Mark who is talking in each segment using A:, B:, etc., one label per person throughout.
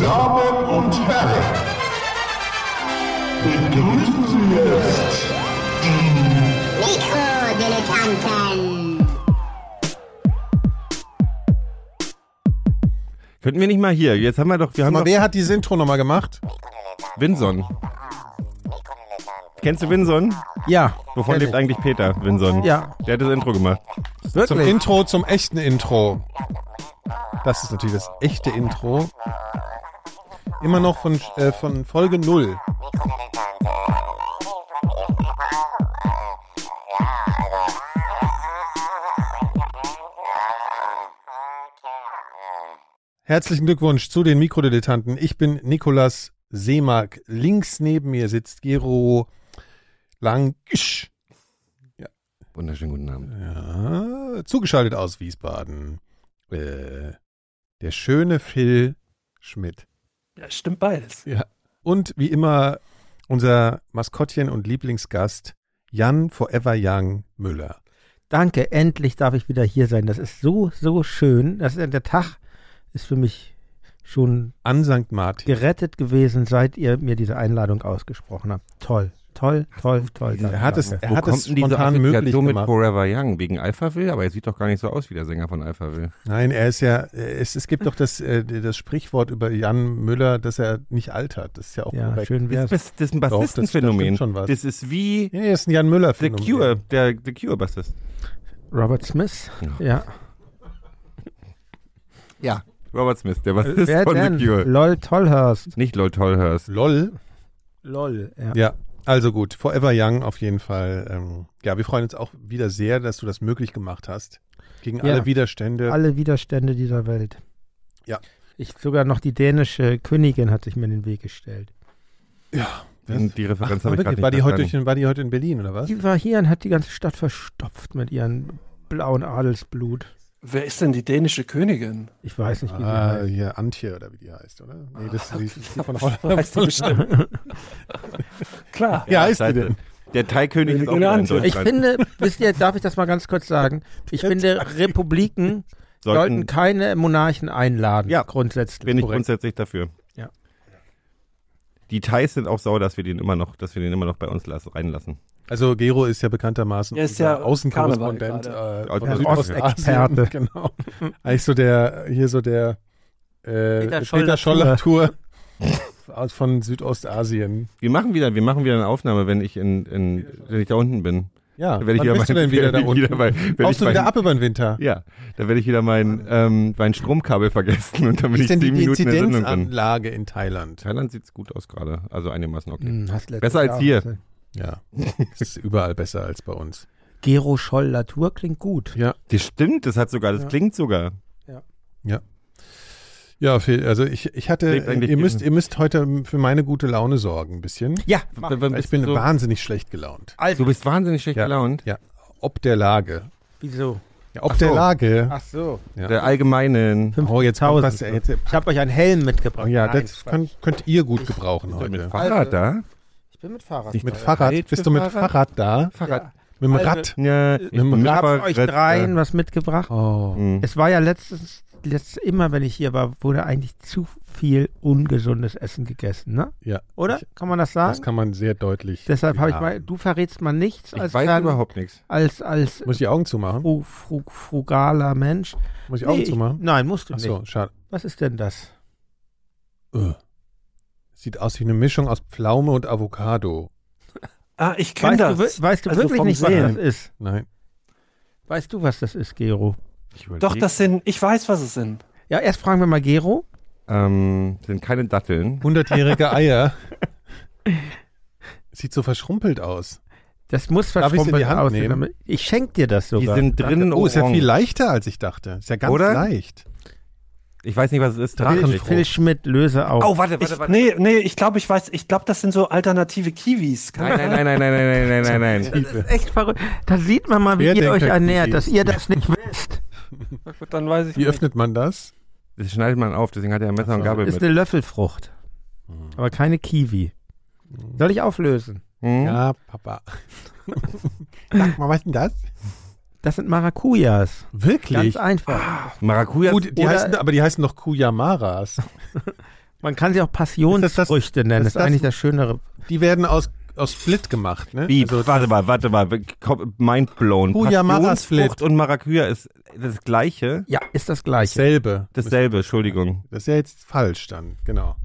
A: Damen und Herren, begrüßen Sie jetzt
B: Mikrodilettanten.
C: Könnten wir nicht mal hier? Jetzt haben wir doch, wir haben
D: Aber
C: doch
D: wer hat dieses Intro nochmal gemacht?
C: Winson. Kennst du Winson?
E: Ja.
C: Wovon lebt eigentlich Peter Winson?
E: Ja.
C: Der hat das Intro gemacht.
E: ich.
D: Zum
E: Wirklich?
D: Intro, zum echten Intro. Das ist natürlich das echte Intro. Immer noch von, äh, von Folge 0. Herzlichen Glückwunsch zu den Mikrodilettanten. Ich bin Nikolas Seemark. Links neben mir sitzt Gero Langsch.
C: Wunderschönen guten Abend.
D: Ja, zugeschaltet aus Wiesbaden. Äh, der schöne Phil Schmidt.
F: Ja, stimmt beides.
D: Ja. Und wie immer unser Maskottchen und Lieblingsgast Jan Forever Young Müller.
E: Danke, endlich darf ich wieder hier sein. Das ist so, so schön. Das ist, der Tag ist für mich schon
D: An St. Martin.
E: gerettet gewesen, seit ihr mir diese Einladung ausgesprochen habt. Toll, toll, toll, toll.
D: Er hat es,
E: Danke.
D: er
C: Wo
D: hat es spontan möglich
C: Assoziation mit
D: gemacht.
C: Forever Young? Wegen Alphaville? Aber er sieht doch gar nicht so aus wie der Sänger von Alphaville.
D: Nein, er ist ja, es, es gibt doch das, äh, das Sprichwort über Jan Müller, dass er nicht altert. Das ist ja auch
E: Ja,
D: korrekt.
E: schön
C: Das
E: wär's.
C: ist, das ist ein
D: das- das
C: Bassistenphänomen.
D: schon was.
C: Das ist wie
D: Ja, er ist ein Jan Müller
C: The Cure, der The Cure-Bassist.
E: Robert Smith? Ja.
C: Ja. Robert Smith, der Bassist
E: Wer
C: von
E: denn?
C: The Cure.
E: Lol Tollhurst.
C: Nicht Lloyd Tolhurst.
D: LOL.
E: Lol, ja.
D: Ja, also gut. Forever Young auf jeden Fall. Ähm, ja, wir freuen uns auch wieder sehr, dass du das möglich gemacht hast. Gegen
E: Ja.
D: alle Widerstände.
E: Alle Widerstände dieser Welt.
D: Ja.
E: Ich sogar noch die dänische Königin hat sich mir in den Weg gestellt.
D: ja.
C: Die, die Referenz habe ich
D: wirklich?
C: gerade
D: war,
C: nicht
D: die heute in, war die heute in Berlin, oder was?
E: Die war hier und hat die ganze Stadt verstopft mit ihrem blauen Adelsblut.
F: Wer ist denn die dänische Königin?
E: Ich weiß nicht, wie
D: Ah,
E: die heißt.
D: hier Antje oder wie die heißt, oder? Nee, das ist die, die von
F: Weiß
D: Holland.
F: die bestimmt. Klar.
D: Ja, heißt die denn?
C: Der Thai-König ist auch in.
E: Ich finde, wisst ihr, darf ich das mal ganz kurz sagen? Ich finde, Republiken sollten
C: Sollten,
E: keine Monarchen einladen,
C: Ja.
E: grundsätzlich.
C: bin ich
E: Korrekt.
C: grundsätzlich dafür.
E: Ja.
C: Die Thais sind auch sauer, dass wir den immer noch, dass wir den immer noch bei uns lassen, reinlassen.
D: Also Gero ist ja bekanntermaßen
F: Er ist ja
D: Außenkorrespondent äh, Südostasien.
E: Ostexperte.
D: Genau. Eigentlich so der, hier so der äh,
E: Peter
D: Peter Scholler-Tour aus- von Südostasien.
C: Wir machen wieder, wir machen wieder eine Aufnahme, wenn ich in, in wenn ich da unten bin.
D: Ja,
C: Da werde ich
D: wann
C: wieder
D: bist du
C: mein-
D: denn wieder da
C: wieder
D: unten?
C: wenn
D: Baust
C: ich
D: du wieder
C: mein-
D: ab über den Winter?
C: Ja, da werde ich wieder mein, ähm, mein Stromkabel vergessen und dann bin
D: Wie
C: ich
D: ist denn die
C: zehn Minuten in der Sendung drin.
D: In Thailand?
C: Thailand sieht's gut aus gerade, also einigermaßen okay.
E: Hm,
C: Besser als hier.
D: Ja, es ist überall besser als bei uns.
E: Gero Scholl Latour klingt gut.
D: Ja,
C: Das stimmt, das hat sogar, das
E: Ja.
C: klingt sogar.
D: ja, Phil, also ich, ich hatte, ihr müsst, ihr müsst heute für meine gute Laune sorgen, ein bisschen.
E: Ja,
D: Ich bin
C: so,
D: wahnsinnig schlecht gelaunt.
C: du bist wahnsinnig schlecht
D: Ja.
C: gelaunt.
D: Ja, ob der Lage.
E: wieso?
D: Ja, ob
C: Ach
D: der
C: so.
D: Lage.
E: Ach so.
D: Ja.
C: Der allgemeinen.
D: Oh, jetzt kommt
E: 50.000.
D: was. Jetzt,
E: Ich habe euch einen Helm mitgebracht.
D: oh ja,
E: Nein,
D: das könnt, könnt ihr gut gebrauchen
C: Mit
D: heute.
C: Fahrrad da?
E: Ich bin mit Fahrrad.
C: Nicht
D: Mit
C: Fahrrad.
D: Fahrrad.
C: Mit
D: Bist du mit
C: Fahrrad?
D: Fahrrad da?
C: Fahrrad.
D: Mit dem
E: Also,
D: Rad?
C: Ja, ich
D: dem
C: bin
E: Ich habe
C: mit
E: euch dreien
C: äh,
E: was mitgebracht.
D: Oh.
C: hm.
E: Es war ja letztens, letzt, immer wenn ich hier war, wurde eigentlich zu viel ungesundes Essen gegessen, ne?
D: Ja.
E: Oder?
D: Ich-
E: kann man das sagen?
D: Das kann man sehr deutlich.
E: Deshalb habe ich
D: ja.
E: mal, du verrätst mal nichts
C: Ich
E: als,
C: weiß
E: dann-
C: überhaupt nichts.
E: als, als
D: Muss ich die Augen zumachen?
E: fru, fru, frugaler Mensch.
D: Muss ich die Augen
E: Nee, ich-
D: zumachen?
E: Nein, musst du
D: Ach so,
E: nicht.
D: schade.
E: Was ist denn das?
D: Ugh. Sieht aus wie eine Mischung aus Pflaume und Avocado.
F: Ah, ich kenne das.
E: du, weißt du
F: Also
E: wirklich nicht, was
F: Sehen.
E: das ist?
D: Nein.
E: Weißt du, was das ist, Gero?
F: Doch, das sind, ich weiß, was es sind.
E: Ja, erst fragen wir mal Gero.
C: Ähm, sind keine Datteln.
D: Hundertjährige Eier. Sieht so verschrumpelt aus.
E: Das muss
D: Darf ich's in die
E: verschrumpelt
D: Hand
E: aussehen.
D: nehmen?
E: Ich schenke dir das
C: Die
E: sogar.
C: sind drinnen
D: Oh, ist ja viel leichter, als ich dachte. Ist ja ganz
C: Oder?
D: leicht.
C: Ich weiß nicht, was es ist. Tatsächlich.
E: Phil Schmidt, löse auf.
C: Oh, warte,
F: Ich,
C: warte, warte.
F: nee, nee, ich glaube, ich weiß, ich glaube, das sind so alternative Kiwis. Kann
C: Nein, nein, nein, nein, nein, nein, nein, nein, nein.
E: Das ist echt verrückt. Da sieht man mal, wie
D: Wer
E: ihr euch ernährt,
D: Kiwi?
E: dass ihr das nicht wisst.
F: Gut, dann weiß ich
D: Wie
F: nicht.
D: öffnet man das?
C: Das schneidet man auf, deswegen hat er ein Messer und Gabel
E: Ist
C: mit.
E: eine Löffelfrucht. Aber keine Kiwi. Soll ich auflösen?
C: Hm?
D: Ja, Papa. Sag mal, was ist denn das?
E: Das sind Maracujas. Ganz
D: Wirklich?
E: einfach.
C: Maracuja.
D: Gut, die heißen, aber die heißen doch Kuyamaras.
E: Man kann sie auch Passionsfrüchte nennen. Das
D: das-
E: ist eigentlich das Schönere.
D: Die werden aus, aus Split gemacht, ne?
C: Wie,
D: Also,
C: warte mal, warte mal, komm, mind blown.
D: Puya
C: Passionsfrucht
D: Marasplit.
C: und Maracuja ist das gleiche,
E: Ja, ist das gleiche.
D: dasselbe.
C: dasselbe, Entschuldigung.
D: Das ist ja jetzt falsch dann, genau.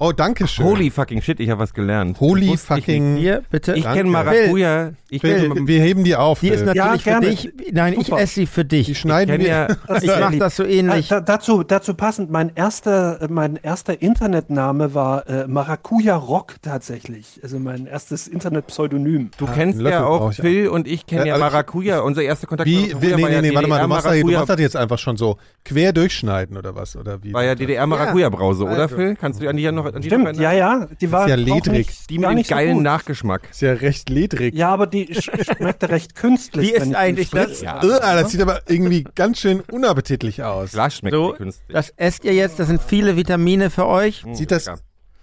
D: Oh, danke schön.
C: Holy fucking shit, ich habe was gelernt.
D: Holy
C: ich
D: fucking.
E: Hier, bitte.
C: Ich kenne Maracuja, ich
D: Phil,
C: kenne
D: wir heben die auf.
E: Die ist natürlich
F: Ja,
E: für
F: gerne.
E: dich. Nein, ich
F: Super.
E: esse sie für
D: die
E: dich.
D: schneiden
C: kenn
D: wir.
C: ja,
E: Ich mache das so
F: Äh,
E: ähnlich.
F: da, dazu, dazu passend, mein erster, äh, mein erster Internetname war äh, Maracuja Rock tatsächlich. Also mein erstes Internetpseudonym.
C: du
D: Ah,
C: kennst ja
D: brauch
C: auch
D: ich
C: Phil und ich kennen
D: Äh,
C: ja
D: also-
C: Maracuja. Unser erster Kontakt
D: Wie,
C: mit Maracuja
D: nee,
C: war
D: nee,
C: ja
D: nee, warte mal, du machst, das, du
C: DDR
D: machst das jetzt einfach schon so quer durchschneiden oder was? Oder wie?
C: War ja DDR Maracuja Brause, oder. Phil? Kannst du dich an die ja noch an die noch
F: Stimmt,
C: erinnern?
F: ja, ja. Die war
D: ja
F: auch
D: ledrig.
F: nicht-
C: Die mit dem
F: so
C: geilen
F: gut.
C: Nachgeschmack.
D: Ist ja recht ledrig.
F: Ja, aber die sch schmeckte recht künstlich.
E: Wie ist
F: die
E: eigentlich das?
C: Ja.
D: Äh, das sieht aber irgendwie ganz schön unappetitlich aus.
C: Klar schmeckt
E: So,
C: die künstlich.
E: das esst ihr jetzt. Das sind viele Vitamine für euch.
C: Hm,
D: Sieht das.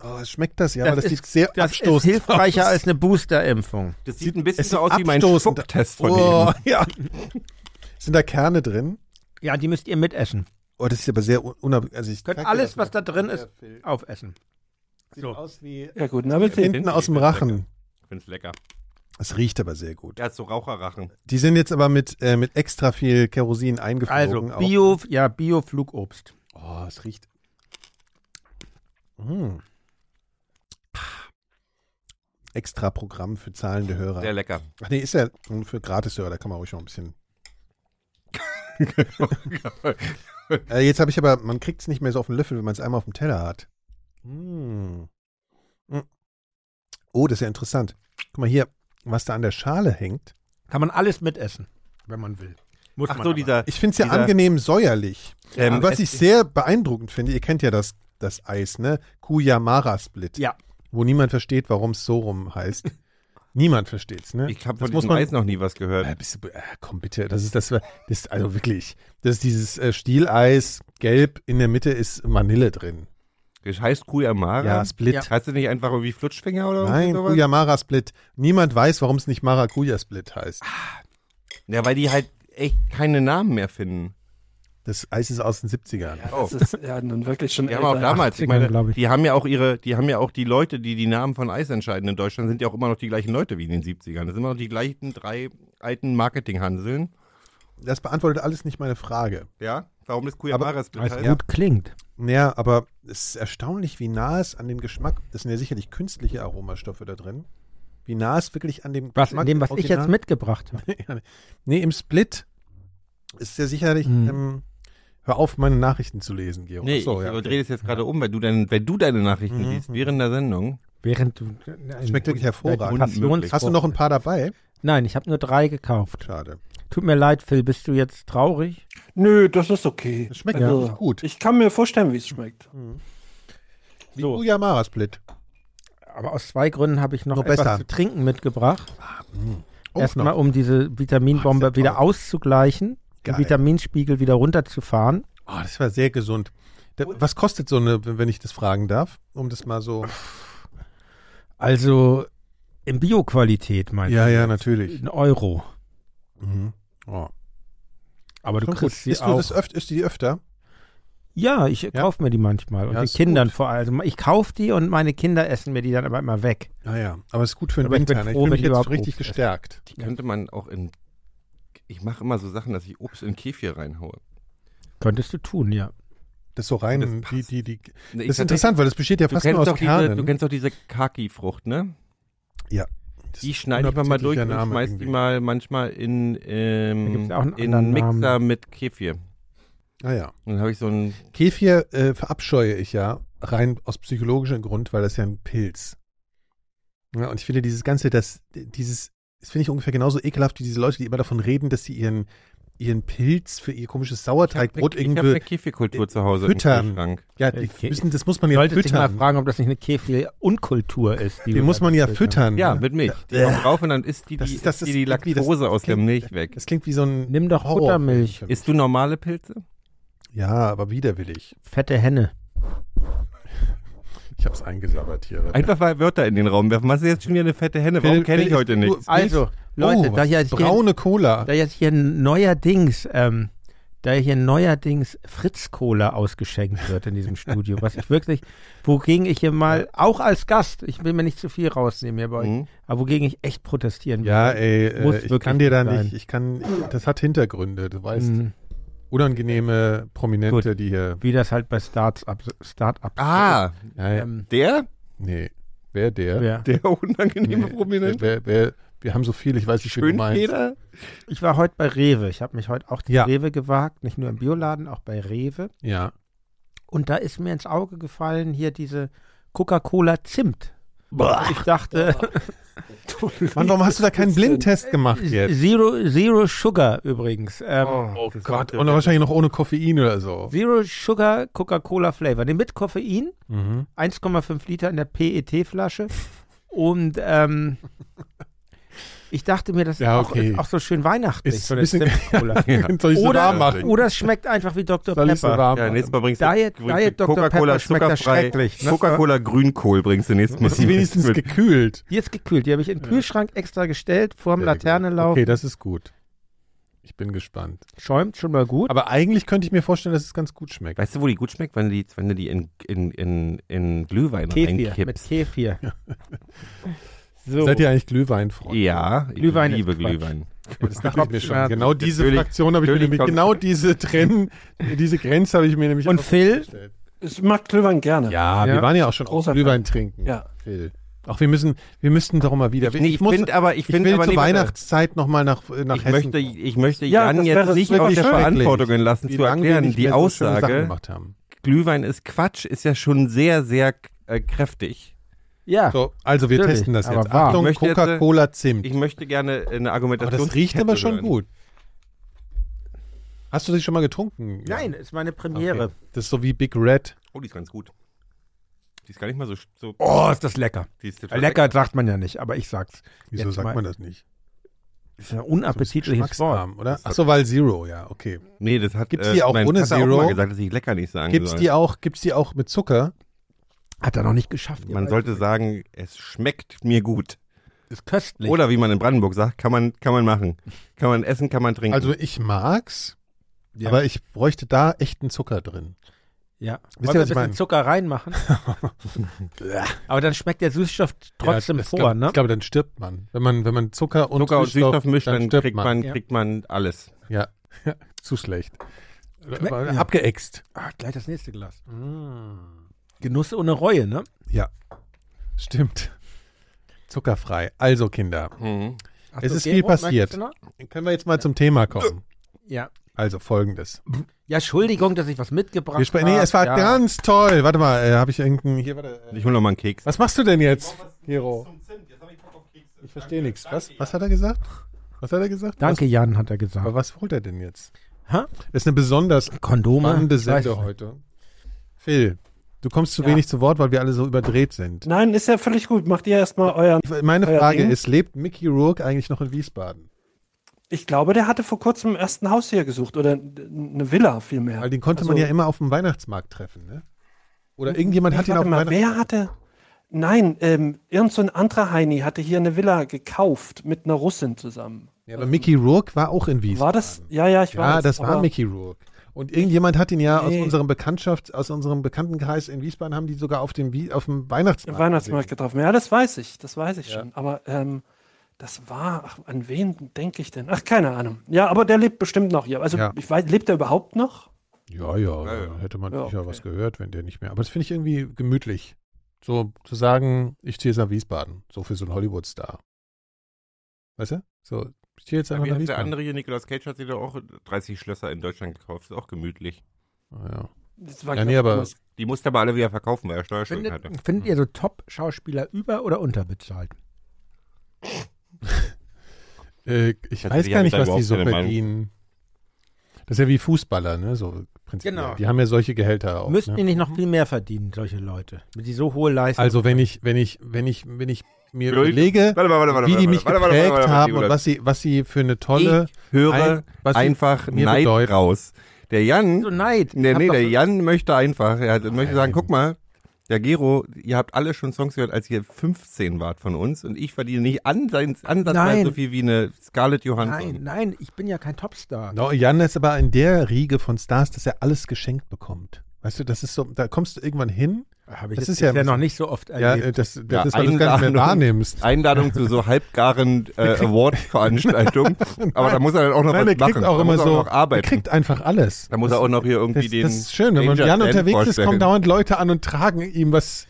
D: Oh, schmeckt das? Ja,
E: Das
D: aber das
E: ist-
D: sieht sehr
E: Das ist
D: abstoßend
E: hilfreicher
D: aus.
E: als eine Boosterimpfung.
C: Das sieht ein bisschen
D: Es
C: so
D: sieht
C: aus wie mein
D: abstoßend-
C: Spucktest von
D: oh, ja. Sind da Kerne drin?
E: Ja, die müsst ihr mitessen.
D: Oh, das ist aber sehr unappetitlich. Also ich
E: Könnt alles,
D: das
E: was da drin ist, aufessen.
D: Sieht
E: so.
D: aus wie
F: Ja, guten Appetit.
D: hinten aus dem Rachen.
C: Ich find's lecker.
D: Es riecht aber sehr gut.
C: Der hat so Raucherrachen.
D: Die sind jetzt aber mit, äh, mit extra viel Kerosin
E: Also,
D: eingeflogen. auch.
E: Bio, ja, Bio-Flugobst.
D: Oh, es riecht. Mm. Extra Programm für zahlende Hörer.
C: Sehr lecker.
D: Ach nee, ist ja für Gratishörer, da kann man ruhig noch ein bisschen. Äh, jetzt habe ich aber, man kriegt es nicht mehr so auf den Löffel, wenn man es einmal auf dem Teller hat. Mm. Mm. Oh, das ist ja interessant. Guck mal hier, was da an der Schale hängt.
E: Kann man alles mitessen, wenn man will. Muss
C: Ach
E: man
C: so, dieser.
D: Ich finde es ja
C: Dieser-
D: angenehm säuerlich.
C: Ähm,
D: Und was
C: es-
D: ich sehr beeindruckend finde, ihr kennt ja das, das Eis, ne? Kuyamara Split.
E: Ja.
D: Wo niemand versteht, warum es so rum heißt. niemand versteht's, ne?
C: Ich habe
D: Das
C: von
D: muss
C: diesem
D: man-
C: Eis noch nie was gehört.
D: Äh, bist du, äh, komm bitte, das ist das, das ist also wirklich, das ist dieses äh, Stieleis, gelb, in der Mitte ist Vanille drin.
C: Das heißt Kuyamara?
D: Ja, Split.
E: Ja.
C: Heißt du nicht einfach irgendwie Flutschfinger oder
D: Nein,
C: sowas?
D: Kuyamara Split. Niemand weiß, warum es nicht Maracuja Split heißt.
C: Ja, weil die halt echt keine Namen mehr finden.
D: Das Eis ist aus den 70ern.
C: Oh.
F: Das ist ja nun wirklich schon
C: Die haben auch damals, ich
E: 80ern,
C: meine,
E: glaub ich.
C: die haben ja auch ihre, die haben ja auch die Leute, die die Namen von Eis entscheiden in Deutschland, sind ja auch immer noch die gleichen Leute wie in den 70ern. Das sind immer noch die gleichen drei alten Marketinghanseln.
D: Das beantwortet alles nicht meine Frage.
C: Ja? Warum das Kuyamara Split
E: Weil es
C: heißt?
E: gut klingt.
D: Ja, aber es ist erstaunlich, wie nah es an dem Geschmack, das sind ja sicherlich künstliche Aromastoffe da drin, wie nah es wirklich an dem
E: Was,
D: Geschmack
E: in dem, was ich
D: original-
E: jetzt mitgebracht habe.
D: Nee, im Split ist ja sicherlich,
E: Hm.
D: ähm, hör auf, meine Nachrichten zu lesen, Gero.
C: Nee,
D: so,
C: ich
D: ja,
C: drehe das jetzt gerade um, weil du, dein, wenn du deine Nachrichten
D: Mhm.
C: liest, während der Sendung.
E: Während du.
D: Schmeckt wirklich hervorragend.
E: Passionsfrucht.
D: Hast du noch ein paar dabei?
E: Nein, ich habe nur drei gekauft.
D: Schade.
E: Tut mir leid, Phil, bist du jetzt traurig?
F: Nö, das ist okay.
D: Das schmeckt
F: Also,
D: wirklich gut.
F: Ich kann mir vorstellen, wie es schmeckt.
D: Wie
E: So.
D: Kuyamara Split.
E: Aber aus zwei Gründen habe ich noch,
D: Noch
E: etwas
D: besser.
E: zu trinken mitgebracht.
D: Oh,
E: Erstmal, um diese Vitaminbombe
D: Oh, ja
E: wieder
D: toll.
E: auszugleichen,
D: Geil.
E: den Vitaminspiegel wieder runterzufahren.
D: Oh, das war sehr gesund. Da, was kostet so eine, wenn ich das fragen darf? Um das mal so.
E: Also in Bioqualität, meinst
D: Ja,
E: du?
D: ja, natürlich.
E: Ein Euro.
D: Mhm. Oh.
E: Aber du
D: Schon gut.
E: kriegst sie
D: Isst du
E: auch.
D: das öfter? Isst du die öfter?
E: ja, ich kaufe mir die manchmal. Und
D: Ja,
E: den
D: ist
E: Kindern
D: gut.
E: vor allem. Also ich kaufe die und meine Kinder essen mir die dann aber immer weg.
D: Ja, ja. Aber es ist gut für den
E: Aber ich bin
D: Winter. ne?
E: froh,
D: fühle
E: wenn
D: mich
E: die
D: jetzt
E: überhaupt
D: richtig gestärkt.
C: Die könnte man auch in. Ich mache immer so Sachen, dass ich Obst in Kefir reinhaue.
E: Könntest du tun, ja.
D: Das so rein,
C: Das
D: die, die, die. Das ist interessant, weil das besteht ja
C: Du
D: fast nur aus
C: doch diese,
D: Kernen.
C: du kennst doch diese Kaki-Frucht, ne?
D: ja. Das
C: Die schneide ich mir mal durch und schmeiß die mal manchmal in, ähm,
E: gibt's ja auch einen
C: in
E: anderen
C: Mixer
E: Namen.
C: mit Kefir.
D: Ah ja.
C: Und dann habe ich so ein.
D: Kefir äh, verabscheue ich ja rein aus psychologischem Grund, weil das ja ein Pilz. Ja, und ich finde dieses ganze, das, dieses, das finde ich ungefähr genauso ekelhaft wie diese Leute, die immer davon reden, dass sie ihren, ihren Pilz für ihr komisches Sauerteigbrot
C: ich habe eine
D: irgendwie,
C: Kefirkultur zu Hause
D: füttern.
C: im Kühlschrank.
D: ja, die
E: Okay.
D: müssen, das muss man
E: Ich
D: ja
E: sollte dich mal
D: füttern.
E: fragen, ob das nicht eine Kefir-Unkultur ist. Die
D: Den muss man ja füttern.
C: Ja,
D: ne?
C: mit Milch. Die
D: Äh.
C: kommt drauf und dann isst die
D: Das
C: die,
D: das
C: isst die, die
D: das-
C: Laktose aus der
D: klingt-
C: Milch weg.
D: Das klingt wie so ein
E: Nimm doch
D: Horrorfilm
E: Buttermilch.
C: Isst du normale Pilze?
D: Ja, aber widerwillig.
E: Fette Henne.
D: Ich hab's eingesabbert hier.
C: Einfach mal Wörter in den Raum werfen. Was ist jetzt schon wieder eine fette Henne? Warum kenne ich heute nichts?
E: Also, Leute,
D: oh,
E: da,
D: was?
E: jetzt hier,
D: braune Cola.
E: da jetzt hier neuerdings ähm, da hier neuerdings Fritz-Cola ausgeschenkt wird in diesem Studio, was ich wirklich, wogegen ich hier mal, auch als Gast, ich will mir nicht zu viel rausnehmen hier bei euch,
C: Mhm.
E: aber wogegen ich echt protestieren
D: Ja,
E: will.
D: ey,
E: Muss
D: äh, ich kann dir da
E: sein.
D: nicht, ich kann, ich, das hat Hintergründe, du weißt.
E: Mhm.
D: Unangenehme Prominente, die hier.
E: Wie das halt bei Startups Start
C: Ah,
D: Ja, ja,
E: ähm,
C: der?
D: nee. Wer der?
E: wer?
C: Der unangenehme
D: Nee,
C: Prominent?
D: Wer, wer, wir haben so viel, ich weiß nicht, wie du meinst.
E: Ich war heute bei Rewe. Ich habe mich heute auch zu
D: Ja.
E: Rewe gewagt, nicht nur im Bioladen, auch bei Rewe.
D: Ja.
E: Und da ist mir ins Auge gefallen hier diese Coca-Cola Zimt. Ich dachte,
D: Mann, warum hast du da keinen Blindtest gemacht jetzt?
E: Zero, Zero Sugar übrigens. Ähm,
D: Oh Gott, und wahrscheinlich noch ohne Koffein oder so.
E: Zero Sugar Coca-Cola Flavor. Den mit Koffein,
D: Mhm.
E: 1,5 Liter in der PET-Flasche. Und ähm, ich dachte mir, das
D: Ja,
E: ist, auch,
D: okay.
E: ist auch so schön weihnachtlich,
D: Ist
E: so
D: ein
E: eine
D: bisschen-
E: Zimt-Cola.
D: Soll ich so
E: Oder,
D: warm machen?
E: oder es schmeckt einfach wie Dr.
D: Soll so
E: Pepper.
D: warm
C: Ja, nächstes Mal bringst
E: Diet-
C: du
E: Diet Dr.
C: Coca-Cola
E: Pepper schmeckt das schrecklich, ne?
C: Coca-Cola Grünkohl bringst du nächstes Mal.
D: Ist wenigstens
C: mit.
D: gekühlt?
E: Die ist gekühlt. Die habe ich in den Kühlschrank extra gestellt, vor dem
D: Sehr gut.
E: Laternenlauf.
D: Okay, das ist gut. Ich bin gespannt.
E: Schäumt schon mal gut.
D: Aber eigentlich könnte ich mir vorstellen, dass es ganz gut schmeckt.
C: Weißt du, wo die gut schmeckt? Wenn du die, wenn du die in, in, in, in Glühwein
E: Kefir, mit
C: reinkippst.
E: Kefir. So.
D: Seid ihr eigentlich Glühweinfreunde?
C: Ja, ich
E: Glühwein
C: liebe. Glühwein.
D: Das dachte ich mir schon. Genau diese
C: Natürlich-
D: Fraktion habe ich mir
C: natürlich
D: nämlich, genau diese Trennen, diese Grenze habe ich mir nämlich
E: Und
D: auch
E: Phil?
F: Ich mag Glühwein gerne.
D: Ja,
E: Ja.
D: wir waren ja auch schon auf
F: Großer
D: Glühwein trinken.
F: Ja.
D: Phil. Auch wir müssen, wir müssten doch mal wieder.
C: Nee, ich
D: muss-
C: finde aber, ich
D: ich
C: finde
D: will
C: aber
D: zur. Weihnachtszeit nochmal nach, nach
C: ich
D: Hessen.
C: möchte, ich möchte
F: Ja,
C: Jan jetzt nicht die
D: schrecklich,
C: Verantwortung lassen
D: wie
C: zu erklären. Die
D: so
C: Aussage,
D: gemacht haben.
C: Glühwein ist Quatsch, ist ja schon sehr, sehr äh, kräftig.
E: Ja.
D: So, also wir
E: Natürlich,
D: testen das
E: aber
D: jetzt.
E: wahr.
D: Achtung,
C: Ich möchte jetzt, äh,
D: Coca-Cola Zimt.
C: Ich möchte gerne eine
D: aber
C: Argumentation.
D: das riecht aber schon gut. Hast du sie schon mal getrunken? Ja.
E: Nein, ist meine Premiere.
D: Okay. Das ist so wie Big Red.
C: Oh, die ist ganz gut. Die ist gar nicht mal so. so
E: Oh, ist das lecker.
C: die ist total
E: Lecker sagt man ja nicht, aber ich sag's.
D: Wieso
E: Jetzt
D: sagt
E: mal-
D: man das nicht?
E: Ist ja ein
D: So
E: unappetitliches Wort.
D: geschmacksarm, oder? Achso, weil Zero, ja, okay.
C: Nee, das hat.
D: Gibt's die auch
C: mein
D: ohne
C: Vater
D: Zero?
C: Auch mal gesagt, dass ich lecker nicht sagen
D: Gibt's
C: soll.
D: die auch, gibt's die auch mit Zucker?
E: Hat er noch nicht geschafft.
C: Man sollte sagen, es schmeckt mir gut.
E: ist köstlich.
C: Oder wie man in Brandenburg sagt, kann man, kann man machen. Kann man essen, kann man trinken.
D: Also ich mag's,
E: Ja.
D: aber ich bräuchte da echten Zucker drin.
E: ja.
D: Wisst
E: Wollen
D: ihr,
E: wir
D: was ich
E: ein
D: meine?
E: bisschen Zucker reinmachen? aber dann schmeckt der Süßstoff trotzdem
D: ja,
E: vor,
D: glaub,
E: ne?
D: Ich glaube, dann stirbt man. Wenn man, wenn man Zucker und
C: Zucker und Süßstoff mischt, dann,
D: stirbt
C: kriegt man,
E: Ja.
C: kriegt man alles.
D: Ja, zu schlecht.
E: Schmeckt-
D: Aber
E: ja.
D: Abgeäxt.
E: Ah, gleich das nächste Glas. Genuss ohne Reue, ne?
D: Ja, stimmt. Zuckerfrei. Also Kinder,
E: Hast
D: Es ist viel passiert. Können wir jetzt mal zum Thema kommen.
E: Ja.
D: Also folgendes.
E: Ja, Entschuldigung, dass ich was mitgebracht
D: Wir sprechen, nee, es war
E: ja.
D: ganz toll. Warte mal, äh, habe ich irgendeinen, hier, warte. Äh,
C: Ich hol noch mal einen Keks.
D: was machst du denn jetzt, Gero? Ich verstehe nichts. Was? Was hat er gesagt? Was hat er gesagt?
E: Danke, Jan, hat er
D: Was,
E: gesagt.
D: aber was holt er denn jetzt?
E: Hä?
D: Das ist eine besonders
E: Kondome?
D: spannende Sendung heute. Phil, du kommst zu
F: Ja.
D: wenig zu Wort, weil wir alle so überdreht sind.
F: Nein, ist ja völlig gut. Macht ihr erstmal euren.
D: Meine
F: Euer
D: Frage
F: Ding?
D: ist, lebt Mickey Rourke eigentlich noch in Wiesbaden?
F: Ich glaube, der hatte vor kurzem erst ein Haus hier gesucht oder eine Villa vielmehr.
D: Weil den konnte man
F: Also-
D: ja immer auf dem Weihnachtsmarkt treffen, ne? Oder irgendjemand hat ihn auf dem Weihnachtsmarkt.
F: wer hatte. Nein, ähm, irgend so ein anderer Heini hatte hier eine Villa gekauft mit einer Russin zusammen.
D: Ja, aber Mickey Rourke war auch in Wiesbaden.
F: War das? Ja, ja, ich
D: Ja,
F: weiß.
D: das war Mickey Rourke. Und irgendjemand hat ihn ja
F: Nee.
D: aus unserem Bekanntschaft, aus unserem Bekanntenkreis in Wiesbaden, haben die sogar auf dem, Wie- auf dem Weihnachtsmarkt.
F: Weihnachtsmarkt getroffen. Ja, das weiß ich, das weiß ich
D: Ja.
F: schon. Aber ähm, das war, ach, an wen denke ich denn? Ach, keine Ahnung. Ja, aber der lebt bestimmt noch hier. Also,
D: Ja.
F: ich weiß, lebt er überhaupt noch?
D: Ja, ja,
C: Ja,
D: hätte man
F: Ja,
D: sicher
F: okay.
D: was gehört, wenn der nicht mehr. Aber das finde ich irgendwie gemütlich. So zu sagen, ich ziehe jetzt nach Wiesbaden. So für so einen Hollywood-Star. Weißt du? So, ich ziehe jetzt einfach
C: der andere hier, Nicolas Cage, hat sich doch auch 30 Schlösser in Deutschland gekauft. Ist auch gemütlich.
D: Ah, ja.
F: Das war,
D: Ja, nee, aber-
C: Die musste aber alle wieder verkaufen, weil er Steuerschulden
E: Findet,
C: hatte.
E: findet ihr so Top-Schauspieler über- oder unterbezahlt?
D: Äh, ich
C: Also
D: weiß gar nicht, was die so verdienen. Das ist ja wie Fußballer, ne? So prinzipiell.
E: Genau.
D: Die haben ja solche Gehälter auch.
E: Müssten
D: ne?
E: die nicht noch viel mehr verdienen, solche Leute? Wenn die so hohe Leistung
D: Also wenn ich, wenn ich, wenn ich, wenn ich mir
C: Ruhig.
D: überlege,
C: Warte warte, warte,
D: wie die mich
C: warte, warte,
D: geprägt
C: warte, warte,
D: haben und was sie, was sie für eine tolle,
C: Ich höre
D: ein- was sie
C: einfach
D: mir
C: Neid
D: bedeuten.
C: raus. Der Jan,
E: so Neid.
C: nee,
E: Hab
C: nee, der Jan möchte einfach, er hat, möchte sagen, guck mal, Ja, Gero, ihr habt alle schon Songs gehört, als ihr 15 wart von uns und ich verdiene nicht ansatzweise
E: Nein.
C: so viel wie eine Scarlett Johansson.
E: Nein, nein, ich bin ja kein Topstar.
D: No, Jan ist aber in der Riege von Stars, dass er alles geschenkt bekommt. Weißt du, das ist so, da kommst du irgendwann hin.
E: Habe ich
D: Das
E: jetzt
D: ist ja-
E: noch nicht so oft
D: Ja,
E: erlebt.
D: äh, das, das
C: Ja,
D: ist, weil du nicht mehr
C: Einladung.
D: wahrnimmst.
C: Einladung zu so halbgaren äh, Award-Veranstaltungen. Aber da muss er dann auch noch
D: Nein,
C: was
D: er kriegt
C: machen.
D: auch
C: da
D: immer
C: muss er
D: so,
C: auch noch arbeiten.
D: er kriegt einfach alles.
C: da muss er auch noch hier irgendwie
D: Das,
C: den.
D: das ist schön, wenn man Jan
C: Dan
D: unterwegs ist, kommen dauernd Leute an und tragen ihm was,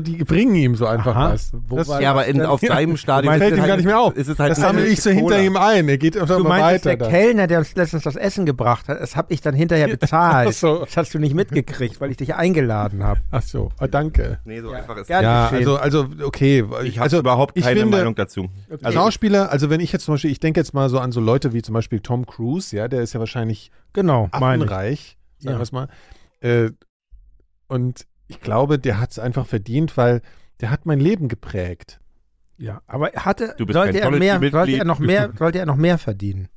D: die bringen ihm so einfach
E: Aha.
D: was.
E: Wo
D: Das,
C: Ja, aber in, auf deinem Stadion
D: fällt ihm
C: es
D: gar nicht mehr auf.
C: Ist es halt
D: das sammle ich so
C: Cola.
D: hinter ihm ein. Er geht einfach
E: Du meinst,
D: weiter.
E: der
D: da.
E: Kellner, der uns letztens das Essen gebracht hat, das habe ich dann hinterher bezahlt.
D: Ach so.
E: Das hast du nicht mitgekriegt, weil ich dich eingeladen habe.
D: Ach so, ah, danke.
C: Nee, so einfach ist
E: Gerne
D: Ja, also, also okay.
C: Ich habe
D: also,
C: überhaupt keine
D: finde,
C: Meinung dazu. Also,
D: Schauspieler, also wenn ich jetzt zum Beispiel, ich denke jetzt mal so an so Leute wie zum Beispiel Tom Cruise, ja, der ist ja wahrscheinlich
E: Genau,
D: affenreich, sagen
E: Ja.
D: wir es mal. Äh, und ich glaube, der hat es einfach verdient, weil der hat mein Leben geprägt.
E: Ja, aber hatte,
C: Du bist
E: sollte, er mehr, sollte, er noch mehr, sollte er noch mehr verdienen?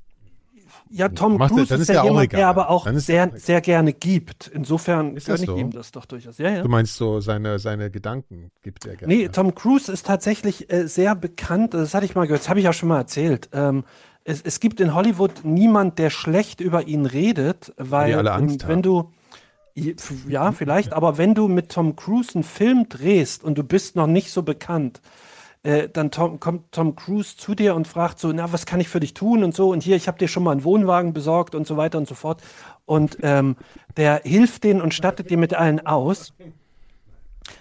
F: Ja, Tom Cruise
D: dann
F: ist
D: ist
F: ja
D: ja auch
F: jemand,
D: egal.
F: der aber auch
D: ja
F: sehr, sehr gerne gibt. Insofern
D: Ist das
F: gönne ich
D: so?
F: ihm das doch durchaus. Ja, ja.
D: Du meinst so seine, seine Gedanken gibt er gerne.
F: Nee, Tom Cruise ist tatsächlich äh, sehr bekannt. Das hatte ich mal gehört, das habe ich auch schon mal erzählt. Ähm, es, es gibt in Hollywood niemand, der schlecht über ihn redet, weil
D: alle Angst
F: ähm, wenn
D: haben.
F: du ja, vielleicht, aber wenn du mit Tom Cruise einen Film drehst und du bist noch nicht so bekannt, äh, dann Tom, kommt Tom Cruise zu dir und fragt so, na, was kann ich für dich tun und so und hier, ich habe dir schon mal einen Wohnwagen besorgt und so weiter und so fort und ähm, der hilft denen und stattet dir mit allen aus.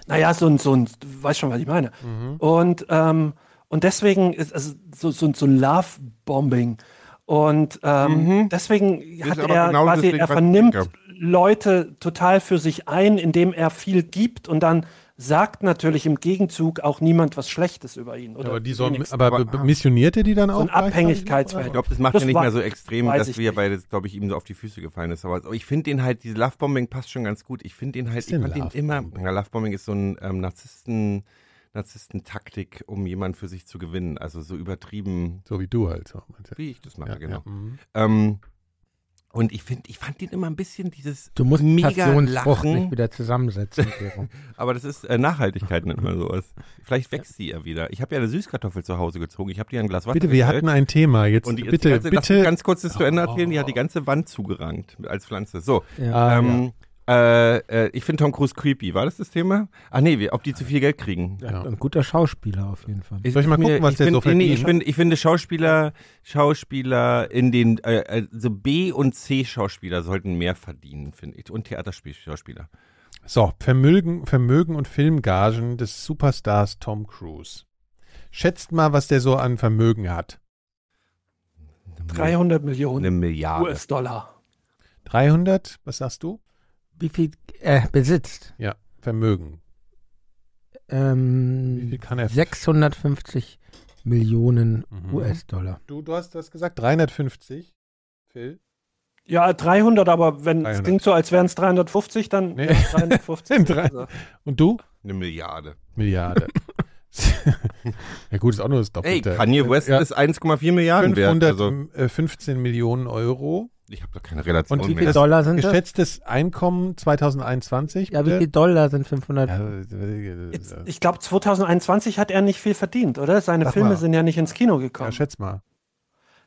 F: Naja, so ein, so ein, du weißt schon, was ich meine. Und, ähm, und deswegen ist also so, so, so ein Love-Bombing. Und ähm, deswegen hat er
C: genau
F: quasi, er vernimmt. Leute total für sich ein, indem er viel gibt und dann sagt natürlich im Gegenzug auch niemand was Schlechtes über ihn. Oder
D: aber die sollen, aber,
C: Aber-
D: be- missioniert er die dann auch?
F: so ein? Abhängigkeitsverhältnis.
C: Ich glaube, das macht
F: Das
C: ja nicht
F: war-
C: mehr so extrem, dass wir beide, glaube ich, ihm so auf die Füße gefallen ist. Aber ich finde den halt, diese Lovebombing passt schon ganz gut. Ich finde den halt,
D: ist
C: ich fand den immer,
D: Lovebombing?
C: ja, Lovebombing ist so ein ähm, Narzissten, Narzissten-Taktik, um jemanden für sich zu gewinnen. Also so übertrieben,
D: So wie du halt. So.
C: wie ich das mache,
D: Ja,
C: genau.
D: ja. mhm.
C: Ähm, und ich finde, ich fand den immer ein bisschen dieses
E: Du musst
C: mega
E: Passionsfrucht nicht
C: lachen,
E: wieder zusammensetzen.
C: Aber das ist äh, Nachhaltigkeit nennt man sowas. Vielleicht wächst die ja wieder. Ich habe ja eine Süßkartoffel zu Hause gezogen. Ich habe dir ein Glas Wasser
D: Bitte, wir
C: gestellt.
D: hatten ein Thema. Jetzt
C: Und die,
D: bitte,
C: ganze,
D: bitte.
C: ganz kurz das zu Ende erzählen, die hat die ganze Wand zugerankt als Pflanze. So,
E: ja.
C: Ähm, äh, äh, ich finde Tom Cruise creepy. War das das Thema? Ach nee, wie, ob die zu viel Geld kriegen.
D: ja.
E: Ein guter Schauspieler auf jeden Fall.
D: Soll ich mal gucken, was
C: ich
D: der
C: find,
D: so
C: nee, nee,
D: verdient?
C: ich, find, ich finde Schauspieler, Schauspieler in den, äh, also B- und C-Schauspieler sollten mehr verdienen, finde ich. Und Theaterschauspieler.
D: So, Vermögen, Vermögen und Filmgagen des Superstars Tom Cruise. Schätzt mal, was der so an Vermögen hat.
F: 300
C: Eine
F: Millionen
C: Milliarde.
F: US-Dollar.
D: 300, was sagst du?
E: Wie viel er besitzt?
D: Ja, Vermögen. Wie
E: Ähm,
D: viel kann er?
E: 650 Millionen
D: Mhm.
E: US-Dollar.
D: Du, du hast das gesagt, 350. Phil?
F: Ja, 300, aber wenn es
D: 300.
F: klingt so, als wären es 350, dann
D: Nee.
F: 350.
D: Sind drei. Und du?
C: Eine Milliarde.
D: Milliarde. ja gut, ist auch nur das
C: Ey,
D: Doppelte.
C: Kanye West
D: ja,
C: ist 1,4 Milliarden wert. Also,
D: 515 Millionen Euro.
C: Ich habe da keine Relation
E: Und wie viel Dollar sind das?
D: Geschätztes Einkommen 2021.
E: Ja, wie
D: bitte?
E: viel Dollar sind 500?
D: Ja, äh,
F: Jetzt, ich glaube, 2021 hat er nicht viel verdient, oder? Seine
D: Sag
F: Filme
D: mal.
F: sind ja nicht ins Kino
D: ja,
F: gekommen.
D: schätz mal.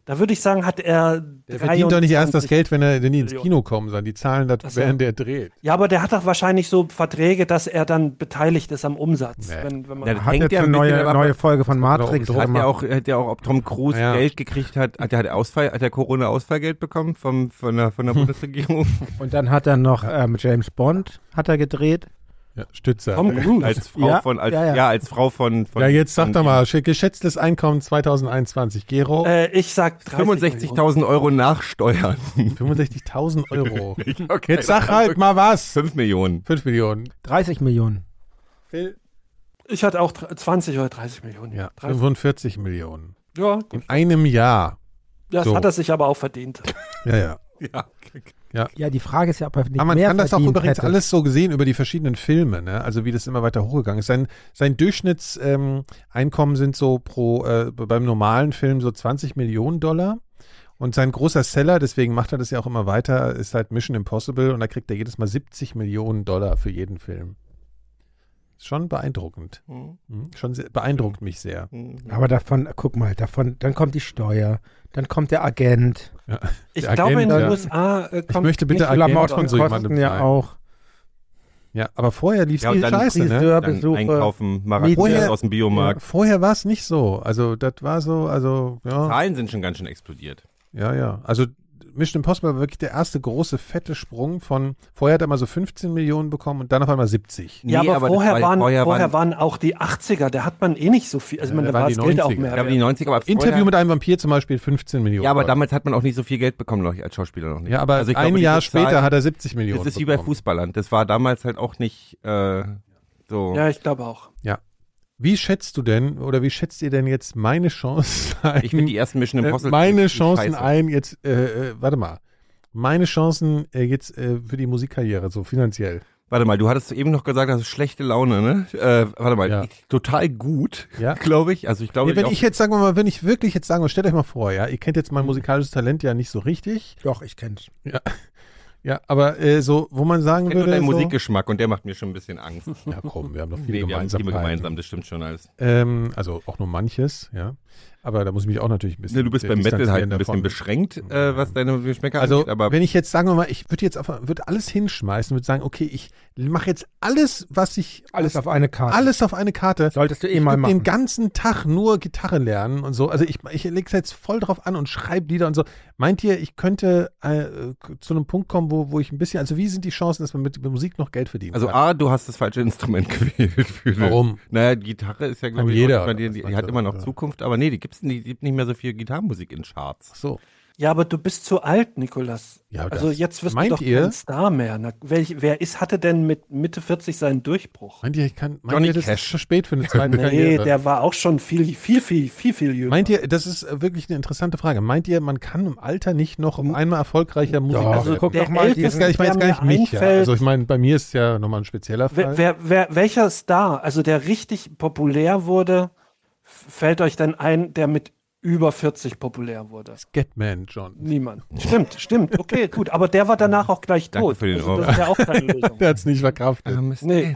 F: Da würde ich sagen, hat er.
D: Der verdient doch nicht erst das
F: 23
D: Geld, wenn er die ins. Kino kommen, sondern die zahlen das,
F: Ach so.
D: während der dreht.
F: Ja, aber der hat doch wahrscheinlich so Verträge, dass er dann beteiligt ist am Umsatz.
D: Nee.
F: Wenn, wenn man
C: Ja,
E: Hat
C: hängt
E: jetzt
C: ja
E: eine neue, neue Folge von
D: er
E: Matrix
D: auch
C: Hat
E: gemacht.
C: ja auch, hat ja auch, ob Tom Cruise
D: Ja.
C: Geld gekriegt hat, hat er hat er Ausfall, hat er Corona-Ausfallgeld bekommen vom, von der, von der Bundesregierung?
E: Und dann hat er noch äh, mit James Bond hat er gedreht.
D: Ja, Stützer.
F: Tom Cruise.
C: als Frau
E: Ja,
C: von, als,
E: ja,
C: ja,
E: ja.
C: als Frau von, von
D: ja, jetzt sag doch mal, sch- geschätztes Einkommen 2021. Gero,
F: äh, ich sag 30 Millionen.
C: 65.000 Euro Nachsteuern.
D: 65.000 Euro.
C: Okay,
D: Jetzt sag halt mal was.
C: 5 Millionen.
D: 5 Millionen.
E: 30 Millionen.
D: Phil?
F: Ich hatte auch dr- 20 oder 30 Millionen.
D: Ja,
F: 30.
D: 45 Millionen.
F: ja gut.
D: In einem Jahr.
F: das
D: so.
F: hat er sich aber auch verdient.
D: Ja, ja.
C: Ja.
E: Ja, die Frage ist ja, ob er nicht
D: Aber man
E: mehr
D: kann das auch übrigens
E: hätte.
D: alles so gesehen über die verschiedenen Filme, ne? Also wie das immer weiter hochgegangen ist. Sein, sein Durchschnittseinkommen ähm, Einkommen sind so pro äh, beim normalen Film so 20 Millionen Dollar. Und sein großer Seller, deswegen macht er das ja auch immer weiter, ist halt Mission Impossible und da kriegt er jedes Mal 70 Millionen Dollar für jeden Film. Schon beeindruckend. Mhm. Schon sehr, beeindruckt mich sehr.
E: Aber davon, guck mal, davon, dann kommt die Steuer, dann kommt der Agent.
D: Ja.
F: Ich glaube, in den
D: ja.
F: USA äh,
D: Ich
F: kommt
D: möchte bitte
E: Klamotten
D: von so jemandem
E: ja auch.
D: Ja, aber vorher lief es
C: Ja,
D: viel
C: dann
D: scheiße, ne?
C: Dann einkaufen, Maracuja
D: Vorher-
C: aus dem
D: Ja,
C: Biomarkt.
D: vorher war es nicht so. Also das war so, also ja,
C: Zahlen sind schon ganz schön explodiert.
D: ja, ja. Also Mission Impossible war wirklich der erste große fette Sprung von vorher hat er mal so 15 Millionen bekommen und dann auf einmal 70.
F: ja,
C: Nee,
F: aber,
C: das
F: vorher,
C: war-
F: waren, vorher,
C: waren,
F: waren auch die 80er, da hat man eh nicht so viel, also
D: Ja,
F: man,
D: da waren
F: war das Geld auch
D: 90er.
F: mehr.
C: Ja, aber die 90er, aber
D: Interview
C: vorher,
D: mit einem Vampir zum Beispiel 15 Millionen.
C: Ja, aber damals hat man auch nicht so viel Geld bekommen, noch als Schauspieler noch nicht.
D: ja, aber
C: Also ich
D: ein
C: glaube,
D: Jahr
C: diese Zahl-
D: später hat er 70 Millionen.
C: Das ist wie bei
D: bekommen.
C: Fußballern. Das war damals halt auch nicht äh, so.
F: Ja, ich glaube auch.
D: Wie schätzt du denn oder wie schätzt ihr denn jetzt meine Chancen ein?
C: ich finde die ersten Mission
D: äh,
C: Impossible.
D: meine Chancen
C: scheiße.
D: ein jetzt äh, äh, warte mal. Meine Chancen äh, jetzt äh, für die Musikkarriere so finanziell.
C: Warte mal, du hattest eben noch gesagt, das ist schlechte Laune, ne? Äh, warte mal,
D: Ja.
C: ich, total gut,
D: Ja.
C: glaube ich. Also ich glaube,
D: Ja, wenn
C: auch-
D: ich jetzt sagen wir mal, wenn ich wirklich jetzt sagen, stellt euch mal vor, ja, ihr kennt jetzt mein musikalisches Talent ja nicht so richtig.
E: Doch, ich kenn's.
D: Ja, aber äh, so, wo man sagen
C: nur
D: würde,
C: deinen
D: so,
C: Musikgeschmack und der macht mir schon ein bisschen Angst.
D: ja komm, wir haben noch viele
C: Nee, wir haben
D: gemeinsam.
C: Team gemeinsam, das stimmt schon alles.
D: Ähm, also auch nur manches, ja. Aber da muss ich mich auch natürlich ein bisschen.
C: Ne, du bist beim Metal halt ein bisschen
D: davon.
C: beschränkt, äh, was deine Geschmäcker
D: Also,
C: angeht, aber
D: wenn ich jetzt sagen wir mal, ich würde jetzt einfach, würde alles hinschmeißen, würde sagen, okay, ich mache jetzt alles, was ich
E: Alles auf eine Karte.
D: alles auf eine Karte.
E: Solltest du eh
D: ich
E: mal
D: würd den
E: machen.
D: ganzen Tag nur Gitarre lernen und so. Also ich, ich leg's jetzt voll drauf an und schreibe Lieder und so. Meint ihr, ich könnte äh, zu einem Punkt kommen, wo, wo ich ein bisschen, also wie sind die Chancen, dass man mit, mit Musik noch Geld verdient?
C: also A, du hast das falsche Instrument gewählt.
D: Warum?
C: Naja, die Gitarre ist ja, glaube ich,
D: jeder,
C: die, die hat immer noch
D: Oder?
C: Zukunft, aber nee, die gibt's die gibt nicht mehr so viel Gitarrenmusik in Charts.
D: so.
F: Ja, aber du bist zu alt, Nikolas.
D: Ja,
F: also jetzt wirst
D: meint
F: du doch
D: ihr?
F: kein Star mehr. Na, welch, wer ist, hatte denn mit Mitte 40 seinen Durchbruch?
D: Meint ihr, ich kann, meint
C: Johnny
D: ihr, das
C: Cash.
D: ist zu spät für eine zweite
F: Nee,
D: Karriere?
F: der war auch schon viel, viel, viel, viel, viel jünger.
D: Meint ihr, das ist äh, wirklich eine interessante Frage. Meint ihr, man kann im Alter nicht noch um einmal erfolgreicher Musiker
E: Doch,
F: also
E: guck doch mal
D: gar- ich meine jetzt gar nicht mich. Ja. Also ich meine, bei mir ist ja nochmal ein spezieller Fall.
F: Wer, wer, wer, welcher Star, also der richtig populär wurde, fällt euch denn ein, der mit über 40 populär wurde?
D: Scatman John.
F: Niemand. Stimmt, stimmt. Okay, gut. Aber der war danach auch gleich
C: Danke
F: tot.
C: für den
F: also, das ist ja auch keine Lösung.
D: Der hat es nicht verkraftet.
F: Nee.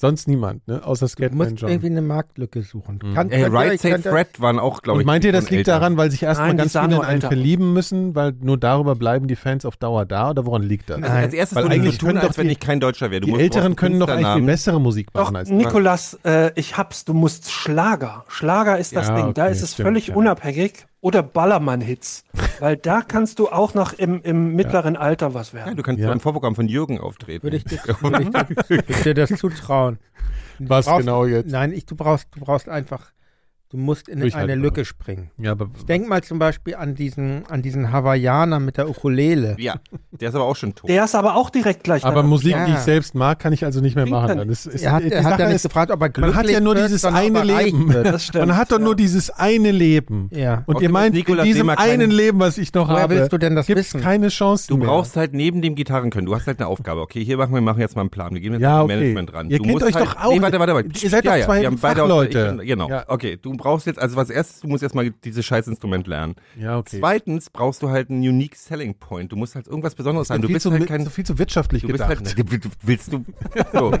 D: Sonst niemand, ne? Außer
E: Du
D: Scatman
E: musst
D: John.
E: irgendwie eine Marktlücke suchen. Kann,
C: Ey, Right Safe Fred waren auch, glaube
D: Und
C: ich.
D: meint ihr, das liegt
C: älter.
D: daran, weil sich erstmal
F: Nein, die
D: ganz
F: sahen
D: viele in
F: nur
D: einen
F: älter
D: verlieben müssen, weil nur darüber bleiben die Fans auf Dauer da? Oder woran liegt das?
C: Also als erstes
D: Weil
C: würde ich
D: eigentlich
C: so tun,
D: können
C: als
D: doch
C: wenn
D: die-
C: ich kein Deutscher wäre. Du
D: Die
C: musst-
D: Älteren
C: brauchst
D: können doch eigentlich viel
C: Künstlernamen.
D: bessere Musik
F: Doch,
D: machen als
F: Nikolas, äh, ich hab's, du musst Schlager. Schlager ist das
D: Ja,
F: Ding. Da
D: okay,
F: ist es
D: stimmt,
F: völlig
D: ja.
F: unabhängig. Oder Ballermann-Hits. Weil da kannst du auch noch im, im mittleren Alter was
C: Ja,
F: werden.
C: du kannst
D: Ja.
C: beim Vorprogramm von Jürgen auftreten.
E: Würde ich dir, würde ich dir, würde ich dir das zutrauen. Du
D: Was
E: brauchst-
D: genau jetzt?
E: Nein, ich, du brauchst, du brauchst einfach, du musst in
D: Durchhalten,
E: eine? Lücke springen.
D: Ja, aber
E: Denk mal zum Beispiel an diesen, an diesen Hawaiianer mit der Ukulele.
C: Ja, der ist aber auch schon tot.
F: Der ist aber auch direkt gleich
D: aber. Musik, die
E: Ja.
D: ich selbst mag, kann ich also nicht mehr machen.
F: dann-
D: ist, ist,
E: Er hat,
D: die
E: er hat ja nicht
D: ist,
E: gefragt, ob er glücklich
D: man hat ja nur
E: wird,
D: dieses eine Leben.
F: Stimmt.
D: Man hat doch
F: ja.
D: nur dieses eine Leben.
E: Ja.
D: Und
C: Ob
D: ihr meint, in diesem einen Leben, was ich noch
E: Woher
D: habe,
E: willst du denn das
D: gibt's
E: wissen?
D: keine Chance
C: Du
D: mehr.
C: brauchst halt neben dem Gitarren können. Du hast halt eine Aufgabe. Okay, hier machen wir machen jetzt mal einen Plan. Wir gehen jetzt
D: Ja, okay.
C: Management ran.
D: Ihr
C: du
D: kennt euch
C: halt,
D: doch auch-
C: Nee, warte, warte, warte.
D: ihr seid doch
C: ja,
D: zwei Fachleute.
C: ich Genau.
D: Ja.
C: Okay, du brauchst jetzt, also was erstes, du musst erstmal dieses scheiß Instrument lernen.
D: Ja, okay.
C: Zweitens brauchst du halt einen unique selling point. Du musst halt irgendwas Besonderes sein. Du bist
D: zu,
C: halt kein,
D: so viel zu wirtschaftlich
C: du bist
D: gedacht.
C: halt, du- willst du, so.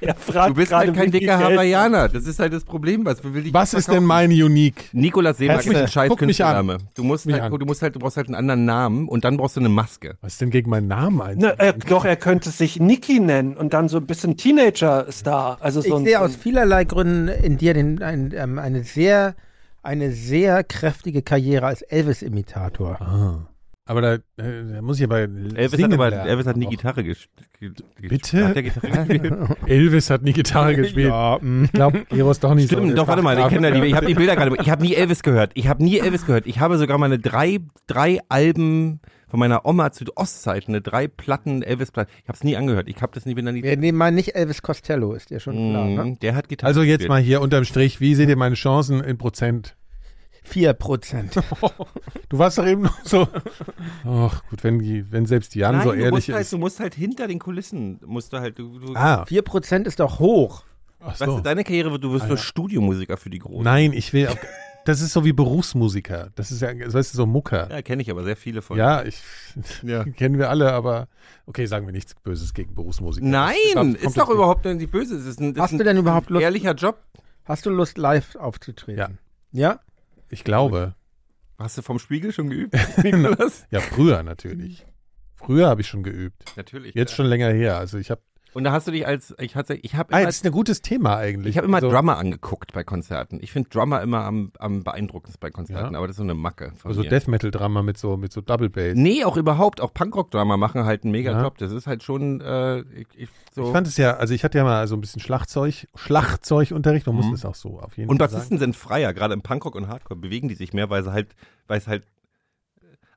F: Er fragt
C: du bist halt kein dicker Hawaiianer. Das ist halt das Problem. Was will ich
D: was ist denn mein Unique?
C: Nikolas
D: Guck
C: ist ein
D: mich-
C: scheiß. Künstlername. Du musst halt, du musst halt, du brauchst halt einen anderen Namen und dann brauchst du eine Maske.
D: Was ist denn gegen meinen Namen ein?
F: Ne, äh, doch, er könnte sich Niki nennen und dann so ein bisschen Teenager-Star. Also so
E: Ich
F: ein,
E: sehe aus vielerlei Gründen in dir den, ein, ähm, eine sehr, eine sehr kräftige Karriere als Elvis-Imitator.
D: Ah. Aber da, äh, da muss ich aber
C: Elvis
D: singen
C: hat aber. Elvis hat nie. Gitarre gespielt.
D: Bitte?
C: Hat Gitarre gespielt?
D: Elvis hat nie Gitarre gespielt.
E: Ja.
D: Ich glaube, Gero ist doch nicht so.
C: Stimmt, doch, warte mal, ich kenne die, ich habe die Bilder gerade. Ich habe nie Elvis gehört. Ich habe nie Elvis gehört. Ich habe sogar meine drei, drei Alben von meiner Oma zu Ostzeiten, eine drei Platten Elvis-Platten. Ich habe es nie angehört. Ich habe das nie, bin da nie.
E: Wir nehmen mal nicht Elvis Costello, ist dir schon klar, ne?
C: Mm, Der hat Gitarre
D: Also jetzt
C: gespielt.
D: mal hier unterm Strich, wie seht ihr meine Chancen in Prozent?
E: Vier Prozent.
D: Du warst doch eben noch so. Ach gut, wenn, die, wenn selbst Jan
C: Nein,
D: so
C: du
D: ehrlich
C: musst halt,
D: ist.
C: du musst halt hinter den Kulissen, musst du halt, du, du
D: Ah,
E: Vier Prozent ist doch hoch.
D: ach
C: weißt du,
D: so.
C: deine Karriere, wird- du wirst
D: Ah,
C: so
D: ja.
C: Studiomusiker für die Großen.
D: Nein, ich will. Das ist so wie Berufsmusiker. Das ist ja, weißt du, so Mucker.
C: Ja, kenne ich aber sehr viele von.
D: Ja, ich
C: Ja.
D: kennen wir alle, aber okay, sagen wir nichts Böses gegen Berufsmusiker.
C: Nein,
D: Das kommt
C: ist doch überhaupt nicht böse. Ist ein, das
E: Hast
C: ist
E: du denn überhaupt
C: ein
E: Lust?
C: ehrlicher Job.
E: Hast du Lust, live aufzutreten? Ja?
D: Ich glaube.
C: Hast du vom Spiegel schon geübt? Nikolas?
D: Ja, früher natürlich. Früher habe ich schon geübt.
C: Natürlich.
D: Jetzt
C: ja.
D: schon länger her. Also ich habe,
C: Und da hast du dich als, ich hatte, ich habe
D: ah, das ist ein gutes Thema eigentlich.
C: ich habe immer
D: also,
C: Drummer angeguckt bei Konzerten. Ich finde Drummer immer am, am beeindruckendsten bei Konzerten,
D: Ja.
C: aber das ist so eine Macke.
D: Also
C: mir.
D: Death Metal Drama mit so mit so Double Bass.
C: Nee, auch überhaupt, auch Punkrock-Drummer machen halt einen mega
D: Ja.
C: Job. Das ist halt schon, äh, ich, ich, so.
D: Ich fand es ja, also ich hatte ja mal so ein bisschen Schlagzeug, Schlagzeugunterricht, man
C: Mhm.
D: muss es auch so auf jeden
C: und
D: Fall
C: Bassisten sind freier, gerade im Punkrock und Hardcore bewegen die sich mehr, weil sie halt, weil es halt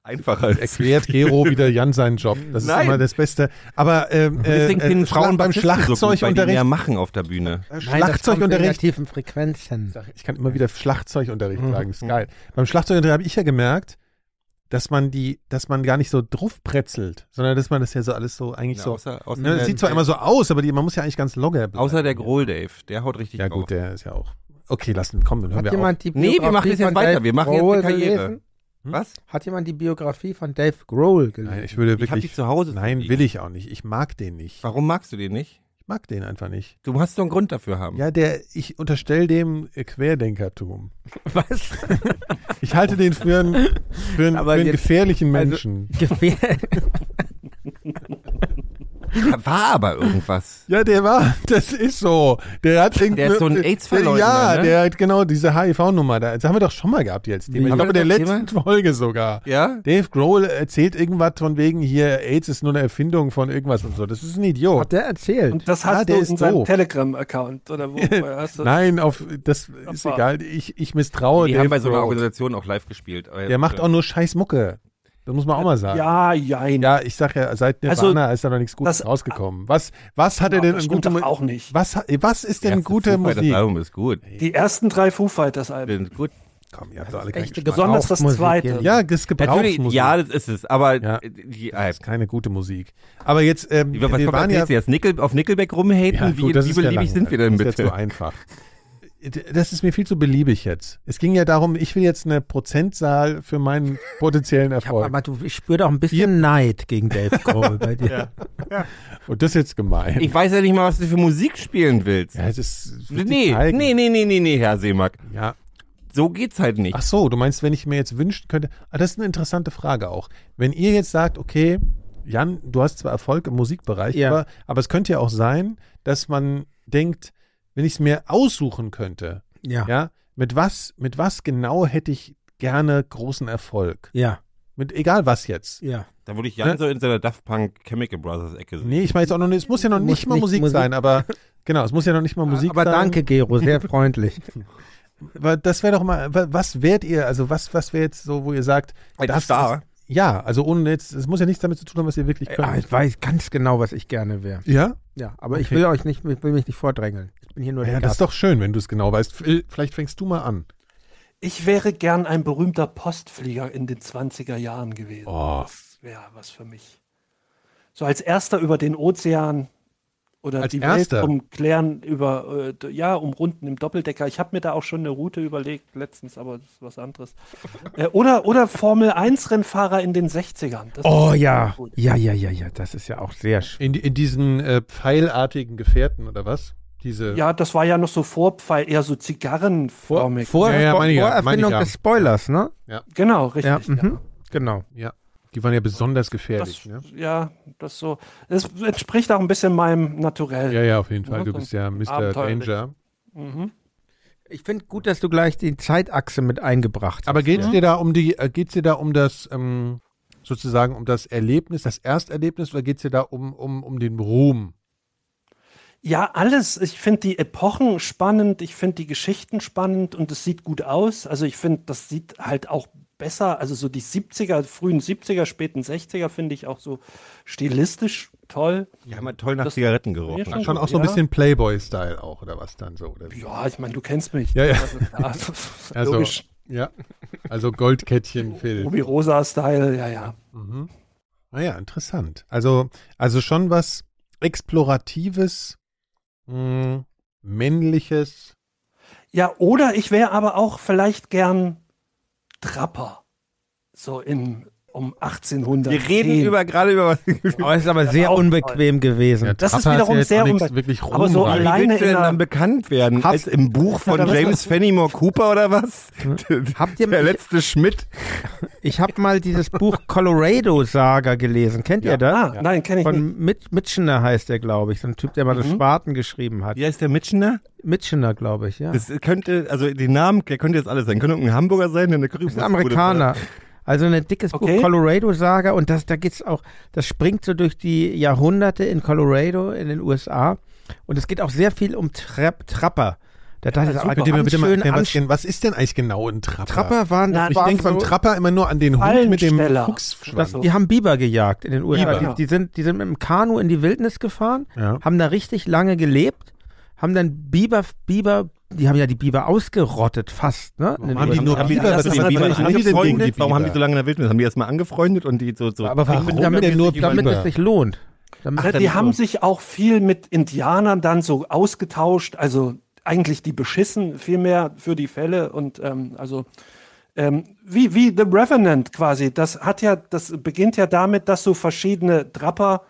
C: einfacher ist.
D: Erklärt Hero wieder Jan seinen Job. Das ist
C: Nein.
D: immer das Beste. Aber ähm,
C: Deswegen
D: äh, äh,
C: Frauen
D: beim
C: Bassisten so
D: Schlagzeugunterricht,
C: mehr machen auf der Bühne.
D: äh,
E: Nein, das in
D: Schlagzeugunterricht,
E: tiefen Frequenzen.
D: ich kann immer wieder Schlagzeugunterricht
C: Mhm.
D: sagen, ist geil. Beim Schlagzeugunterricht habe ich ja gemerkt, dass man die, dass man gar nicht so draufpretzelt, sondern dass man das ja so alles so eigentlich
C: Ja,
D: so.
C: außer, außer,
D: Ne, das sieht zwar immer so aus, aber die, man muss ja eigentlich ganz locker bleiben.
C: außer der Grohl Dave, der haut richtig
D: Ja
C: drauf.
D: gut, der ist ja auch. Okay, lass ihn kommen, dann hören
E: Hat
D: wir auf.
E: jemand die
C: Nee, wir machen jetzt weiter. Wir machen jetzt eine Karriere.
E: gelesen?
C: Was?
E: Hat jemand die Biografie von Dave Grohl gelesen?
D: Nein, ich würde
C: Ich hab
D: wirklich.
C: die zu Hause.
D: Nein, will ich auch nicht. Ich mag den nicht.
C: Warum magst du den nicht?
D: Ich mag den einfach nicht.
C: Du musst doch einen Grund dafür haben.
D: Ja, der, ich unterstelle dem Querdenkertum.
E: Was?
D: Ich halte den für einen, für einen,
E: Aber
D: für einen
E: jetzt-
D: gefährlichen
E: also-
D: Menschen.
E: Gefähr
C: Da war aber irgendwas.
D: ja, der war, das ist so. Der hat irgendwie.
C: Der ist so ein AIDS-Verleugner,
D: Ja,
C: ne?
D: der hat genau diese HIV-Nummer. Da- Das haben wir doch schon mal gehabt jetzt. Ich glaube, in der letzten Folge sogar.
C: Ja?
D: Dave Grohl erzählt irgendwas von wegen hier, AIDS ist nur eine Erfindung von irgendwas und so. Das ist ein Idiot.
E: hat der erzählt?
F: Und das
D: Ah,
F: hast
D: der
F: du in seinem. Telegram-Account oder wo? woher hast du
D: Nein, auf das ist egal. Ich, ich misstraue
C: Die
D: Dave
C: haben bei so einer. Organisation auch live gespielt.
D: Der macht auch nur scheiß Mucke. Das muss man auch mal sagen.
F: Ja, jein.
D: Ja, ich sag ja, seit
F: Also,
D: Nirvana ist da noch nichts Gutes
F: das-
D: rausgekommen. Was, was hat er denn
F: das
D: an
F: stimmt
D: gute
F: doch
D: Mu-
F: auch nicht.
D: Was, was ist denn gute
C: Foo
D: Musik?
C: Album ist gut.
F: Die ersten drei Foo Fighters Alben.
C: Sind gut.
D: Komm, ihr habt doch alle keinen
E: echte.
F: Besonders das zweite.
D: Ja, das Gebrauchsmusik.
C: ja, das ist es. Aber
D: Ja.
C: die,
D: das ist keine gute Musik. Aber jetzt, ähm,
C: was
D: wir
C: kommt
D: waren ja?
C: Jetzt Nickel, auf Nickelback rumhaten?
D: ja
C: wie
D: gut, das
C: wie
D: ja
C: beliebig sind wir denn
D: Das ist ja
C: bitte?
D: zu einfach. Das ist mir viel zu beliebig jetzt. Es ging ja darum, ich will jetzt eine Prozentzahl für meinen potenziellen
E: Ich
D: Erfolg.
E: aber du, ich spüre doch ein bisschen Neid gegen Dave Grohl bei dir.
D: Und das ist jetzt gemein.
C: Ich weiß ja nicht mal, was du für Musik spielen willst.
D: ja, das ist,
C: nee, nee, nee, nee, nee, nee, Herr Seemack.
D: Ja,
C: So geht's halt nicht.
D: Ach so, du meinst, wenn ich mir jetzt wünschen könnte, ah, das ist eine interessante Frage auch. Wenn ihr jetzt sagt, okay, Jan, du hast zwar Erfolg im Musikbereich,
E: Ja.
D: aber, aber es könnte ja auch sein, dass man denkt, wenn ich es mir aussuchen könnte,
E: Ja.
D: ja, mit was, mit was genau hätte ich gerne großen Erfolg?
E: Ja.
D: Mit egal was jetzt.
E: Ja.
C: Da würde ich Jan so in seiner Daft Punk Chemical Brothers Ecke sehen.
D: Nee, ich meine jetzt auch noch nicht, es muss ja noch
E: Muss
D: nicht mal
E: nicht
D: Musik,
E: Musik-
D: sein, aber genau, es muss ja noch nicht mal Musik
E: aber
D: sein.
E: danke, Gero, sehr freundlich.
D: Aber Das wäre doch mal, wa- was wärt ihr, also was, was wäre jetzt so, wo ihr sagt,
C: Ein
D: das
C: Star.
D: Ist, ja, also ohne jetzt, es muss ja nichts damit zu tun haben, was ihr wirklich könnt.
E: Ah, ich weiß ganz genau, was ich gerne wäre.
D: Ja?
E: Ja, aber ich
D: Okay.
E: will euch nicht, ich will mich nicht vordrängeln. Ich bin hier nur
D: Ja,
E: der
D: das ist
E: Gast.
D: doch schön, wenn du es genau weißt. Vielleicht fängst du mal an.
F: Ich wäre gern ein berühmter Postflieger in den 20er Jahren gewesen.
D: Oh.
F: Das wäre was für mich. So als erster über den Ozean oder
D: Als
F: die
D: Erster?
F: Welt umklären über, äh, ja, umrunden im Doppeldecker. Ich habe mir da auch schon eine Route überlegt letztens, aber das ist was anderes. äh, oder, oder Formel 1 Rennfahrer in den 60ern. Das
E: Oh
F: ist
E: ja.
F: gut.
E: Ja, ja, ja, ja. Das ist ja auch sehr schön.
D: In, in diesen äh, pfeilartigen Gefährten oder was? Diese.
F: Ja, das war ja noch so Vorpfeil, eher so zigarrenförmig.
E: Vor,
D: Ja, ja,
E: vor,
D: meine ich ja, meine
E: Vorerfindung
D: ich ja.
E: des Spoilers, ne?
F: genau, richtig.
E: Ja,
F: Ja,
E: mhm. genau.
D: Ja. Die waren ja besonders
F: Das,
D: gefährlich. ne?
F: ja, das so. Das entspricht auch ein bisschen meinem Naturell.
D: Ja, ja, auf jeden Fall.
F: Ja,
D: Du bist ja Mr. Danger.
F: Mhm.
E: Ich finde gut, dass du gleich die Zeitachse mit eingebracht hast.
D: Aber geht es dir da um die, äh, geht's dir da um das, ähm, sozusagen um das Erlebnis, das Ersterlebnis, oder geht es dir da um, um, um den Ruhm?
F: Ja, alles. Ich finde die Epochen spannend, ich finde die Geschichten spannend und es sieht gut aus. Also ich finde, das sieht halt auch besser. Also so die 70er, frühen 70er, späten 60er finde ich auch so stilistisch toll.
C: Die haben halt toll nach
F: Das-
C: Zigaretten gerochen.
F: Ja,
D: Schon auch so ein
F: Ja.
D: bisschen Playboy-Style auch, oder was dann so? Oder?
F: Ja, ich meine, du kennst mich.
D: Ja, ja.
F: Also,
D: Also,
F: logisch.
D: ja. Also Goldkettchen, Phil.
F: Ruby Rosa-Style, ja, ja.
D: Mhm. Naja, interessant. Also, also schon was Exploratives, mh, Männliches.
F: Ja, oder ich wäre aber auch vielleicht gern Trapper. So in um 1800.
C: Wir reden über gerade über was.
E: Aber es ist aber sehr
F: auch
E: unbequem gewesen.
F: Das ist wiederum
D: ja jetzt
F: sehr
D: auch nichts
F: unbe-
D: wirklich
F: aber so.
C: Wie
F: alleine in
C: denn dann bekannt werden? Als im Buch von
F: Ja,
C: James Fenimore Cooper oder was?
E: Habt ihr
C: Der letzte Schmidt.
E: Ich habe mal dieses Buch Colorado Saga gelesen. Kennt ihr das?
F: Ah, nein, kenne ich nicht.
E: Von Mit Mitchener heißt der, glaube ich. So ein Typ, der mal das Spaten geschrieben hat.
C: Wie heißt der Mitchener?
E: Mitchener, glaube ich, ja.
C: Das könnte, also die Namen, der könnte jetzt alles sein. Könnte irgendein Hamburger sein, der eine
E: Das ist ein Amerikaner. Also ein dickes
F: Okay.
E: Buch Colorado Saga und das, da geht's auch, das springt so durch die Jahrhunderte in Colorado in den USA und es geht auch sehr viel um Trapp, Trapper. Da dachte ich,
F: super.
E: auch
D: Bitte, mal- bitte mal was, was ist denn eigentlich genau ein Trapper?
E: Trapper waren,
F: Na,
D: Ich
E: war
D: denke beim
E: so-
D: Trapper immer nur an den Hund mit dem. Fuchsschwanz.
E: Die haben Biber gejagt in den USA.
D: Biber.
E: Die, die, sind, die sind mit dem Kanu in die Wildnis gefahren,
D: Ja.
E: haben da richtig lange gelebt, haben dann Biber, Biber, die haben ja die Biber ausgerottet, fast. Ne? Den
D: haben die nur
C: Haben die,
D: Biber? haben
C: die
D: die
C: Biber
D: denn gegen die
C: angefreundet? Warum haben die
D: Biber?
C: so lange in der Wildnis? Haben die erstmal angefreundet und die so, so.
D: Aber warum
E: damit,
D: denn nur
E: damit
D: Biber?
E: es sich lohnt. Damit es
F: die haben sich auch viel mit Indianern dann so ausgetauscht, also eigentlich die beschissen vielmehr für die Fälle und ähm, also ähm, wie, wie The Revenant quasi. Das hat ja, das beginnt ja damit, dass so verschiedene Drapper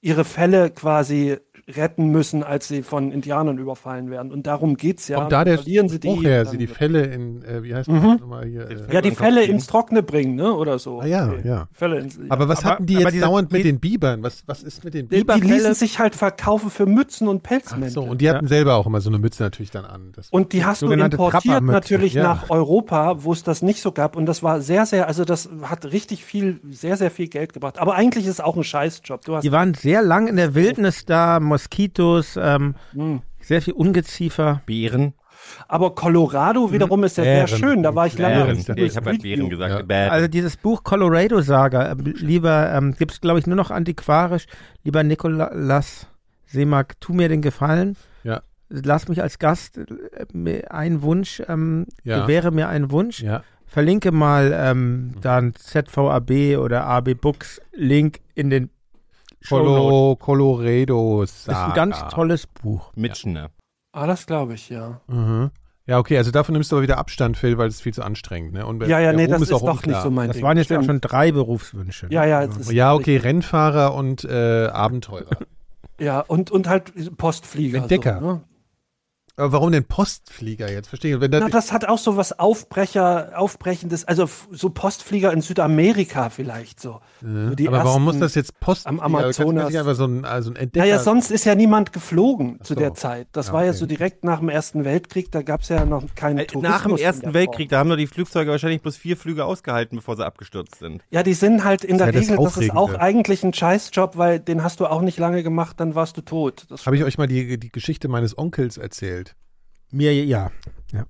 F: ihre Fälle quasi retten müssen, als sie von Indianern überfallen werden. Und darum geht's ja.
D: Kommt da der
F: verlieren sie die.
D: Her, sie die Fälle in, äh, wie heißt das nochmal hier? Äh,
F: ja, die Fälle ins Trockene bringen, ne? Oder so.
D: Ah, ja, ja.
F: Fälle ins,
D: aber was
E: Aber-
D: hatten die
E: aber
D: jetzt dauernd mit den Bibern? Was, was ist mit den
F: die,
D: Bibern?
F: die ließen sich halt verkaufen für Mützen und Pelzmäntel.
D: So, und die hatten selber auch immer so eine Mütze natürlich dann an. Das,
F: Und die hast du importiert natürlich
D: ja.
F: nach Europa, wo es das nicht so gab. Und das war sehr, sehr, also das hat richtig viel, sehr, sehr viel Geld gebracht. Aber eigentlich ist es auch ein Scheißjob. Du hast
E: Die waren sehr lang in der Wildnis da, Moskitos, ähm,
F: Hm.
E: sehr viel Ungeziefer.
C: Bären.
F: aber Colorado wiederum ist ja sehr
D: Bären.
F: schön. Da war ich lange.
D: Bären.
C: ich habe halt Bären gesagt.
D: Ja.
C: Bären.
E: Also dieses Buch Colorado Saga, äh, lieber, ähm, gibt's glaube ich nur noch antiquarisch. Lieber Nikolas Seemark, tu mir den Gefallen.
D: Ja.
E: Lass mich als Gast äh, mir einen Wunsch, ähm,
D: Ja.
E: gewähre mir einen Wunsch.
D: ja.
E: Verlinke mal ähm, dann ZVAB oder AB Books Link in den.
D: Colo, Colorado
E: Das ist ein ganz tolles Buch.
C: Mitchener.
F: Ah, das glaube ich, ja.
D: Mhm. Ja, okay, also davon nimmst du aber wieder Abstand, Phil, weil es viel zu anstrengend. Ne? Und
F: Ja, ja, nee,
D: Ruhm
F: das ist
D: auch
F: doch nicht
D: unklar.
F: so mein
E: Das
F: Ding.
E: waren jetzt
F: Stimmt.
E: schon drei Berufswünsche. ne?
F: Ja, ja, es ist
D: Ja, okay, Rennfahrer und äh, Abenteurer.
F: Ja, und, und halt Postflieger.
D: Entdecker.
F: So, ne?
D: Aber warum denn Postflieger jetzt? Verstehe ich. Wenn das,
F: Na, das hat auch so was Aufbrecher, Aufbrechendes, also so Postflieger in Südamerika vielleicht so. so die
D: aber warum muss das jetzt Postflieger?
F: am Amazonas.
D: Nicht einfach so ein, also ein Entdecker.
F: Naja, sonst ist ja niemand geflogen zu
D: so.
F: der Zeit. Das
D: Ja,
F: war ja
D: okay.
F: so direkt nach dem Ersten Weltkrieg, da gab es ja noch keinen
C: Äh,
F: Tourismus.
C: Nach dem Ersten. Weltkrieg, da haben doch die Flugzeuge wahrscheinlich bloß vier Flüge ausgehalten, bevor sie abgestürzt sind.
F: Ja, die sind halt in der
D: ja das
F: Regel, das ist auch eigentlich ein Scheißjob, weil den hast du auch nicht lange gemacht, dann warst du tot. Das
D: Habe ich euch mal die, die Geschichte meines Onkels erzählt?
E: Mir, ja.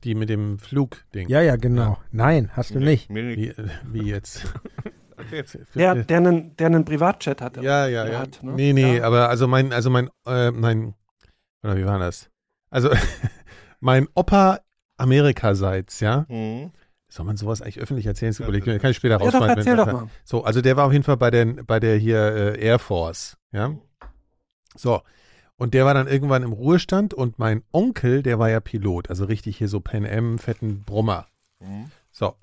D: Die mit dem Flugding.
E: Ja, ja, genau. Nein, hast du nicht.
C: Mir nicht.
D: Wie, äh, wie jetzt?
F: der, der, einen, der einen Privatjet hatte.
D: Ja, ja,
F: der
D: ja.
F: hat, ne?
D: Nee, nee,
F: Ja.
D: aber also mein, also mein, äh, mein, oder wie war das? Also mein Opa Amerikaseits, ja.
C: Mhm.
D: Soll man sowas eigentlich öffentlich erzählen? Das überlegt. Kann ich später
F: Ja, doch,
D: rausschneiden.
F: erzähl
D: wenn-
F: doch mal.
D: So, also der war auf jeden Fall bei der, bei der hier äh, Air Force, ja. So. Und der war dann irgendwann im Ruhestand und mein Onkel, der war ja Pilot, also richtig hier so Pan Am, fetten Brummer. So.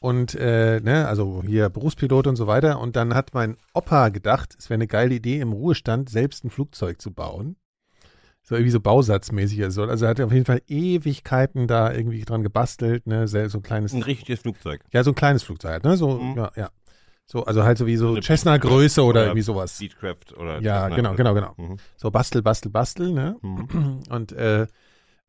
D: Und, äh, ne, also hier Berufspilot und so weiter. Und dann hat mein Opa gedacht, es wäre eine geile Idee, im Ruhestand selbst ein Flugzeug zu bauen. So irgendwie so bausatzmäßig. Also, also er hat auf jeden Fall Ewigkeiten da irgendwie dran gebastelt, ne, so ein kleines
C: Ein richtiges Flugzeug.
D: ja, so ein kleines Flugzeug, halt, ne? So,
C: Mhm.
D: ja, ja. So, also halt so wie so Cessna-Größe oder,
C: oder
D: irgendwie sowas.
C: Beechcraft oder.
D: Ja,
C: Cessna
D: genau, genau, genau.
C: Mhm.
D: So Bastel, Bastel, Bastel, ne?
C: Mhm.
D: Und äh,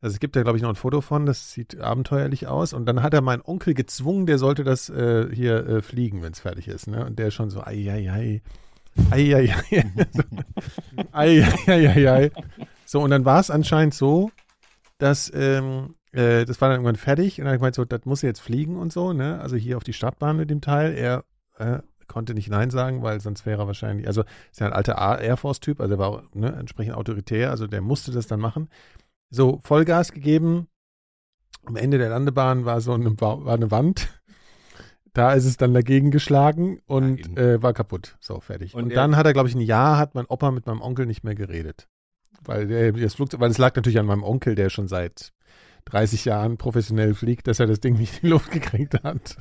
D: also es gibt da, glaube ich, noch ein Foto von, das sieht abenteuerlich aus. Und dann hat er meinen Onkel gezwungen, der sollte das äh, hier äh, fliegen, wenn es fertig ist, ne? Und der schon so, ei, ei, ei. Ei, ei, ei. so, ei, ei, ei, ei. So, und dann war es anscheinend so, dass ähm, äh, das war dann irgendwann fertig und dann hab ich gemeint, so, das muss jetzt fliegen und so, ne? Also hier auf die Startbahn mit dem Teil. Er äh, konnte nicht Nein sagen, weil sonst wäre er wahrscheinlich, also ist ja ein alter Air Force-Typ, also er war ne, entsprechend autoritär, also der musste das dann machen. So, Vollgas gegeben. Am Ende der Landebahn war so eine, Wa- war eine Wand. Da ist es dann dagegen geschlagen und äh, war kaputt. So, fertig.
C: Und
D: Und, dann hat er, glaube ich, ein Jahr hat mein Opa mit meinem Onkel nicht mehr geredet. Weil der, das Flugzeug, weil es lag natürlich an meinem Onkel, der schon seit 30 Jahren professionell fliegt, dass er das Ding nicht in die Luft gekriegt hat.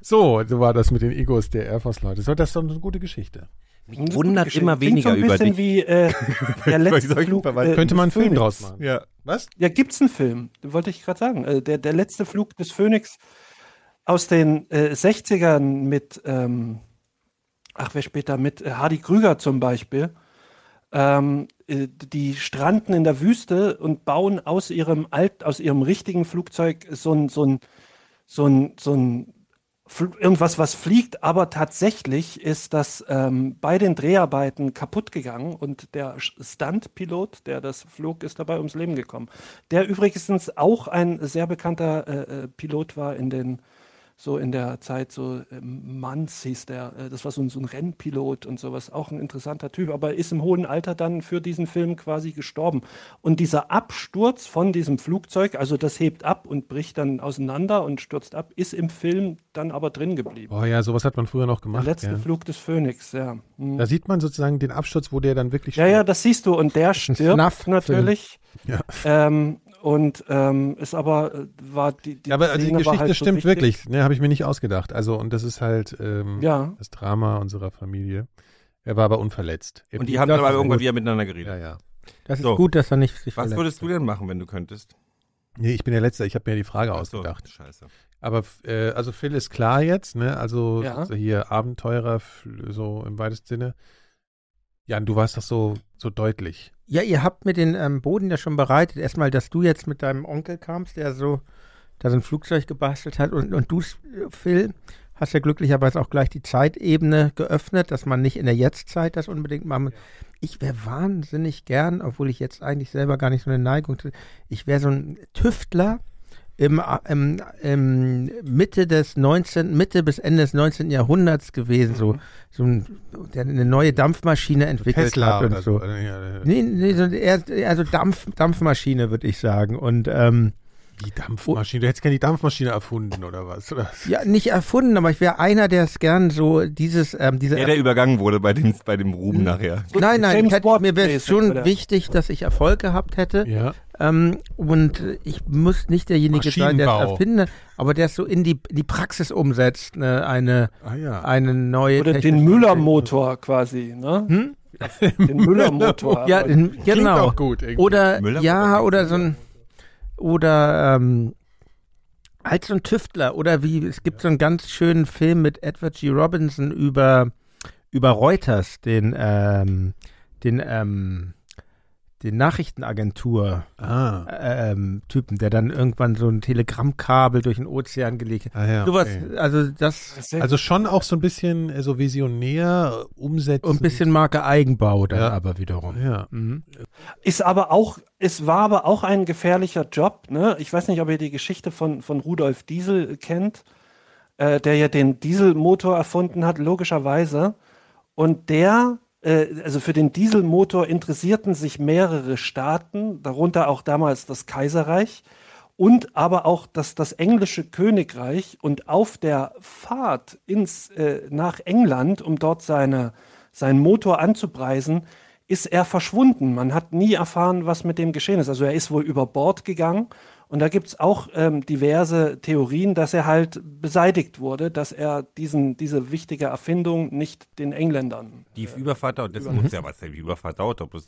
D: So, so war das mit den Egos der Air Force-Leute. So, das ist doch eine gute Geschichte.
C: Mich wundert immer
F: Klingt so
C: weniger
F: ein
C: über
F: bisschen
C: dich.
F: wie äh, der letzte Flug. Äh,
D: Könnte man einen Film
F: Phönix.
D: draus machen.
C: Ja.
D: Was?
F: Ja, gibt's einen Film, wollte ich gerade sagen. Äh, der, der letzte Flug des Phönix aus den äh, 60ern mit, ähm, ach, wer später mit äh, Hardy Krüger zum Beispiel. Ähm, äh, die stranden in der Wüste und bauen aus ihrem alt, aus ihrem richtigen Flugzeug so ein, so ein, so ein, so ein irgendwas, was fliegt, aber tatsächlich ist das ähm, bei den Dreharbeiten kaputt gegangen und der Stunt-Pilot, der das flog, ist dabei ums Leben gekommen. Der übrigens auch ein sehr bekannter äh, äh, Pilot war in den so in der Zeit, so ähm, Manz hieß der, äh, das war so ein, so ein Rennpilot und sowas, auch ein interessanter Typ, aber ist im hohen Alter dann für diesen Film quasi gestorben. Und dieser Absturz von diesem Flugzeug, also das hebt ab und bricht dann auseinander und stürzt ab, ist im Film dann aber drin geblieben.
D: Oh ja, sowas hat man früher noch
F: Der
D: gemacht.
F: letzte
D: ja.
F: Flug des Phönix, ja. Hm.
D: Da sieht man sozusagen den Absturz, wo der dann wirklich
F: Ja, ja, das siehst du. Und der stirbt natürlich.
D: Ja.
F: Ähm, und ähm, ist aber, äh, war die, die
D: Ja, aber die
F: Szene war
D: Geschichte
F: halt so
D: stimmt
F: wichtig.
D: wirklich. Ne, habe ich mir nicht ausgedacht. Also, und das ist halt ähm,
F: Ja.
D: das Drama unserer Familie. Er war aber unverletzt. Er
C: Und die haben dann aber irgendwann
E: gut.
C: wieder miteinander geredet.
D: Ja, ja.
E: Das ist
C: So.
E: gut, dass er nicht sich
C: Was
E: verletzt
C: würdest du denn machen, wenn du könntest?
D: Nee, ich bin der Letzte. Ich habe mir die Frage
C: Ach so,
D: ausgedacht.
C: Scheiße.
D: Aber äh, also Phil ist klar jetzt, ne? Also
F: Ja.
D: so hier Abenteurer, so im weitesten Sinne. Jan, du warst doch so, so deutlich.
E: Ja, ihr habt mir den ähm, Boden ja schon bereitet. Erstmal, dass du jetzt mit deinem Onkel kamst, der so, da so ein Flugzeug gebastelt hat. Und, und du, Phil, hast ja glücklicherweise auch gleich die Zeitebene geöffnet, dass man nicht in der Jetztzeit das unbedingt machen muss. Ich wäre wahnsinnig gern, obwohl ich jetzt eigentlich selber gar nicht so eine Neigung ich wäre so ein Tüftler im, im, im Mitte des 19., Mitte bis Ende des 19. Jahrhunderts gewesen, so, so ein, der eine neue Dampfmaschine entwickelt
D: Tesla
E: hat und
D: oder
E: so.
D: Äh, äh,
E: Nee, nee, so eher, eher so Dampf, Dampfmaschine, würde ich sagen. Und ähm,
D: Die Dampfmaschine. Du hättest gerne die Dampfmaschine erfunden oder was? Oder?
E: ja, nicht erfunden, aber ich wäre einer, der es gern so dieses, ähm, diese
C: Der, der übergangen wurde bei dem, bei dem Ruben nachher.
E: Nein, nein, hätte, mir wäre
F: mäßig,
E: schon
F: oder?
E: wichtig, dass ich Erfolg gehabt hätte.
D: Ja.
E: Ähm, und ich muss nicht derjenige sein, der es erfindet, aber der es so in die, in die Praxis umsetzt, ne, eine,
D: Ah ja.
E: eine neue
F: Oder den Müller-Motor quasi, ne?
E: Hm?
F: Den Müller-Motor.
E: Ja, den, genau.
D: auch gut. irgendwie.
E: Oder
C: Müller-
E: ja,
C: oder-
E: oder so ein oder ähm, als so ein Tüftler oder wie es gibt so einen ganz schönen Film mit Edward G. Robinson über über Reuters, den ähm, den ähm, den Nachrichtenagentur
D: Ah.
E: ähm, Typen, der dann irgendwann so ein Telegrammkabel durch den Ozean gelegt hat.
D: ah ja,
E: Sowas,
D: okay.
E: also das
D: Also schon auch so ein bisschen äh, so visionär, äh, umsetzen.
E: und ein bisschen Marke Eigenbau dann
D: Ja.
E: aber wiederum.
D: Ja.
E: Mhm.
F: Ist aber auch, es war aber auch ein gefährlicher Job. Ne? Ich weiß nicht, ob ihr die Geschichte von, von Rudolf Diesel kennt, äh, der ja den Dieselmotor erfunden hat, logischerweise. Und der, also für den Dieselmotor interessierten sich mehrere Staaten, darunter auch damals das Kaiserreich und aber auch das, das englische Königreich. Und auf der Fahrt ins, äh, nach England, um dort seine, seinen Motor anzupreisen, ist er verschwunden. Man hat nie erfahren, was mit dem geschehen ist. Also er ist wohl über Bord gegangen. Und da gibt es auch ähm, diverse Theorien, dass er halt beseitigt wurde, dass er diesen, diese wichtige Erfindung nicht den Engländern.
C: Die Überfahrt dauert, das muss ja was, die Überfahrt dauert doch bloß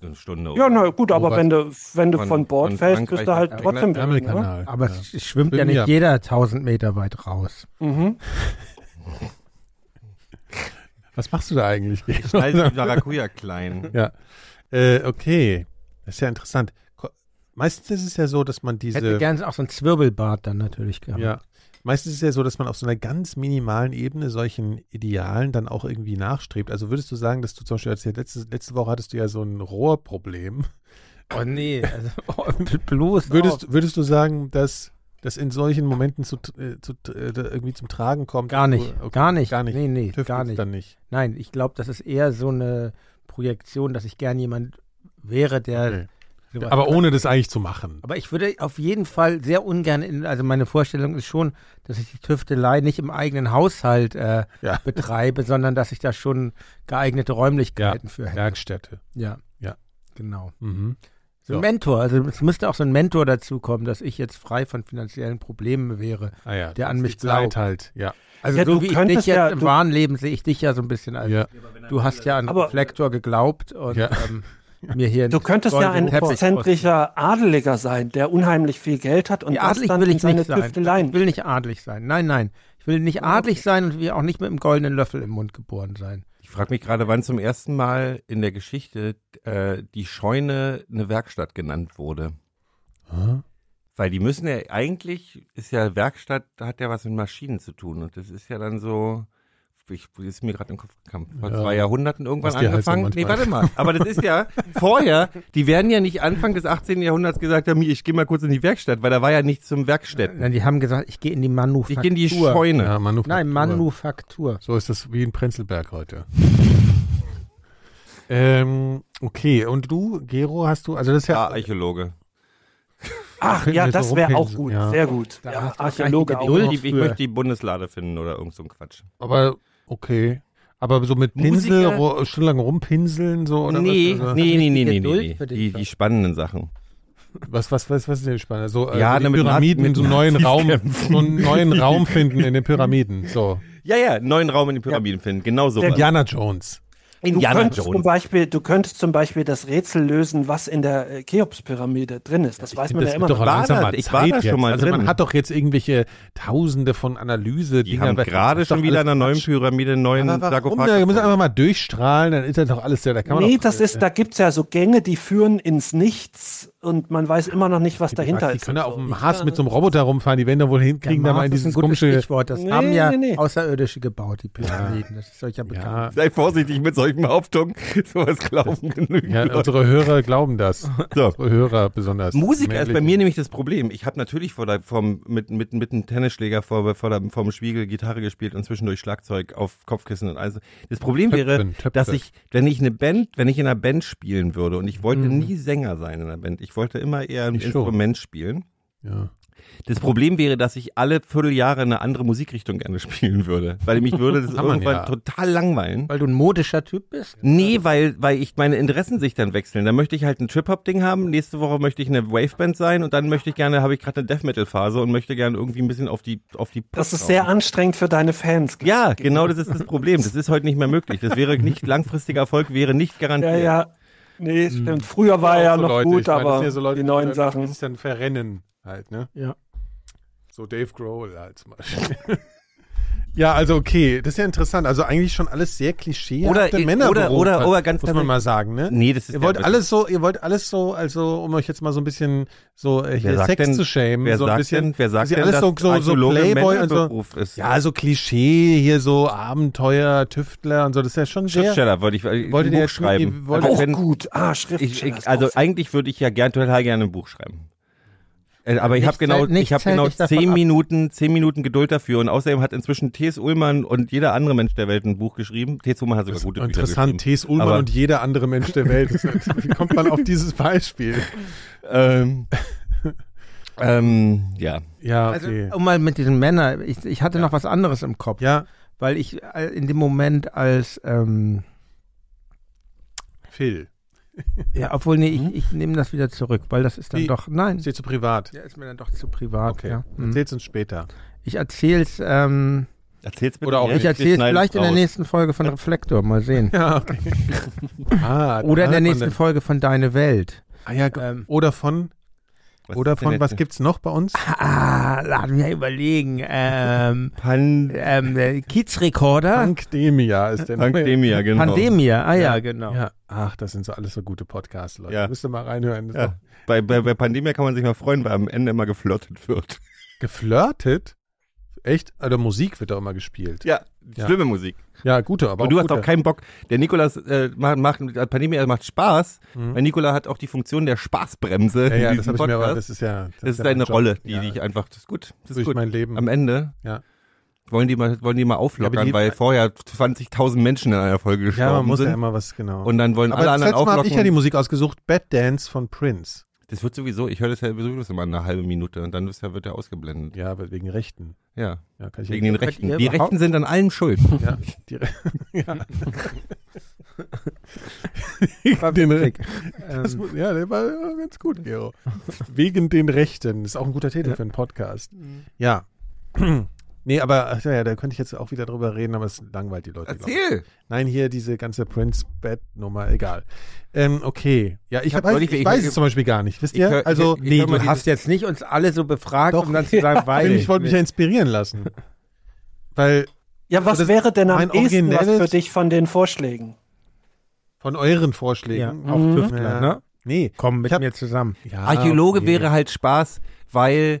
C: eine Stunde.
F: Ja, na gut, aber wenn du, wenn du
C: Von-
F: von, Bord
C: von
F: fällst, bist du halt trotzdem weg. Ne?
E: Aber
D: ja.
E: es schwimmt ja nicht
D: ja.
E: jeder 1000 Meter weit raus.
F: Mhm.
D: Was machst du da eigentlich?
C: Schnall die Maracuja klein.
D: ja. Äh, okay. Das ist ja interessant. Meistens ist es ja so, dass man
E: Ich hätte
D: diese.
E: gerne auch so ein Zwirbelbart dann natürlich gehabt.
D: Ja. Meistens ist es ja so, dass man auf so einer ganz minimalen Ebene solchen Idealen dann auch irgendwie nachstrebt. Also würdest du sagen, dass du zum Beispiel, letzte, letzte Woche hattest du ja so ein Rohrproblem.
E: Oh nee, also, oh, bloß
D: Würdest,
E: auf.
D: würdest du sagen, dass das in solchen Momenten zu, äh, zu, äh, irgendwie zum Tragen kommt?
E: Gar nicht,
D: okay,
E: gar nicht.
D: Gar nicht.
E: Nee, nee,
D: Tüftelst
E: gar nicht.
D: Dann nicht.
E: Nein, ich glaube, das ist eher so eine Projektion, dass ich gern jemand wäre, der
D: Okay.
E: Sowas
D: Aber ohne das eigentlich zu machen.
E: Aber ich würde auf jeden Fall sehr ungern, in, also meine Vorstellung ist schon, dass ich die Tüftelei nicht im eigenen Haushalt äh,
D: Ja.
E: betreibe, sondern dass ich da schon geeignete Räumlichkeiten für hätte.
D: Werkstätte.
E: Ja.
D: Ja.
E: Genau.
D: Mhm.
E: So ein. Mentor, also es müsste auch so ein Mentor dazu kommen, dass ich jetzt frei von finanziellen Problemen wäre.
D: Ah ja,
E: Der an mich
D: die Zeit
E: glaubt.
D: halt, ja.
E: Also
F: Ja,
E: so
F: du
E: wie ich dich
F: könntest
E: jetzt
F: ja-
E: im wahren Leben sehe ich dich ja so ein bisschen als,
D: Ja.
E: du hast ja an Reflektor geglaubt und
D: Ja.
E: ähm, mir hier
F: Du könntest ja ein exzentrischer Adeliger sein, der unheimlich viel Geld hat und
E: Ja,
F: das dann
E: will
F: in
E: ich
F: seine
E: nicht.
F: Tüfteleien.
E: Ich will nicht adlig sein. Nein, nein. Ich will nicht adlig sein und will auch nicht mit einem goldenen Löffel im Mund geboren sein.
C: Ich frage mich gerade, wann zum ersten Mal in der Geschichte äh, die Scheune eine Werkstatt genannt wurde.
D: Hm?
C: Weil die müssen ja eigentlich, ist ja Werkstatt, hat ja was mit Maschinen zu tun. Und das ist ja dann so, ich, das ist mir gerade im Kopf gekommen, vor
D: Ja.
C: zwei Jahrhunderten irgendwann angefangen. nee, warte mal. Aber das ist ja vorher, die werden ja nicht Anfang des 18. Jahrhunderts gesagt haben, ich gehe mal kurz in die Werkstatt, weil da war ja nichts zum Werkstätten.
E: Nein, die haben gesagt, ich gehe in die Manufaktur.
C: Ich gehe in die Scheune.
D: Ja, Manufaktur.
E: Nein, Manufaktur.
D: So ist das wie in Prenzlberg heute. ähm, okay, und du, Gero, hast du, also das ist
C: Ja,
D: ja,
C: Archäologe.
F: Ach ja, das wäre auch gut,
D: ja.
F: sehr gut. Ja, Archäologe auch.
C: Ich, möchte die Bundeslade finden oder irgend so ein Quatsch.
D: aber okay. Aber so mit Pinsel,
C: Musiker-
D: stundenlang rumpinseln, so, oder
C: nee,
D: was? Also,
C: nee, nee, nee, nee, nee, nee. Die, die spannenden Sachen.
D: Was, was, was, was ist denn spannend? So,
C: Ja,
D: also die Pyramiden,
C: Naz-
D: so einen neuen Raum,
C: kämpfen.
D: so einen neuen Raum finden in den Pyramiden, so.
C: Ja, ja, neuen Raum in den Pyramiden finden, genau so.
D: Indiana Jones.
F: Du
C: Indiana
F: könntest, zum
C: Jones.
F: Beispiel, du könntest zum Beispiel das Rätsel lösen, was in der äh, Cheops-Pyramide drin ist. Das weiß man
D: Das
F: ja immer
D: doch
C: War
D: langsam
C: da-
D: mal
C: ich war
D: Zeit
C: da schon mal
D: Also man
C: drin.
D: hat doch jetzt irgendwelche Tausende von Analyse.
C: Die haben gerade schon wieder in einer neuen Pyramide einen neuen? Sarkophag.
D: Da müssen einfach mal durchstrahlen, dann ist das doch alles ja, da kann man
F: Nee,
D: doch,
F: das ist, da gibt's ja so Gänge, die führen ins Nichts und man weiß immer noch nicht, was dahinter
D: die
F: ist.
D: können ja auf
F: so.
D: dem Hass mit so einem Roboter rumfahren, die werden da wohl hinkriegen, da mal in
E: Mars ist
D: dieses komische.
E: Stichwort. Das
F: Nee,
E: haben ja
F: nee, nee.
E: Außerirdische gebaut, die Pyramiden. Das ist euch ja bekannt.
D: Ja,
C: Sei vorsichtig mit solchen Behauptungen. Sowas glauben genügend
D: ja, unsere Hörer glauben das.
C: So.
D: Unsere Hörer besonders.
C: Musiker ist bei
D: Männliche.
C: mir nämlich das Problem. Ich habe natürlich vor der, vom, mit, mit, mit einem Tennisschläger vor, vor der, vom Spiegel Gitarre gespielt und zwischendurch Schlagzeug auf Kopfkissen und alles. Das Problem wäre,
D: Töpfen, Töpfe.
C: dass ich, wenn ich eine Band, wenn ich in einer Band spielen würde und ich wollte
D: Mhm.
C: nie Sänger sein in einer Band, ich wollte immer eher ein
D: Ich schon.
C: Instrument spielen.
D: Ja.
C: Das Problem wäre, dass ich alle Vierteljahre eine andere Musikrichtung gerne spielen würde, weil mich würde das irgendwann
D: ja.
C: total langweilen.
E: Weil du ein modischer Typ bist?
C: Nee, weil, weil ich meine Interessen sich dann wechseln. Dann möchte ich halt ein Trip-Hop-Ding haben, nächste Woche möchte ich eine Waveband sein und dann möchte ich gerne, habe ich gerade eine Death-Metal-Phase und möchte gerne irgendwie ein bisschen auf die, auf die
F: Das ist sehr anstrengend für deine Fans.
C: Ja, genau das ist das Problem. Das ist heute nicht mehr möglich. Das wäre nicht, langfristiger Erfolg wäre nicht
F: Ja,
C: garantiert.
F: ja. Nee, stimmt. Früher war
D: Auch
F: ja
D: so
F: noch
D: Leute,
F: gut,
D: ich meine, das
F: aber
D: sind ja so Leute,
F: die neuen Sachen.
D: Die sich dann verrennen halt, ne?
E: Ja.
D: So Dave Grohl halt zum Beispiel. ja, also okay, das ist ja interessant. Also eigentlich schon alles sehr klischee.
C: Oder-
D: Männerberuf,
C: oder- oder- oder ganz
D: muss man mal sagen, ne?
C: Nee, das ist
D: Ihr wollt
C: ja-
D: alles so, ihr wollt alles so, also um euch jetzt mal so ein bisschen so äh, hier Sex
C: denn-
D: zu schämen,
C: Wer
D: so ein
C: sagt
D: bisschen,
C: denn, wer sagt denn,
D: alles
C: dass
D: so, so, so Playboy und so.
C: Ist?
D: Ja, so Klischee, hier so Abenteuer, Tüftler und so, das ist ja schon sehr.
C: Schriftsteller wollte ich, äh,
D: Wolltet
C: ein
D: ihr
C: Buch schreiben.
D: ihr wollt-
C: Also
F: Auch
C: wenn-
F: gut. Ah,
C: Ich,
F: Schriftsteller.
C: ich,
F: ist
C: also eigentlich würde ich ja gern total gerne ein Buch schreiben. Äh, Aber ich habe genau, ich habe
E: hält
C: genau zehn. Minuten, zehn Minuten Geduld dafür und außerdem hat inzwischen T.S. Ullmann und jeder andere Mensch der Welt ein Buch geschrieben. T.S. Ullmann hat sogar gute Bücher
D: Interessant,
C: geschrieben.
D: T.S. Ullmann
C: Aber-
D: und jeder andere Mensch der Welt. Wie kommt man auf dieses Beispiel?
C: Ähm, ähm, ja.
D: Ja,
E: Also,
D: okay.
E: um mal mit diesen Männern, ich, ich hatte noch was anderes im Kopf.
D: ja,
E: Weil ich äh, in dem Moment als, ähm,
D: Phil.
E: Ja, obwohl, nee, ich, ich nehme das wieder zurück, weil das ist dann
D: Wie?
E: doch, nein,
D: Ist dir zu privat?
E: der ist mir dann doch zu privat.
D: Okay,
E: Ja. Hm.
D: erzähl's uns später.
E: Ich erzähl's, ähm,
C: Erzähl's bitte
D: Oder auch
C: jetzt,
E: ich
C: wir
E: erzähl's
C: schneiden
E: vielleicht in der
C: raus.
E: nächsten Folge von Reflektor, mal sehen.
D: Ja, okay. ah,
E: Oder in der nächsten Folge von Deine Welt.
D: Ah, ja,
E: Ähm,
D: oder von,
C: Was
D: oder von, was gibt's noch bei uns?
E: Ah, lass mich überlegen. Ähm,
C: Pan
E: ähm, der Kiezrekorder.
D: Pankdemia ist der neue-
C: Pandemia, genau.
E: Pandemie, ah ja, genau.
D: Ja, ach, das sind so alles so gute Podcasts, Leute.
C: Ja.
D: Müsst ihr mal reinhören.
C: Ja. Bei, bei, bei Pandemia kann man sich mal freuen, weil am Ende immer geflirtet wird.
D: Geflirtet? Echt? Also Musik wird doch immer gespielt.
C: Ja,
D: Ja.
C: schlimme Musik.
D: Ja, gute, aber
C: Und du hast
D: gute.
C: auch keinen Bock. Der Nikolas äh, macht, macht Pandemia macht Spaß,
D: Mhm.
C: weil Nikola hat auch die Funktion der Spaßbremse.
D: Ja, ja, das habe ich mir aber, das ist ja.
C: Das ist
D: ja
C: deine. Rolle, die,
D: ja,
C: die ich einfach, das ist gut. Das ist
D: durch
C: gut.
D: mein Leben.
C: Am Ende
D: Ja.
C: wollen die mal, wollen die mal auflockern,
D: Ja, die-
C: weil vorher 20.000 Menschen in einer Folge
D: Ja,
C: gestorben
D: man muss
C: sind.
D: ja immer was genau.
C: und dann wollen
D: aber
C: alle
D: das
C: anderen
D: letzte Mal habe
C: auflocken.
D: ich ja die Musik ausgesucht, Bad Dance von Prince.
C: Das wird sowieso, ich höre das ja sowieso immer eine halbe Minute und dann ist ja, wird er ausgeblendet.
D: Ja, aber wegen Rechten.
C: Ja,
D: Ja, kann ich
C: wegen den Rechten. Die
E: überhaupt-
C: Rechten sind an allem schuld.
D: ja, die, Re- ja. Den-. Das,
E: ähm,
D: mu- ja, der war ganz gut, Gero. Wegen den Rechten. Ist auch ein guter Titel für einen Podcast. Ja. nee, aber ach ja, da könnte ich jetzt auch wieder drüber reden, aber es langweilt die Leute. ich.
C: Erzähl.
D: Nein, hier diese ganze Prince-Bed-Nummer, egal. Ähm, okay. Ja, ich,
C: hab
D: weiß, ich
C: ich-
D: weiß
C: ich-
D: es zum Beispiel gar nicht. Wisst
C: ich
D: ihr?
C: hör- ich-
D: also,
C: ich-
E: nee, du hast jetzt nicht uns alle so befragt,
D: Doch.
E: um dann zu sagen, weil.
D: ich wollte mich ja inspirieren lassen. Weil
F: Ja, was
D: Das-
F: wäre denn am ehesten was
D: originelles-
F: für dich von den Vorschlägen?
D: von euren
E: ja,
D: Vorschlägen.
E: auch Tüftler,
D: Ja.
E: ne?
D: Nee.
E: Komm mit
D: Ich hab-
E: mir zusammen.
D: Ja,
C: Archäologe
D: okay.
C: wäre halt Spaß, weil,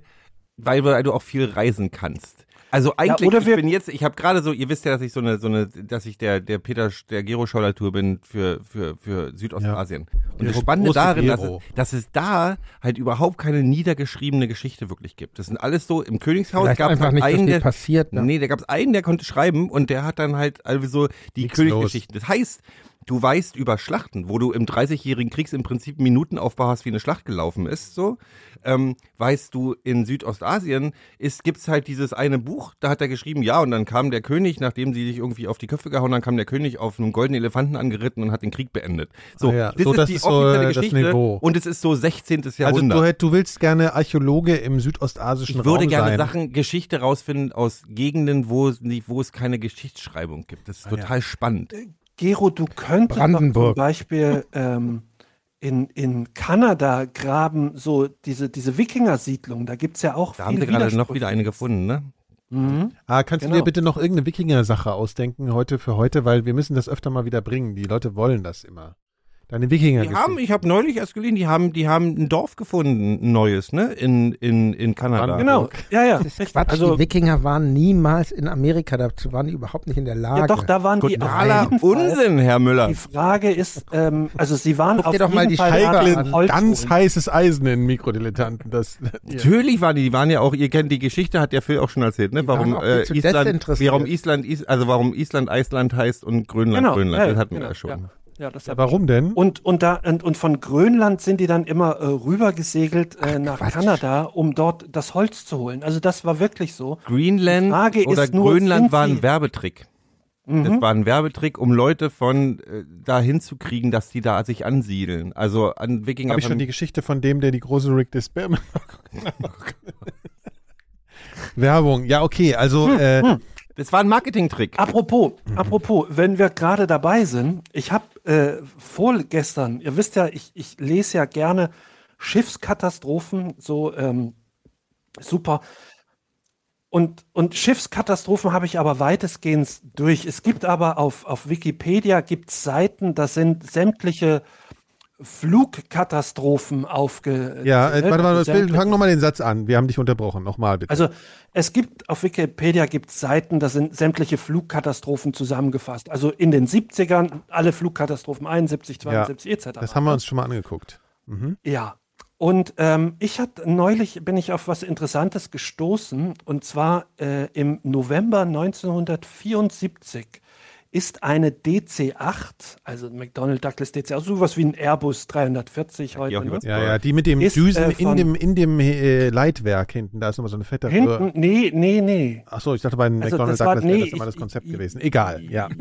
C: weil, weil du auch viel reisen kannst. Also eigentlich,
F: oder
C: ich bin jetzt, ich habe gerade so, ihr wisst ja, dass ich so eine, so eine, dass ich der, der Peter, der Gero Scholler Tour bin für, für, für Südostasien. Und
D: Der
C: das Spannende darin, dass
D: Gero.
C: es, dass es da halt überhaupt keine niedergeschriebene Geschichte wirklich gibt. Das sind alles so, im Königshaus gab es
E: einfach
C: halt
E: nicht so
C: einen, der,
E: passiert. Ne?
C: Nee, da gab es einen, der konnte schreiben und der hat dann halt also die
D: Nichts
C: Königsgeschichten. Das heißt, du weißt über Schlachten, wo du im 30-jährigen Kriegs im Prinzip Minutenaufbau hast, wie eine Schlacht gelaufen ist, so, ähm, weißt du, in Südostasien ist, gibt's halt dieses eine Buch, da hat er geschrieben, ja, und dann kam der König, nachdem sie sich irgendwie auf die Köpfe gehauen, dann kam der König auf einem goldenen Elefanten angeritten und hat den Krieg beendet. So,
D: Ah ja,
C: das
D: so,
C: ist
D: das
C: die
D: ist so,
C: offizielle
D: äh, das
C: Geschichte und es ist so 16.
D: Also
C: Jahrhundert.
D: du, hätt- du willst gerne Archäologe im südostasischen
C: Ich würde
D: Raum
C: gerne
D: sein.
C: Sachen, Geschichte rausfinden aus Gegenden, wo es, wo es keine Geschichtsschreibung gibt. Das ist
D: Ah, ja.
C: total spannend.
F: Gero, du könntest zum Beispiel ähm, in, in Kanada graben, so diese, diese Wikinger-Siedlung, da gibt es ja auch
C: Da haben sie gerade noch wieder eine gefunden, ne?
F: Mhm.
D: Ah, kannst du
F: Genau.
D: dir bitte noch irgendeine Wikinger-Sache ausdenken heute für heute, weil wir müssen das öfter mal wieder bringen. Die Leute wollen das immer. Deine Wikinger.
C: Die haben, ich habe neulich erst gelesen, die haben, die haben ein Dorf gefunden, ein neues, ne? In, in, in Kanada.
F: Genau, ja, ja.
E: Das ist
F: richtig.
E: Quatsch.
F: Also,
E: die Wikinger waren niemals in Amerika, dazu waren die überhaupt nicht in der Lage.
F: ja, doch, da waren die
C: Totaler
F: jeden Fall.
C: Unsinn, Herr Müller.
F: Die Frage ist, ähm, also sie waren
E: Guck
F: auf
E: dir doch mal
F: jeden
E: die
F: Fall Holz
D: Ganz heißes Eisen in Mikrodilettanten. Das,
C: Natürlich waren die, die waren ja auch, ihr kennt die Geschichte, hat der Phil auch schon erzählt, ne?
E: Die waren
C: Warum äh, Island, warum Island, Is, also warum Island Island heißt und Grönland
F: Genau,
C: Grönland,
F: ja,
C: das hatten wir
F: genau,
C: ja schon.
F: ja. Ja, das
D: ja, warum denn?
F: Und, und, da, und, und von Grönland sind die dann immer äh, rübergesegelt äh, nach
E: Quatsch.
F: Kanada, um dort das Holz zu holen. Also das war wirklich so.
C: Greenland oder
F: ist nur,
C: Grönland war ein Werbetrick. Das
F: Mhm.
C: war ein Werbetrick, um Leute von äh, da hinzukriegen, dass die da sich ansiedeln. Also an Wikinger.
D: Habe ich schon die Geschichte von dem, der die große Rick Despair Werbung. Ja, okay. Also, äh,
C: das war ein Marketingtrick.
F: Apropos, apropos, wenn wir gerade dabei sind, ich habe äh, vorgestern, ihr wisst ja, ich, ich lese ja gerne Schiffskatastrophen, so ähm, super. Und, und Schiffskatastrophen habe ich aber weitestgehend durch. Es gibt aber auf, auf Wikipedia gibt's Seiten, da sind sämtliche Flugkatastrophen aufge.
D: ja, äh, warte mal, Phil,
F: sämtliche-
D: fang nochmal den Satz an. Wir haben dich unterbrochen. Nochmal bitte.
F: also es gibt auf Wikipedia gibt Seiten, da sind sämtliche Flugkatastrophen zusammengefasst. Also in den 70ern alle Flugkatastrophen 71, 72 etc.
D: das haben wir uns schon mal angeguckt. Mhm.
F: Ja. Und ähm, ich hatte neulich bin ich auf was Interessantes gestoßen und zwar äh, im November 1974 ist eine DC-8, also McDonnell Douglas DC, also sowas wie ein Airbus 340
C: auch
F: heute. Ne?
C: über-
D: Ja, ja, die mit dem
F: Ist,
D: Düsen
F: äh,
D: in dem, in dem äh, Leitwerk hinten. Da ist nochmal so eine fette
F: Hinten, nee, nee, nee.
D: Achso, ich dachte bei den
F: Also war-
D: Douglas wäre
F: nee,
D: das immer das Konzept
F: ich-
D: gewesen. Egal, ja.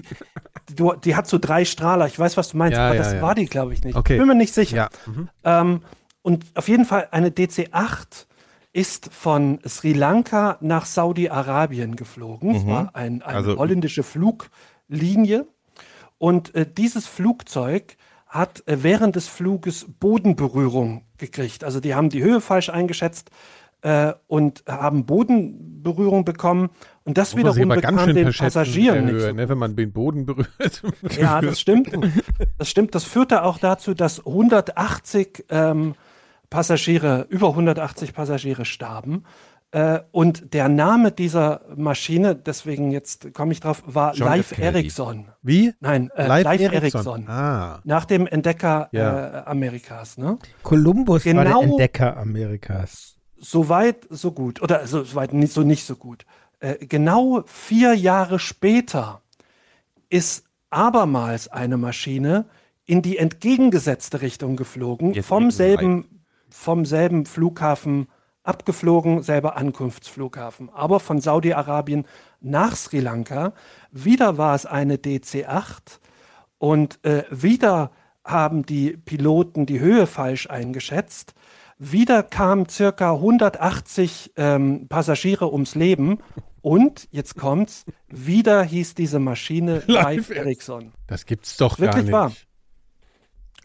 F: Du, die hat so drei Strahler, ich weiß, was du meinst,
D: Ja,
F: aber
D: ja,
F: das
D: ja.
F: war die, glaube ich, nicht.
D: Okay.
F: Bin mir nicht sicher.
D: Ja. Mhm.
F: Ähm, und auf jeden Fall eine DC-8 ist von Sri Lanka nach Saudi-Arabien geflogen. Es war ein, eine
C: Also-
F: holländische Fluglinie. Und äh, dieses Flugzeug hat äh, während des Fluges Bodenberührung gekriegt. Also die haben die Höhe falsch eingeschätzt äh, und haben Bodenberührung bekommen. Und das
D: Muss
F: wiederum bekam den Passagieren nicht
D: Höhe,
F: so
D: ne, wenn man den Boden berührt.
F: ja, das stimmt. Das stimmt. Das führte auch dazu, dass 180 ähm, Passagiere, über 180 Passagiere starben. Äh, und der Name dieser Maschine, deswegen jetzt komme ich drauf, war
C: John
F: Live. Ericsson.
D: Wie?
F: Nein, äh,
D: Live
F: Live,
D: Ericsson.
F: Ericsson.
D: Ah.
F: Nach dem Entdecker
D: Ja.
F: äh, Amerikas. Ne?
E: Kolumbus war
F: Genau-
E: der Entdecker Amerikas.
F: So weit, so gut. Oder so weit nicht so nicht so gut. Äh, genau vier Jahre später ist abermals eine Maschine in die entgegengesetzte Richtung geflogen,
C: Jetzt
F: vom selben, vom selben Flughafen abgeflogen, selber Ankunftsflughafen, aber von Saudi-Arabien nach Sri Lanka. Wieder war es eine DC-8 und äh, wieder haben die Piloten die Höhe falsch eingeschätzt. Wieder kamen circa 180 ähm, Passagiere ums Leben. Und jetzt kommt's, wieder hieß diese Maschine Live Ericsson.
D: Das gibt's doch
F: Wirklich
D: gar
F: wahr.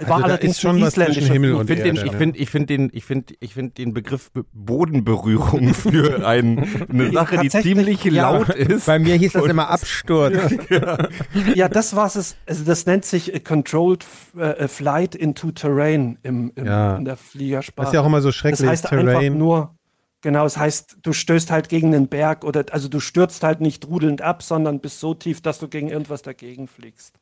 F: War
D: Also
F: allerdings
D: ist schon
F: isländischer
D: Himmel und
C: Ich finde den,
D: Erde,
C: ich
D: ne?
C: find, ich find den, ich find, ich find den Begriff Be- Bodenberührung für ein, eine Sache, die ziemlich
E: Ja,
C: laut ist.
E: Bei mir hieß das immer Absturz.
F: Ja, das war es. Also das nennt sich äh, Controlled äh, Flight into Terrain im, im,
D: Ja.
F: in der Fliegersprache.
D: Das ist ja auch immer so schrecklich.
F: Das heißt einfach
D: Terrain.
F: nur, genau, es heißt, du stößt halt gegen einen Berg oder also du stürzt halt nicht rudelnd ab, sondern bist so tief, dass du gegen irgendwas dagegen fliegst.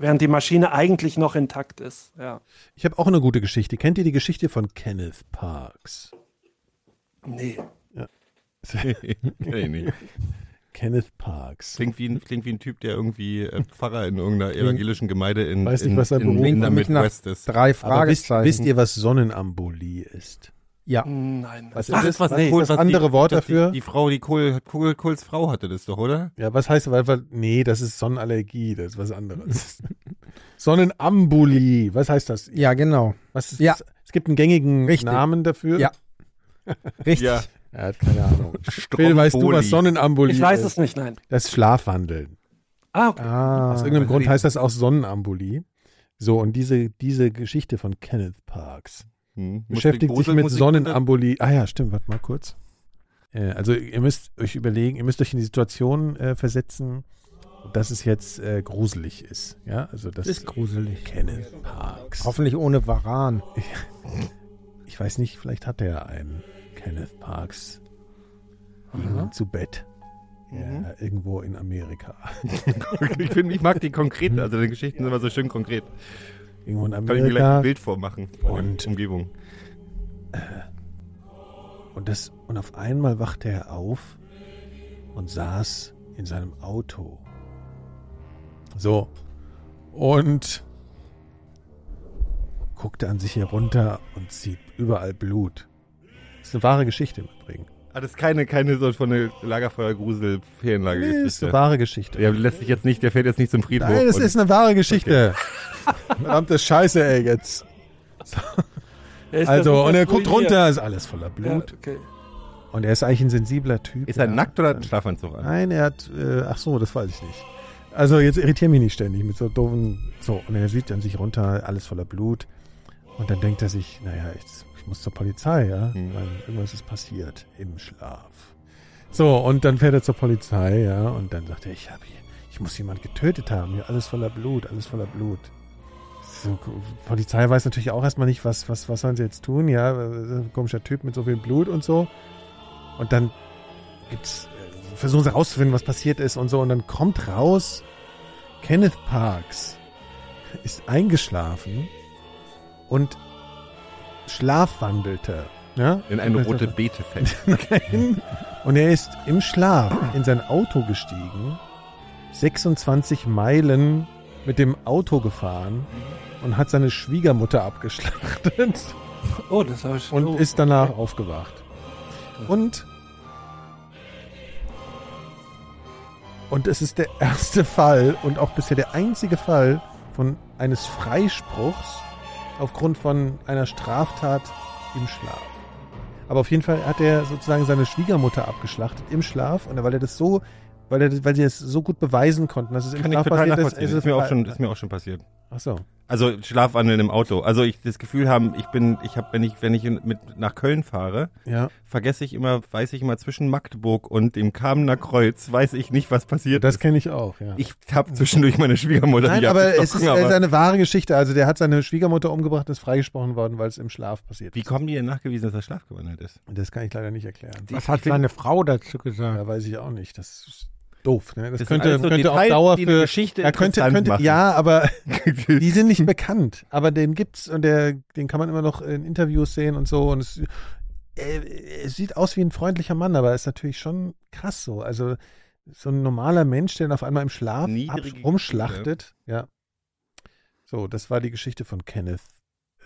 F: Während die Maschine eigentlich noch intakt ist. Ja.
D: Ich habe auch eine gute Geschichte. Kennt ihr die Geschichte von Kenneth Parks?
F: Nee.
C: Ich nicht.
D: Kenneth Parks.
C: Klingt wie, ein, klingt wie ein Typ, der irgendwie äh, Pfarrer in irgendeiner evangelischen Gemeinde in,
D: Weiß nicht,
C: in,
D: was er
C: in, in der Midwest ist.
E: Drei
D: Aber wisst,
E: Fragezeichen.
D: wisst ihr, was Sonnenambulie ist?
E: Ja.
F: Nein.
D: Was
C: Ach,
D: ist das?
C: was, nee,
D: ist das
C: was
D: andere
C: die,
D: Wort dafür?
C: Die, die Frau, die Kohl, Kohl, Kohls Frau hatte das doch, oder?
D: Ja, was heißt, weil, nee, das ist Sonnenallergie, das ist was anderes. Sonnenambulie, was heißt das?
E: Ja, genau.
D: Was ist
E: Ja.
D: das? Es gibt einen gängigen
E: Richtig.
D: Namen dafür.
E: Ja. Richtig.
C: Ja.
D: Er hat keine Ahnung. Phil, weißt du, was Sonnenambulie
F: Ich weiß
D: ist?
F: es nicht, nein.
D: Das ist Schlafwandeln.
F: Ah, okay.
E: Ah,
D: Aus irgendeinem Grund heißt das auch Sonnenambulie. So, und diese, diese Geschichte von Kenneth Parks
C: Hm.
D: beschäftigt sich mit Sonnenambulie. Ah ja, stimmt, warte mal kurz. Äh, also ihr müsst euch überlegen, ihr müsst euch in die Situation äh, versetzen, dass es jetzt äh, gruselig ist. Ja, also das
E: ist gruselig.
D: Kenneth Parks.
E: Hoffentlich ohne Varan.
D: Ich weiß nicht, vielleicht hat er einen Kenneth Parks zu Bett. Ja, irgendwo in Amerika.
C: ich, find, ich mag die konkreten, also die Geschichten sind immer so schön konkret.
D: Irgendwo in
C: Kann ich mir gleich ein
D: Amerika.
C: Bild vormachen. von der
D: Und-
C: Umgebung.
D: Und, das, und auf einmal wachte er auf und saß in seinem Auto. So. Und guckte an sich herunter und sieht überall Blut. Das ist eine wahre Geschichte im Übrigen.
C: Ah, das ist keine, keine so von der Lagerfeuer-Grusel-Ferienlage.
D: Nee, ist eine wahre Geschichte.
C: Der lässt sich jetzt nicht, der fährt jetzt nicht zum Friedhof.
D: Nein, das ist eine wahre Geschichte. Verdammte Scheiße, ey, jetzt. Also,
F: ja
D: und er guckt runter, ist alles voller
F: Ja,
D: Blut.
F: okay.
D: Und er ist eigentlich ein sensibler Typ.
C: Ist er
D: ja.
C: nackt oder hat einen Schlafanzug an?
D: Nein, er hat, äh, ach so, das weiß ich nicht. Also jetzt irritiere mich nicht ständig mit so doofen, so, und er sieht an sich runter, alles voller Blut. Und dann denkt er sich, naja, jetzt, ich muss zur Polizei, ja,
C: Hm.
D: weil irgendwas ist passiert im Schlaf. So, und dann fährt er zur Polizei, ja, und dann sagt er, ich habe hier, ich muss jemand getötet haben, hier alles voller Blut, alles voller Blut. So, Polizei weiß natürlich auch erstmal nicht, was, was, was sollen sie jetzt tun, ja, komischer Typ mit so viel Blut und so. Und dann gibt's, äh, versuchen sie herauszufinden, was passiert ist und so. Und dann kommt raus, Kenneth Parks ist eingeschlafen und schlafwandelte. Ja?
C: In eine rote Beete fällt.
D: Nein. Und er ist im Schlaf in sein Auto gestiegen, 26 Meilen mit dem Auto gefahren und hat seine Schwiegermutter abgeschlachtet
F: Oh, das habe ich
D: und
F: oh.
D: ist danach aufgewacht. Und und es ist der erste Fall und auch bisher der einzige Fall von eines Freispruchs aufgrund von einer Straftat im Schlaf. Aber auf jeden Fall hat er sozusagen seine Schwiegermutter abgeschlachtet im Schlaf und weil er das so, weil er, weil sie es so gut beweisen konnten, dass es im
C: Kann ich
D: Schlaf
C: total
D: passiert ist, ist
C: ist mir auch
D: frei-
C: schon, ist mir auch schon passiert.
D: Ach so.
C: Also Schlafwandeln im Auto. Also ich das Gefühl haben, ich bin, ich habe, wenn ich, wenn ich mit nach Köln fahre,
D: Ja.
C: vergesse ich immer, weiß ich immer zwischen Magdeburg und dem Kamener Kreuz, weiß ich nicht, was passiert
D: Das kenne ich auch, ja.
C: Ich habe zwischendurch meine Schwiegermutter.
D: Nein, aber es ist, ist
C: aber
D: eine wahre Geschichte. Also der hat seine Schwiegermutter umgebracht, ist freigesprochen worden, weil es im Schlaf passiert
C: Wie
D: ist.
C: kommen die denn nachgewiesen, dass er schlafgewandelt ist?
D: Das kann ich leider nicht erklären.
E: Was hat seine Frau dazu gesagt?
D: Ja, weiß ich auch nicht. Das ist doof. Ne? Das,
C: Das
D: könnte,
C: so
D: könnte auf Dauer für
C: Geschichte
D: ja, könnte, könnte,
C: machen.
D: ja, aber die sind nicht bekannt. Aber den gibt's und der, den kann man immer noch in Interviews sehen und so. Und es, er, er sieht aus wie ein freundlicher Mann, aber ist natürlich schon krass so. Also so ein normaler Mensch, der dann auf einmal im Schlaf ab, rumschlachtet. Ja. So, das war die Geschichte von Kenneth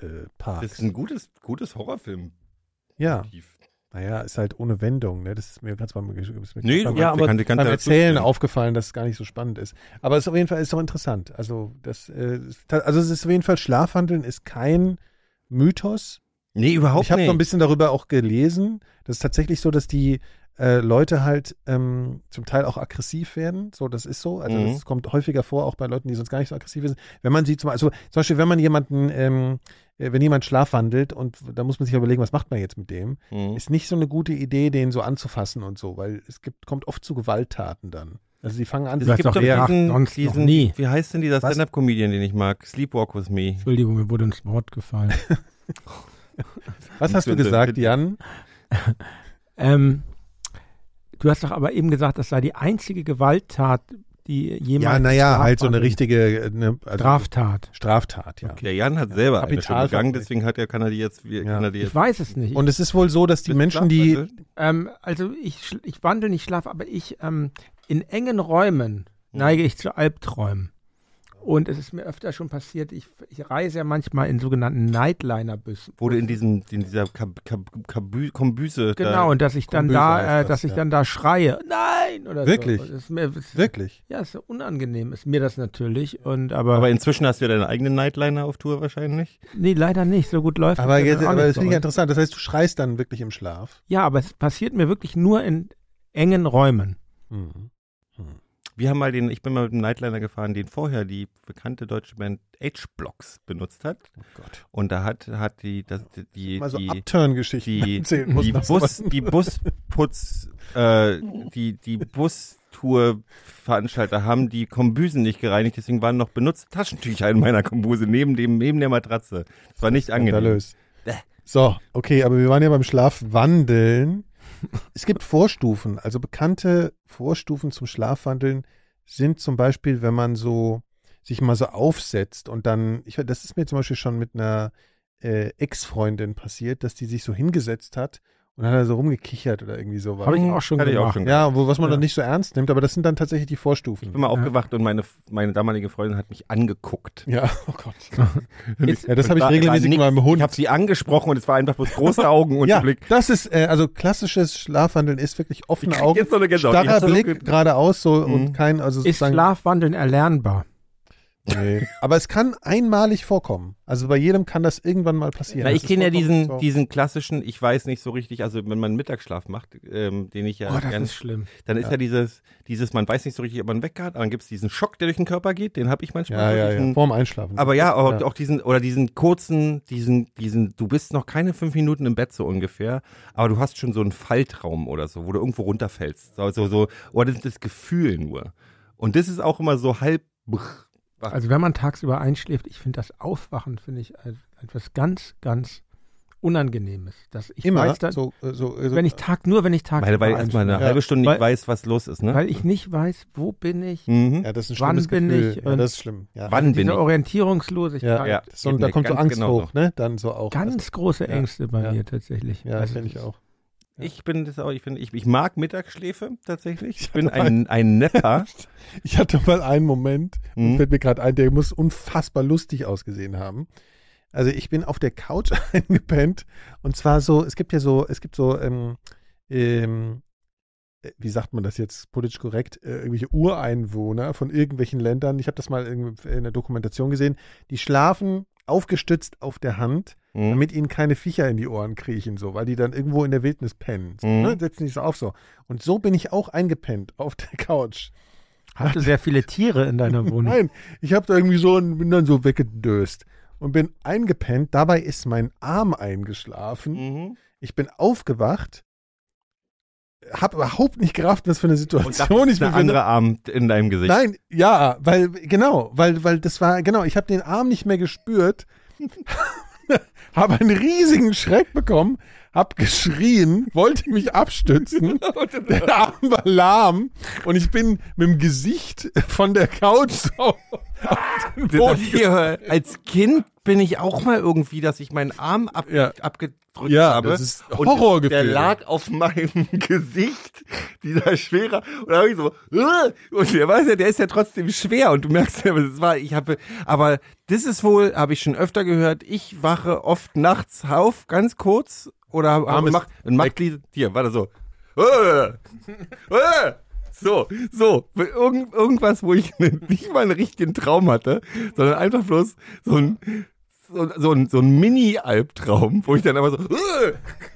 D: äh, Parks.
C: Das ist ein gutes, gutes Horrorfilm.
D: ja. Naja, ist halt ohne Wendung, ne? Das ist mir ganz beim, ist mir
C: Nee,
D: beim,
F: Ja, aber
C: kann,
D: beim Erzählen aufgefallen, dass es gar nicht so spannend ist. Aber es ist auf jeden Fall ist doch interessant. Also das, äh, also es ist auf jeden Fall Schlafwandeln ist kein Mythos.
C: Nee, überhaupt
D: ich habe
C: nicht.
D: so ein bisschen darüber auch gelesen. Das ist tatsächlich so, dass die äh, Leute halt ähm, zum Teil auch aggressiv werden. So, das ist so. Also
C: Mhm.
D: das kommt häufiger vor, auch bei Leuten, die sonst gar nicht so aggressiv sind. Wenn man sie zum, also zum Beispiel, wenn man jemanden, ähm, äh, wenn jemand schlafwandelt und da muss man sich überlegen, was macht man jetzt mit dem,
C: Mhm.
D: ist nicht so eine gute Idee, den so anzufassen und so, weil es gibt, kommt oft zu Gewalttaten dann. Also die fangen an,
C: Es gibt
E: doch
C: diesen,
E: sonst noch
C: diesen
E: nie.
C: wie heißt denn dieser? Stand-Up-Comedian, den ich mag? Sleepwalk with me.
E: Entschuldigung, mir wurde ins Wort gefallen.
D: was hast du gesagt. Jan?
E: ähm, du hast doch aber eben gesagt, das sei die einzige Gewalttat, die jemals.
D: Ja, naja, halt so eine richtige äh, ne, also
E: Straftat.
D: Straftat, ja.
C: Der Jan hat selber eine schon begangen, deswegen hat er, kann er die jetzt, wie-
D: Ja.
C: kann er die
E: Ich
C: jetzt
E: weiß es nicht.
D: Und es ist wohl so, dass die
C: Bist
D: Menschen, die?
E: Ähm, also ich, schl- ich wandle nicht schlaf, aber ich ähm, in engen Räumen neige ich zu Albträumen. Und es ist mir öfter schon passiert, ich, ich reise ja manchmal in sogenannten Nightliner-Büssen.
C: wurde in diesem, in dieser Kab, Kab, Kabü, Kombüse.
E: Genau, und dass ich dann
D: Kombüse
E: da, äh,
D: das,
E: dass ich
D: ja.
E: dann da schreie, nein! Oder
D: Wirklich?
E: So. Ist mir, das,
D: wirklich,
E: Ja, ist unangenehm, ist mir das natürlich. Und aber,
C: Aber inzwischen hast du ja deine eigene Nightliner auf Tour wahrscheinlich.
E: nee, leider nicht. So gut läuft
D: aber,
E: das
D: jetzt, aber
E: nicht
D: das finde ich interessant. Das heißt, du schreist dann wirklich im Schlaf.
E: Ja, aber es passiert mir wirklich nur in engen Räumen.
D: Mhm.
C: Wir haben mal den, ich bin mal mit dem Nightliner gefahren, den vorher die bekannte deutsche Band H-Blocks benutzt hat.
D: Oh Gott.
C: Und da hat, hat die, das, die,
D: Mal so
C: die,
D: Upturn-Geschichten
C: die, die, Bus, die Busputz, äh, die, die Bustour-Veranstalter haben die Kombüsen nicht gereinigt, deswegen waren noch benutzte Taschentücher in meiner Kombüse neben dem, neben der Matratze. Das war nicht angenehm.
D: So, okay, aber wir waren ja beim Schlafwandeln. Es gibt Vorstufen, also bekannte Vorstufen zum Schlafwandeln sind zum Beispiel, wenn man so sich mal so aufsetzt und dann, ich, das ist mir zum Beispiel schon mit einer äh, Ex-Freundin passiert, dass die sich so hingesetzt hat und dann hat er so rumgekichert oder irgendwie sowas.
E: Habe ich auch schon
C: Hatte ich auch
E: gemacht.
C: schon
D: ja, wo, was man
E: Ja.
D: dann nicht so ernst nimmt, aber das sind dann tatsächlich die Vorstufen.
C: Ich bin mal aufgewacht und meine, meine damalige Freundin hat mich angeguckt.
D: Ja, oh Gott.
E: Ist-
D: Ja, das habe ich regelmäßig mit meinem. Hund.
C: Ich habe sie angesprochen und es war einfach bloß große Augen und
D: ja,
C: Blick.
D: das ist, äh, also klassisches Schlafwandeln ist wirklich offene Augen,
C: jetzt so eine Gänsehaut.
D: Starrer Blick
C: ge-
D: geradeaus so
C: Mhm.
D: und kein, also
E: Ist. Schlafwandeln erlernbar?
D: Nee. Aber es kann einmalig vorkommen. Also bei jedem kann das irgendwann mal passieren.
C: Na,
D: Das
C: ich kenne ja diesen,
D: so.
C: diesen klassischen, ich weiß nicht so richtig, also wenn man einen Mittagsschlaf macht, ähm, den ich ja
E: oh, das
C: gerne,
E: ist schlimm.
C: dann ist ja. dieses, dieses, man weiß nicht so richtig, ob man weg hat, aber dann gibt es diesen Schock, der durch den Körper geht, den habe ich manchmal.
D: Ja, ja, ja. Vorm Einschlafen.
C: Aber ja, auch,
D: Ja.
C: auch diesen, oder diesen kurzen, diesen, diesen, du bist noch keine fünf Minuten im Bett so ungefähr, aber du hast schon so einen Faltraum oder so, wo du irgendwo runterfällst. So, so, so oder das, das Gefühl nur. Und das ist auch immer so halb.
E: Also wenn man tagsüber einschläft, ich finde das Aufwachen, finde ich als- etwas ganz, ganz Unangenehmes. Dass ich
D: Immer
E: weiß dann,
D: so, äh, so, äh, so
E: wenn ich Tag, nur wenn ich tagsüber
C: weil, weil erstmal eine
E: einschlafe.
C: halbe Stunde nicht
E: Weil-
C: weiß, was los ist, ne?
E: Weil ich nicht weiß, wo bin ich,
C: mhm.
D: ja, das ist ein
E: Wann bin
D: Gefühl.
E: ich
D: Ja, das ist schlimm. Ja.
C: Wann bin
E: diese
C: ich?
E: Orientierungslosigkeit.
D: Ja,
C: Ja,
D: so, da kommt so Angst
C: genau
D: hoch, ne? Dann so auch.
E: Ganz große
D: Ja.
E: Ängste bei
D: Ja.
E: mir tatsächlich.
D: ja,
E: Also,
D: kenne ich auch.
C: Ich bin das auch, ich finde, ich, ich mag Mittagsschläfe tatsächlich. Ich bin ein, ein Nepper.
D: Ich hatte mal einen Moment,
C: Mhm.
D: fällt mir gerade ein, der muss unfassbar lustig ausgesehen haben. Also ich bin auf der Couch eingepennt und zwar so, es gibt ja so, es gibt so, ähm, ähm, äh, wie sagt man das jetzt politisch korrekt, äh, irgendwelche Ureinwohner von irgendwelchen Ländern, ich habe das mal irgendwie in der Dokumentation gesehen, die schlafen aufgestützt auf der Hand,
C: Mhm.
D: damit ihnen keine Viecher in die Ohren kriechen, so, weil die dann irgendwo in der Wildnis pennen. So,
C: Mhm.
D: ne? Setzen sich so auf so. Und so bin ich auch eingepennt auf der Couch.
E: Hast du sehr viele Tiere in deiner Wohnung?
D: Nein, ich habe da irgendwie so und bin dann so weggedöst und bin eingepennt. Dabei ist mein Arm eingeschlafen.
C: Mhm.
D: Ich bin aufgewacht, habe überhaupt nicht gerafft, was für eine Situation ich mir
C: anderer Arm in deinem Gesicht.
D: Nein, ja, weil genau, weil weil das war genau, ich habe den Arm nicht mehr gespürt. habe einen riesigen Schreck bekommen, hab geschrien, wollte mich abstützen. Der Arm war lahm und ich bin mit dem Gesicht von der Couch so auf den Boden
C: hier, als Kind bin ich auch mal irgendwie, dass ich meinen Arm ab,
D: Ja.
C: abgedrückt
D: Ja,
C: habe.
D: das ist Horrorgefühl.
C: Der lag auf meinem Gesicht, dieser schwerer. Und da habe ich so, "Ugh!" und der weiß ja, der ist ja trotzdem schwer. Und du merkst ja, das war, ich habe, aber das ist wohl, habe ich schon öfter gehört, ich wache oft nachts auf, ganz kurz. oder
D: ist
C: macht, und macht die, hier, warte so. Äh, äh, so, so, irgend, irgendwas, wo ich nicht mal einen richtigen Traum hatte, sondern einfach bloß so ein, so, so ein, so ein Mini-Albtraum, wo ich dann einfach so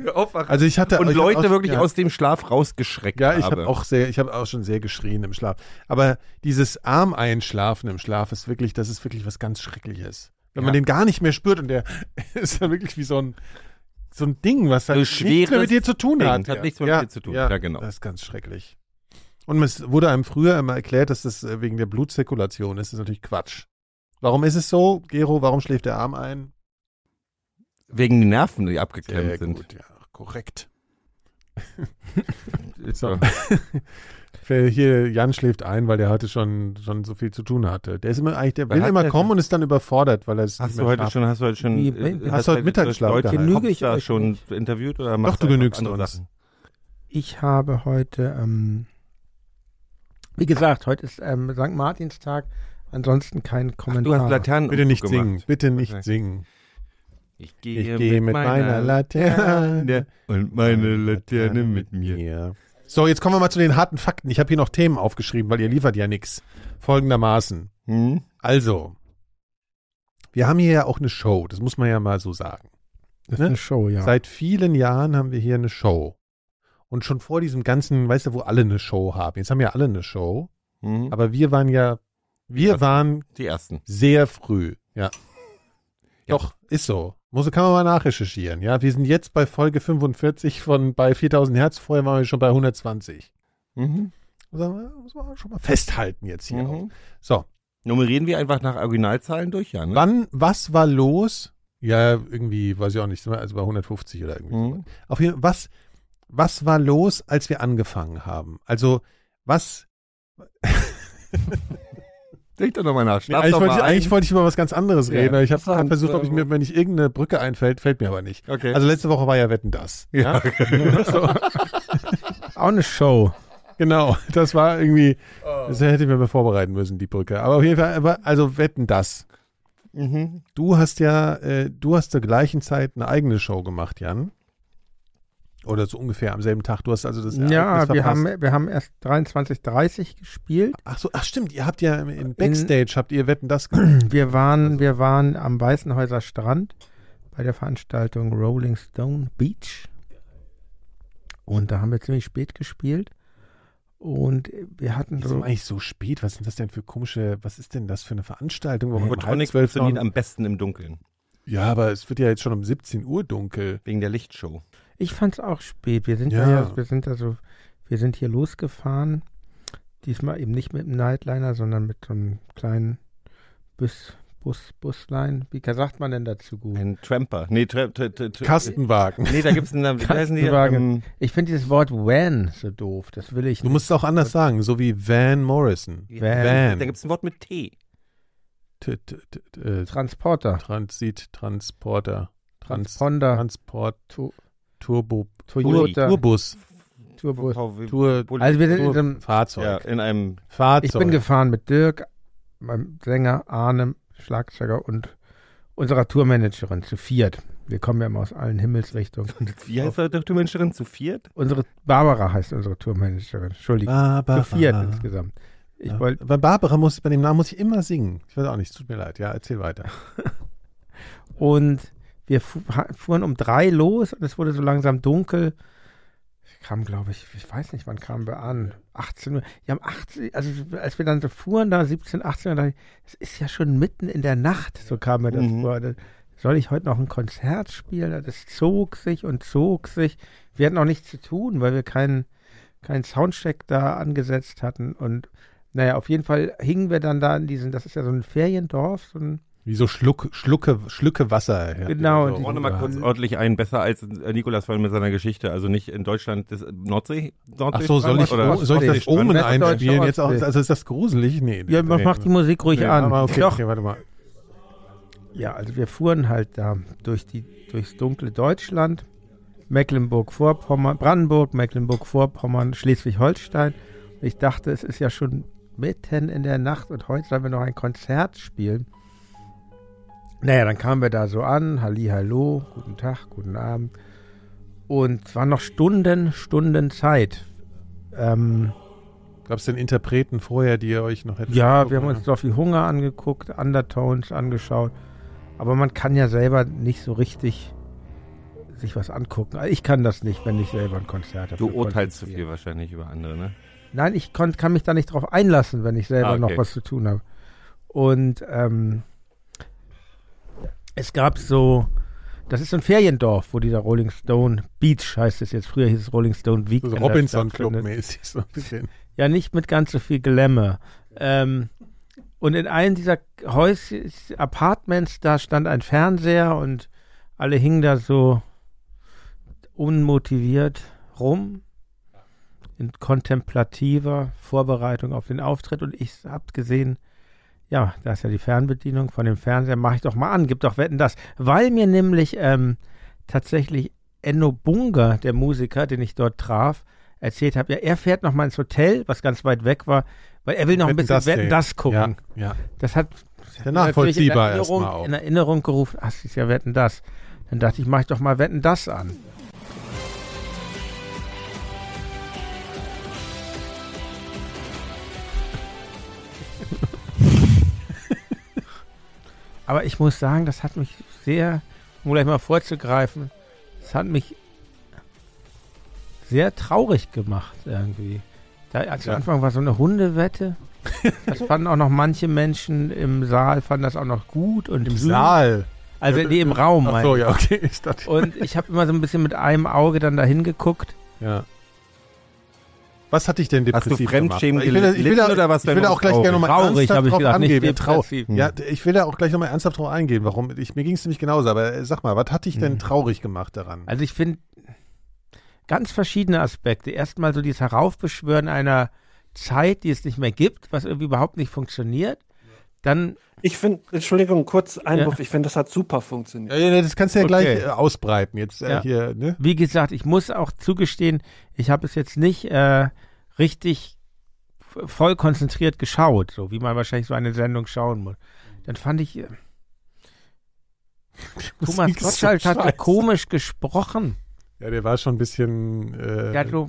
C: äh, aufwache
D: Also ich hatte
C: und
D: ich
C: Leute
D: hab auch-
C: wirklich
D: ja.
C: aus dem Schlaf rausgeschreckt
D: Ja, ich
C: habe.
D: habe auch sehr, ich habe auch schon sehr geschrien im Schlaf. Aber dieses Arm-Einschlafen im Schlaf ist wirklich, das ist wirklich was ganz Schreckliches. Wenn man
C: Ja.
D: den gar nicht mehr spürt und der ist dann wirklich wie so ein, so ein Ding, was halt
C: So
D: nichts mehr mit dir zu tun
C: Ding,
D: hat.
C: hat nichts mehr mit dir zu tun.
D: Ja,
C: Ja, genau.
D: Das ist ganz schrecklich. Und es wurde einem früher immer erklärt, dass das äh, wegen der Blutzirkulation ist. Das ist natürlich Quatsch. Warum ist es so, Gero? Warum schläft der Arm ein?
C: Wegen den Nerven, die
D: Sehr
C: abgeklemmt sind.
D: gut, ja, korrekt. So. Hier, Jan schläft ein, weil der heute schon, schon so viel zu tun hatte. Der ist immer eigentlich, der will immer kommen und ist dann überfordert, weil er es
C: Hast
D: nicht
C: du
D: mehr
C: heute
D: schafft.
C: schon, hast du heute schon,
E: Wie-
C: äh,
D: hast du heute Mittagsschlaf
C: Leute
E: Genüge ich
C: da schon
E: nicht?
C: interviewt oder
D: Doch, du genügst uns.
C: Sachen?
E: Ich habe heute, ähm, wie gesagt, heute ist ähm, St. Martinstag. Ansonsten kein
C: Ach,
E: Kommentar.
C: du hast Laternen
D: Bitte nicht
C: gemacht.
D: singen, bitte nicht
C: Okay.
D: singen.
C: Ich
D: Ich gehe mit meiner Laterne
C: und meine Laterne mit mir.
D: Ja. So, jetzt kommen wir mal zu den harten Fakten. Ich habe hier noch Themen aufgeschrieben, weil ihr liefert ja nichts. Folgendermaßen.
C: Hm?
D: Also, wir haben hier ja auch eine Show, das muss man ja mal so sagen.
E: Das ist
D: ne?
E: eine Show, ja.
D: Seit vielen Jahren haben wir hier eine Show. Und schon vor diesem ganzen, weißt du, wo alle eine Show haben. Jetzt haben ja alle eine Show,
C: Hm?
D: aber wir waren ja, wir
C: Ja.
D: waren
C: Die ersten.
D: sehr früh. Ja.
C: Ja.
D: Doch, ist so. Muss, kann man mal nachrecherchieren. Ja, wir sind jetzt bei Folge 45 von bei 4000 Hertz. Vorher waren wir schon bei 120.
C: Mhm.
D: Muss man, muss man schon mal festhalten jetzt hier.
C: Mhm.
D: So,
C: Nummerieren wir einfach nach Originalzahlen durch, ja, ne?
D: wann, was war los? Ja, irgendwie, weiß ich auch nicht, also bei 150 oder irgendwie.
C: Mhm.
D: Auf jeden Fall, was, was war los, als wir angefangen haben? Also, was,
C: Denk doch nochmal nach.
D: nee,
C: Schlaf
D: eigentlich,
C: doch
D: wollte ich,
C: mal ein.
D: eigentlich wollte ich über was ganz anderes
C: Ja,
D: reden. aber Ich habe versucht, ob ich mir, wenn ich irgendeine Brücke einfällt, fällt mir aber nicht.
C: Okay.
D: Also letzte Woche war ja Wetten das.
C: ja.
D: so,
E: Auch eine Show.
D: genau, das war irgendwie,
C: Oh.
D: das hätte ich mir mal vorbereiten müssen, die Brücke. Aber auf jeden Fall, also Wetten das.
C: mhm.
D: Du hast ja, äh, du hast zur gleichen Zeit eine eigene Show gemacht, Jan. Oder so ungefähr am selben Tag. Du hast also das
E: Ja,
D: Ereignis
E: wir
D: verpasst.
E: haben, wir haben erst 23.30 gespielt.
D: Ach so, ach stimmt, ihr habt ja im, im Backstage, habt ihr Wetten das gemacht.
E: Wir waren, wir waren am Weißenhäuser Strand bei der Veranstaltung Rolling Stone Beach. Und da haben wir ziemlich spät gespielt. Und wir hatten
D: Wieso
E: so.
D: eigentlich so spät? Was sind das denn für komische, was ist denn das für eine Veranstaltung? wo man um halb
C: Robotronic
D: zwölf
C: funktioniert am besten im Dunkeln.
D: Ja, aber es wird ja jetzt schon um 17 Uhr dunkel.
C: Wegen der Lichtshow.
E: Ich fand es auch spät. Wir sind
D: Ja.
E: ja, wir sind also, wir sind hier losgefahren. Diesmal eben nicht mit einem Nightliner, sondern mit so einem kleinen Bus, Bus, Busline. Wie sagt man denn dazu gut?
C: Ein Tramper. Nee, tra tra tra tra
D: Kastenwagen.
C: Nee, da gibt's einen, wie heißen die?
E: Kastenwagen.
C: Ähm,
E: Ich finde dieses Wort Van so doof. Das will ich
D: Du musst es auch anders sagen, so wie Van Morrison.
E: Van.
C: Da gibt's ein Wort mit T.
D: T -t -t äh,
E: Transporter.
D: Transit, Transporter, Trans
E: Transponder.
D: Transport, Turbo,
E: Toyota.
C: VW.
D: Tour,
C: Bulli-
E: Also wir sind in einem,
D: Fahrzeug,
C: ja, in einem
D: Fahrzeug.
E: ich bin gefahren mit Dirk, meinem Sänger, Arne, Schlagzeuger und unserer Tourmanagerin zu viert. Wir kommen ja immer aus allen Himmelsrichtungen.
C: Wie heißt der Tourmanagerin zu viert?
E: Unsere Barbara heißt unsere Tourmanagerin. Entschuldigung.
D: Barbara.
E: Zu viert insgesamt. Ich
D: Ja.
E: wollte
D: Bei Barbara muss bei dem Namen muss ich immer singen. Ich weiß auch nicht, es tut mir leid. Ja, erzähl weiter.
E: und wir fu fuhren um drei los und es wurde so langsam dunkel. Kam, glaube ich, ich weiß nicht, wann kamen wir an? 18 Uhr. Ja, um 18, also als wir dann so fuhren, da 17, 18 Uhr, dachte ich, es ist ja schon mitten in der Nacht, so kam mir das
C: Mhm.
E: vor. Soll ich heute noch ein Konzert spielen? Das zog sich und zog sich. Wir hatten auch nichts zu tun, weil wir keinen keinen Soundcheck da angesetzt hatten. Und naja, auf jeden Fall hingen wir dann da in diesen, das ist ja so ein Feriendorf, so ein
D: Wie so Schluck, Schlucke, Schlücke Wasser. Ja,
E: Genau,
D: So,
E: die-
C: Ordne mal kurz ordentlich ein, besser als Nikolas vorhin mit seiner Geschichte. Also nicht in Deutschland, das Nordsee?
D: Ach so, soll ich,
C: oder
D: soll ich das. Omen einspielen? Jetzt auch, also ist das gruselig? Nee.
E: Ja, man
D: nee.
E: macht die Musik ruhig
D: Nee,
E: an.
D: aber okay,
E: Doch.
D: okay, warte mal.
E: Ja, also wir fuhren halt da durch die, durchs dunkle Deutschland, Mecklenburg-Vorpommern, Brandenburg, Mecklenburg-Vorpommern, Schleswig-Holstein. Ich dachte, es ist ja schon mitten in der Nacht und heute sollen wir noch ein Konzert spielen. Naja, dann kamen wir da so an, Halli, hallo, guten Tag, guten Abend. Und es waren noch Stunden, Stunden Zeit. Ähm,
D: Gab es denn Interpreten vorher, die ihr euch noch hättet
E: ja, wir haben uns
D: können?
E: Sophie Hunger angeguckt, Undertones angeschaut. Aber man kann ja selber nicht so richtig sich was angucken. Also Ich kann das nicht, wenn ich selber ein Konzert habe.
C: Du urteilst zu viel wahrscheinlich über andere, ne?
E: Nein, ich kann mich da nicht drauf einlassen, wenn ich selber
C: Ah, okay.
E: noch was zu tun habe. Und ähm, es gab so, das ist so ein Feriendorf, wo dieser Rolling Stone Beach heißt es jetzt. Früher hieß es Rolling Stone Week.
D: So Robinson Club mäßig so ein bisschen.
E: Ja, nicht mit ganz so viel Glamour. Ähm, und in einem dieser Häuschen, Apartments, da stand ein Fernseher und alle hingen da so unmotiviert rum in kontemplativer Vorbereitung auf den Auftritt und ich hab gesehen, ja, da ist ja die Fernbedienung von dem Fernseher, mache ich doch mal an, gib doch Wetten das, weil mir nämlich ähm, tatsächlich Enno Bunga, der Musiker, den ich dort traf, erzählt habe, ja, er fährt noch mal ins Hotel, was ganz weit weg war, weil er will noch ein
D: Wetten,
E: bisschen
D: das
E: Wetten das gucken.
D: Ja, ja.
E: Das hat
D: Sehr nachvollziehbar
E: in Erinnerung, in Erinnerung gerufen, ach, das ist ja Wetten das. Dann dachte ich, mach ich doch mal Wetten das an. Aber ich muss sagen, das hat mich sehr, um gleich mal vorzugreifen, das hat mich sehr traurig gemacht irgendwie. Da, als
D: Ja.
E: Anfang war so eine Hundewette. Das fanden auch noch manche Menschen im Saal, fanden das auch noch gut und im Süden.
D: Saal.
E: Also nee, im Raum.
D: Ach so, ja, okay. Ich dachte,
E: Und ich habe immer so ein bisschen mit einem Auge dann dahin geguckt.
D: ja. Was hat dich denn
C: Hast du
D: depressiv
C: Fremdschämen
D: gemacht? Ich will, ich will, da-
C: oder was
D: ich will da auch gleich gerne nochmal
E: Traurig,
D: ernsthaft
E: ich
D: drauf
E: gesagt, nicht
D: angehen. Trau
E: depressiv.
D: ja, ich will da auch gleich nochmal ernsthaft drauf eingehen. Warum? Ich, mir ging es nämlich genauso. Aber äh, sag mal, was hat dich denn
E: Hm.
D: traurig gemacht daran?
E: Also ich finde ganz verschiedene Aspekte. Erstmal so dieses Heraufbeschwören einer Zeit, die es nicht mehr gibt, was irgendwie überhaupt nicht funktioniert. Dann,
F: Ich finde, Entschuldigung, kurz Einwurf, ich finde, das hat super funktioniert.
D: Ja, ja, das kannst du ja
E: Okay.
D: gleich äh, ausbreiten. Jetzt äh,
E: Ja.
D: hier, ne?
E: wie gesagt, ich muss auch zugestehen, ich habe es jetzt nicht äh, richtig voll konzentriert geschaut, so wie man wahrscheinlich so eine Sendung schauen muss. Dann fand ich, äh, Thomas
D: so
E: Gottschalk hat komisch gesprochen.
D: Ja, der war schon ein bisschen. Äh,
E: hat so,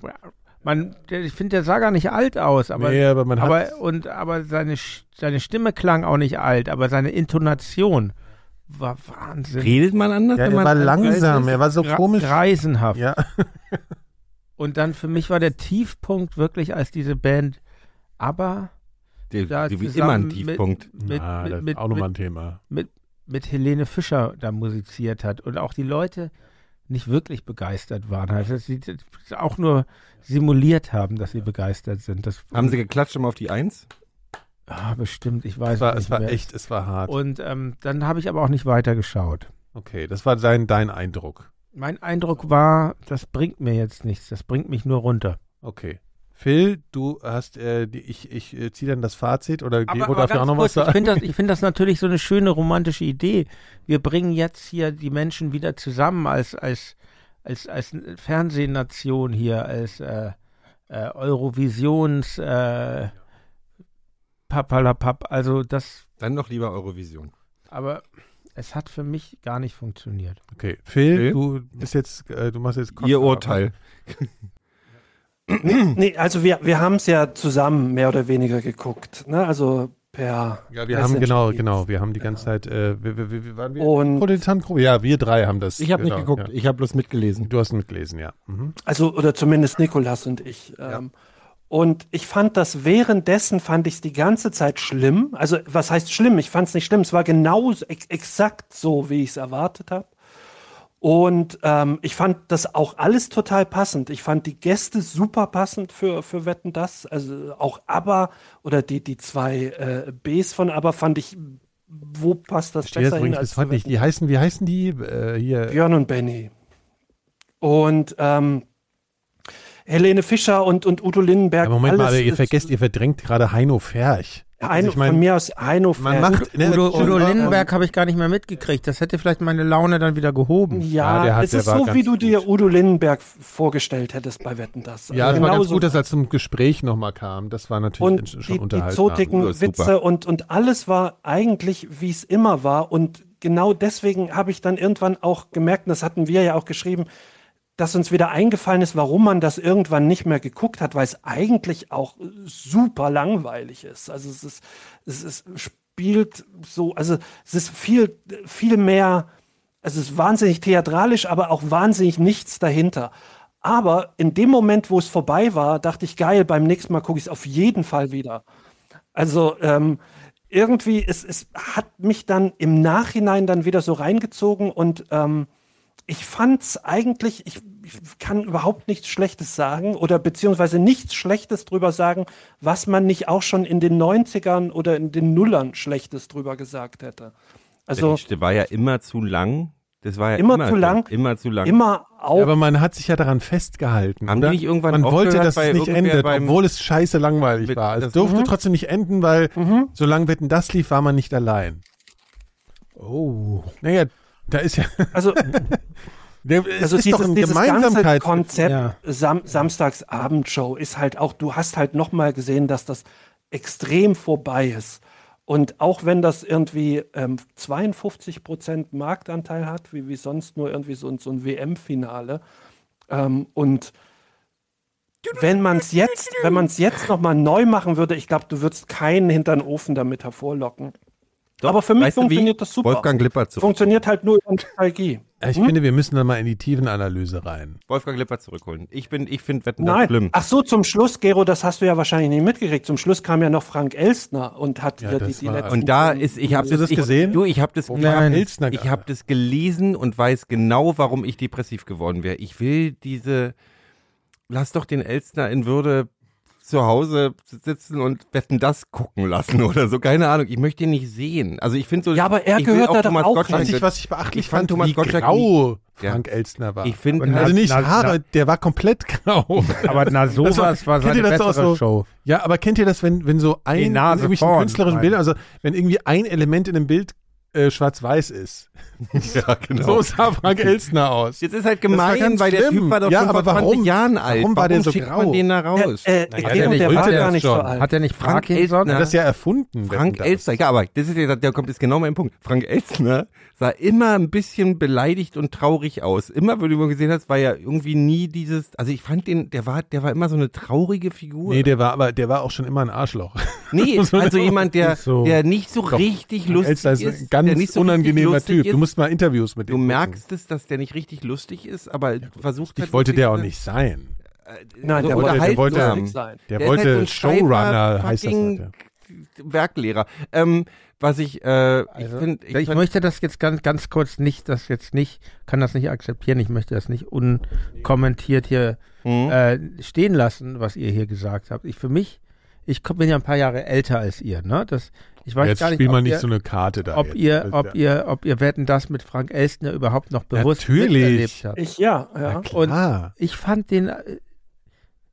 E: man, der, ich finde, der sah gar nicht alt aus, aber,
D: nee, aber man hat.
E: aber, und, aber seine, seine Stimme klang auch nicht alt, aber seine Intonation war Wahnsinn.
C: Redet man anders?
D: ja,
C: wenn
D: er war langsam,
C: ist?
D: er war so komisch.
E: Greisenhaft.
D: Ja,
E: Und dann für mich war der Tiefpunkt wirklich, als diese Band ABBA
C: Die,
E: da
C: die, wie immer ein
E: mit-
C: Tiefpunkt.
E: mit,
D: ah, das
E: mit,
D: ist
E: mit,
D: auch nochmal ein
E: mit,
D: Thema.
E: mit Helene Fischer da musiziert hat und auch die Leute nicht wirklich begeistert waren. Also sie auch nur simuliert haben, dass sie begeistert sind. Das
C: Haben sie geklatscht immer auf die Eins?
E: Ah, bestimmt, ich weiß
D: Es war,
E: nicht
D: es war
E: mehr.
D: echt, es war hart.
E: Und ähm, dann habe ich aber auch nicht weiter geschaut.
D: Okay, das war dein, dein Eindruck.
E: Mein Eindruck war, das bringt mir jetzt nichts, das bringt mich nur runter.
D: Okay. Phil, du hast, äh, die, ich, ich äh, ziehe dann das Fazit oder Gero
E: aber
D: darf ja auch noch was
E: kurz, ich
D: sagen.
E: finde das, ich find das natürlich so eine schöne romantische Idee. Wir bringen jetzt hier die Menschen wieder zusammen als, als, als, als Fernsehnation hier, als äh, äh, Eurovisions äh, Papalapap. Also das,
C: Dann doch lieber Eurovision.
E: aber es hat für mich gar nicht funktioniert.
D: Okay, Phil,
C: Phil?
D: du bist jetzt, äh, du machst jetzt
C: Ihr
D: Kontra-
C: Urteil.
F: Nee, also wir, wir haben es ja zusammen mehr oder weniger geguckt. Ne? Also per.
D: Ja, wir haben genau, genau, wir haben die ganze Zeit, äh, wir, wir, wir, waren wir
F: Und-
D: Produzentengruppe? Ja, wir drei haben das.
C: Ich habe
D: genau,
C: nicht geguckt,
D: Ja.
C: ich habe bloß mitgelesen.
D: Du hast mitgelesen, ja. Mhm.
F: Also, oder zumindest Nikolas und ich. Ähm, Und ich fand das währenddessen, fand ich es die ganze Zeit schlimm. Also, was heißt schlimm? Ich fand es nicht schlimm. Es war genau ex exakt so, wie ich es erwartet habe. Und ähm, ich fand das auch alles total passend. Ich fand die Gäste super passend für, für Wetten das. Also auch ABBA oder die, die zwei äh, Bs von ABBA fand ich, wo passt das
D: Steht
F: besser hin als
D: heute nicht. Die heißen, wie heißen die? Äh, hier.
F: Björn und Benny. Und ähm, Helene Fischer und, und Udo Lindenberg.
D: Ja, Moment mal,
F: alles
D: aber ihr vergesst, ihr verdrängt gerade Heino Ferch.
F: Heino,
D: Also ich mein,
F: von mir aus Heino
D: man
F: Ferch.
D: macht, ne,
E: Udo, Udo
D: äh,
E: Lindenberg habe ich gar nicht mehr mitgekriegt. Das hätte vielleicht meine Laune dann wieder gehoben.
F: Ja,
D: Ja, der hat-
F: es ist so, wie du dir. Udo Lindenberg vorgestellt hättest bei Wetten das.
D: Ja,
F: Also
D: das war ganz gut, dass er zum Gespräch nochmal kam. Das war natürlich
F: und
D: schon
F: die, die
D: unterhaltsam.
F: zotigen
C: Ja, super.
F: Witze und, und alles war eigentlich, wie es immer war. Und genau deswegen habe ich dann irgendwann auch gemerkt, und das hatten wir ja auch geschrieben, dass uns wieder eingefallen ist, warum man das irgendwann nicht mehr geguckt hat, weil es eigentlich auch super langweilig ist. Also es ist, es ist, spielt so, also es ist viel, viel mehr, es ist wahnsinnig theatralisch, aber auch wahnsinnig nichts dahinter. Aber in dem Moment, wo es vorbei war, dachte ich, geil, beim nächsten Mal gucke ich es auf jeden Fall wieder. Also ähm, irgendwie, es, es hat mich dann im Nachhinein dann wieder so reingezogen und ähm, ich fand es eigentlich, ich, ich kann überhaupt nichts Schlechtes sagen oder beziehungsweise nichts Schlechtes drüber sagen, was man nicht auch schon in den 90ern oder in den Nullern Schlechtes drüber gesagt hätte. Also
C: der war ja immer zu lang. Das war ja
F: Immer
C: immer,
F: zu lang.
C: Immer zu lang.
F: immer auch.
D: Aber man hat sich ja daran festgehalten.
C: Haben die
D: oder?
C: nicht irgendwann
D: man wollte, dass es nicht endet, obwohl es scheiße langweilig
C: Mit-
D: war. Es
C: das-
D: durfte
F: Mhm.
D: trotzdem nicht enden, weil solange Wetten das lief, war man nicht allein. Oh. Naja, da ist ja.
F: also
D: Der,
F: also
D: ist
F: dieses, dieses ganze. Konzept
E: Ja.
F: Sam Samstagsabendshow ist halt auch, du hast halt nochmal gesehen, dass das extrem vorbei ist. Und auch wenn das irgendwie ähm, 52 Prozent Marktanteil hat, wie, wie sonst nur irgendwie so, ein- so ein WM-Finale, ähm, und wenn man es jetzt, wenn man es jetzt nochmal neu machen würde, ich glaube, du würdest keinen hinter den Ofen damit hervorlocken.
C: Doch,
F: Aber für mich
C: du wie?
F: funktioniert das super.
C: Wolfgang Lippert zurück.
F: Funktioniert halt nur über Nostalgie.
D: ich finde, wir müssen da mal in die Tiefenanalyse rein.
C: Wolfgang Lippert zurückholen. Ich bin, ich finde Wetten
F: Nein.
C: schlimm.
F: Ach so, zum Schluss, Gero, das hast du ja wahrscheinlich nicht mitgekriegt. Zum Schluss kam ja noch Frank Elstner und hat
D: Ja,
F: die, die letzten.
C: Und da ist, ich habe
D: Hast du das
C: ich,
D: gesehen?
C: Du, ich habe das, hab,
D: Elstner
C: ich habe das gelesen und weiß genau, warum ich depressiv geworden wäre. Ich will diese, lass doch den Elstner in Würde zu Hause sitzen und wetten das gucken lassen oder so. Keine Ahnung. Ich möchte ihn nicht sehen. Also ich finde so.
F: Ja, aber er gehört
C: auch
F: da doch
C: Thomas
F: auch
C: Gottschalk-
D: Weiß ich, was ich beachtlich
C: Ich fand
D: fand,
C: Thomas
D: wie
C: Gottschalk
D: grau
C: Ja.
D: Frank Elstner war.
C: Ich finde,
D: also nicht
E: Na-
D: Haare,
E: na-
D: der war komplett grau.
E: Aber na, sowas war seine bessere
D: so?
E: Show.
D: Ja, aber kennt ihr das, wenn, wenn so ein in irgendwelchen künstlerischen Bildern, also wenn irgendwie ein Element in einem Bild äh, schwarz-weiß ist.
C: ja, genau.
D: So sah Frank Elstner aus.
C: Jetzt ist halt
D: Das
C: gemein, weil der. Typ war doch
D: Ja,
C: schon
D: aber
C: vor 20
D: warum?
C: Jahren alt.
D: Warum war der so grau?
C: man den da raus?
F: äh,
D: Naja,
F: Gero,
E: der
F: der,
E: wollte
F: war
E: das
F: gar nicht so alt.
E: Hat er nicht
C: Frank? Elstner.
D: Das ist ja erfunden.
C: Frank
D: das.
C: Elstner, ja, aber das ist ja, der kommt jetzt genau mein Punkt. Frank Elstner sah immer ein bisschen beleidigt und traurig aus. Immer, wenn du ihn gesehen hast, war ja irgendwie nie dieses, also ich fand den, der war, der war immer so eine traurige Figur.
D: Nee, der war aber, der war auch schon immer ein Arschloch.
C: Nee, also jemand, der,
E: nicht so-
C: der nicht so richtig
D: Frank
C: lustig
D: ist
C: ist.
D: ein ganz
C: der nicht so richtig
D: unangenehmer Typ.
C: Ist.
D: Du musst mal Interviews mit
C: Du
D: dem
C: merkst es, dass der nicht richtig lustig ist, aber versucht
D: Ich
C: halt
D: wollte der auch nicht sein.
F: Nein, der wollte, der wollte.
D: Der,
C: Der ist
D: wollte
C: halt so ein
D: Showrunner, heißt das. heute.
C: Werklehrer. Ähm, was ich, äh, ich
E: Also,
C: finde,
E: ich, möchte das jetzt ganz, ganz kurz nicht, das jetzt nicht, kann das nicht akzeptieren. Ich möchte das nicht unkommentiert hier
C: Mhm.
E: äh, stehen lassen, was ihr hier gesagt habt. Ich für mich, ich bin ja ein paar Jahre älter als ihr, ne? Das, ich weiß
D: Jetzt
E: gar nicht,
D: spiel
E: ob
D: mal nicht
E: ihr,
D: so eine Karte da.
E: ob
D: jetzt.
E: ihr,
D: Das-
E: ob ihr, ob ihr wetten das mit Frank Elstner überhaupt noch bewusst
D: Natürlich.
E: miterlebt habt.
F: Ich, ja, ja.
E: Und
D: Klar.
E: ich fand den, äh,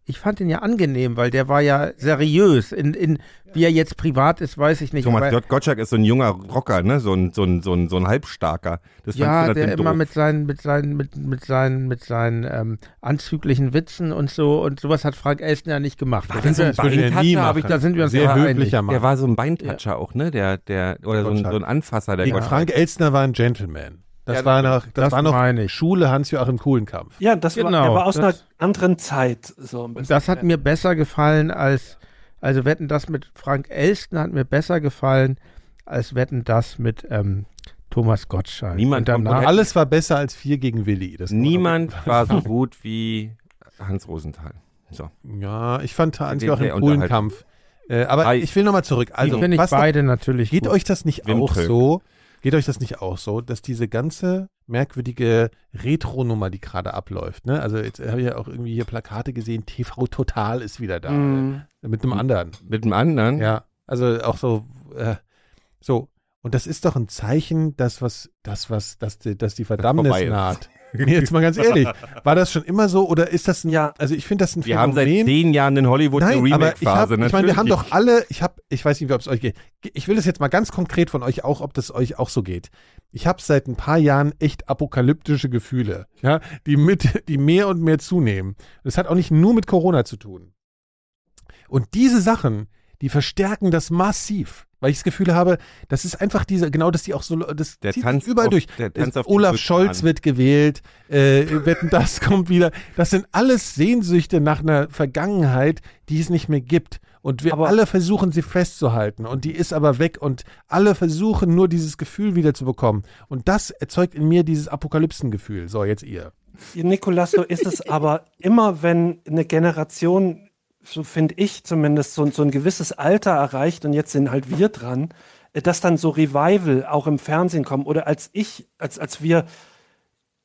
E: ich fand den ja angenehm, weil der war ja seriös. In, in, wie er jetzt privat ist, weiß ich nicht.
C: Thomas
E: aber-
C: J. Gottschalk ist so ein junger Rocker, ne? So ein, so ein, so ein, so ein Halbstarker. Das
E: Ja, der
C: natürlich
E: immer
C: doof.
E: mit seinen, mit seinen, mit, mit seinen, mit seinen ähm, anzüglichen Witzen und so und sowas hat Frank Elstner ja nicht gemacht. Da
C: der
E: sind
C: so ein
E: wir-
D: er
C: Beintatscher, ich-
E: da sind wir uns
D: Sehr höflicher Mann.
C: Der war so ein Beintoucher auch, ne? Der, der, oder so ein, so ein Anfasser, der
D: Nee,
C: Gottschalk.
D: Frank Elstner war ein Gentleman. Das
C: Ja,
D: war noch, das,
E: das
D: war noch. Schule Hans-Joachim Kuhlenkampf.
F: Ja, das war,
E: Genau,
F: der war aus einer
E: das-
F: anderen Zeit. So ein bisschen.
E: Das hat mir besser gefallen als, also wetten das mit Frank Elstner hat mir besser gefallen als wetten das mit ähm, Thomas Gottschalk.
C: Niemand
E: und danach,
C: und
D: Alles war besser als vier gegen Willi. Das
C: Niemand war so gut wie Hans Rosenthal. So.
D: Ja, ich fand Hans-Joachim Kuhlenkampf. Äh, aber
C: Hi.
D: ich will nochmal zurück.
E: also finde ich beide natürlich
D: Geht
E: gut.
D: euch das nicht
C: Wim
D: auch
C: Tölk.
D: so? Geht euch das nicht auch so, dass diese ganze merkwürdige Retro-Nummer, die gerade abläuft, ne? Also jetzt habe ich ja auch irgendwie hier Plakate gesehen, TV Total ist wieder da. Äh, mit einem anderen.
C: Mit dem anderen.
D: Ja. Also auch so, äh, so. Und das ist doch ein Zeichen, dass was, das was, dass die, dass die Verdammnis naht. Nee, jetzt mal ganz ehrlich. War das schon immer so oder ist das ein,
F: Ja.
D: also ich finde das ein
C: Wir haben seit
D: Phänomen.
C: zehn Jahren in Hollywood eine
D: Nein, aber ich, hab,
C: Remake-Phase.
D: ich meine, wir haben doch alle, ich habe, ich weiß nicht, ob es euch geht. Ich will das jetzt mal ganz konkret von euch auch, ob das euch auch so geht. Ich habe seit ein paar Jahren echt apokalyptische Gefühle, ja, die mit, die mehr und mehr zunehmen. Das hat auch nicht nur mit Corona zu tun. Und diese Sachen, die verstärken das massiv. Weil ich das Gefühl habe, das ist einfach diese, genau, dass die auch so, das
C: Der
D: zieht
C: Tanz
D: überall
C: auf-
D: durch.
C: der Tanz auf
D: Olaf Scholz
C: an.
D: wird gewählt, äh, wetten, das kommt wieder. Das sind alles Sehnsüchte nach einer Vergangenheit, die es nicht mehr gibt. Und wir
F: Aber-
D: alle versuchen, sie festzuhalten. Und die ist aber weg. Und alle versuchen nur dieses Gefühl wieder zu bekommen. Und das erzeugt in mir dieses Apokalypsengefühl. So, jetzt ihr.
F: Nikolas, so ist es aber immer, wenn eine Generation, so finde ich zumindest, so, so ein gewisses Alter erreicht und jetzt sind halt wir dran, äh, dass dann so Revival auch im Fernsehen kommen. Oder als ich, als, als wir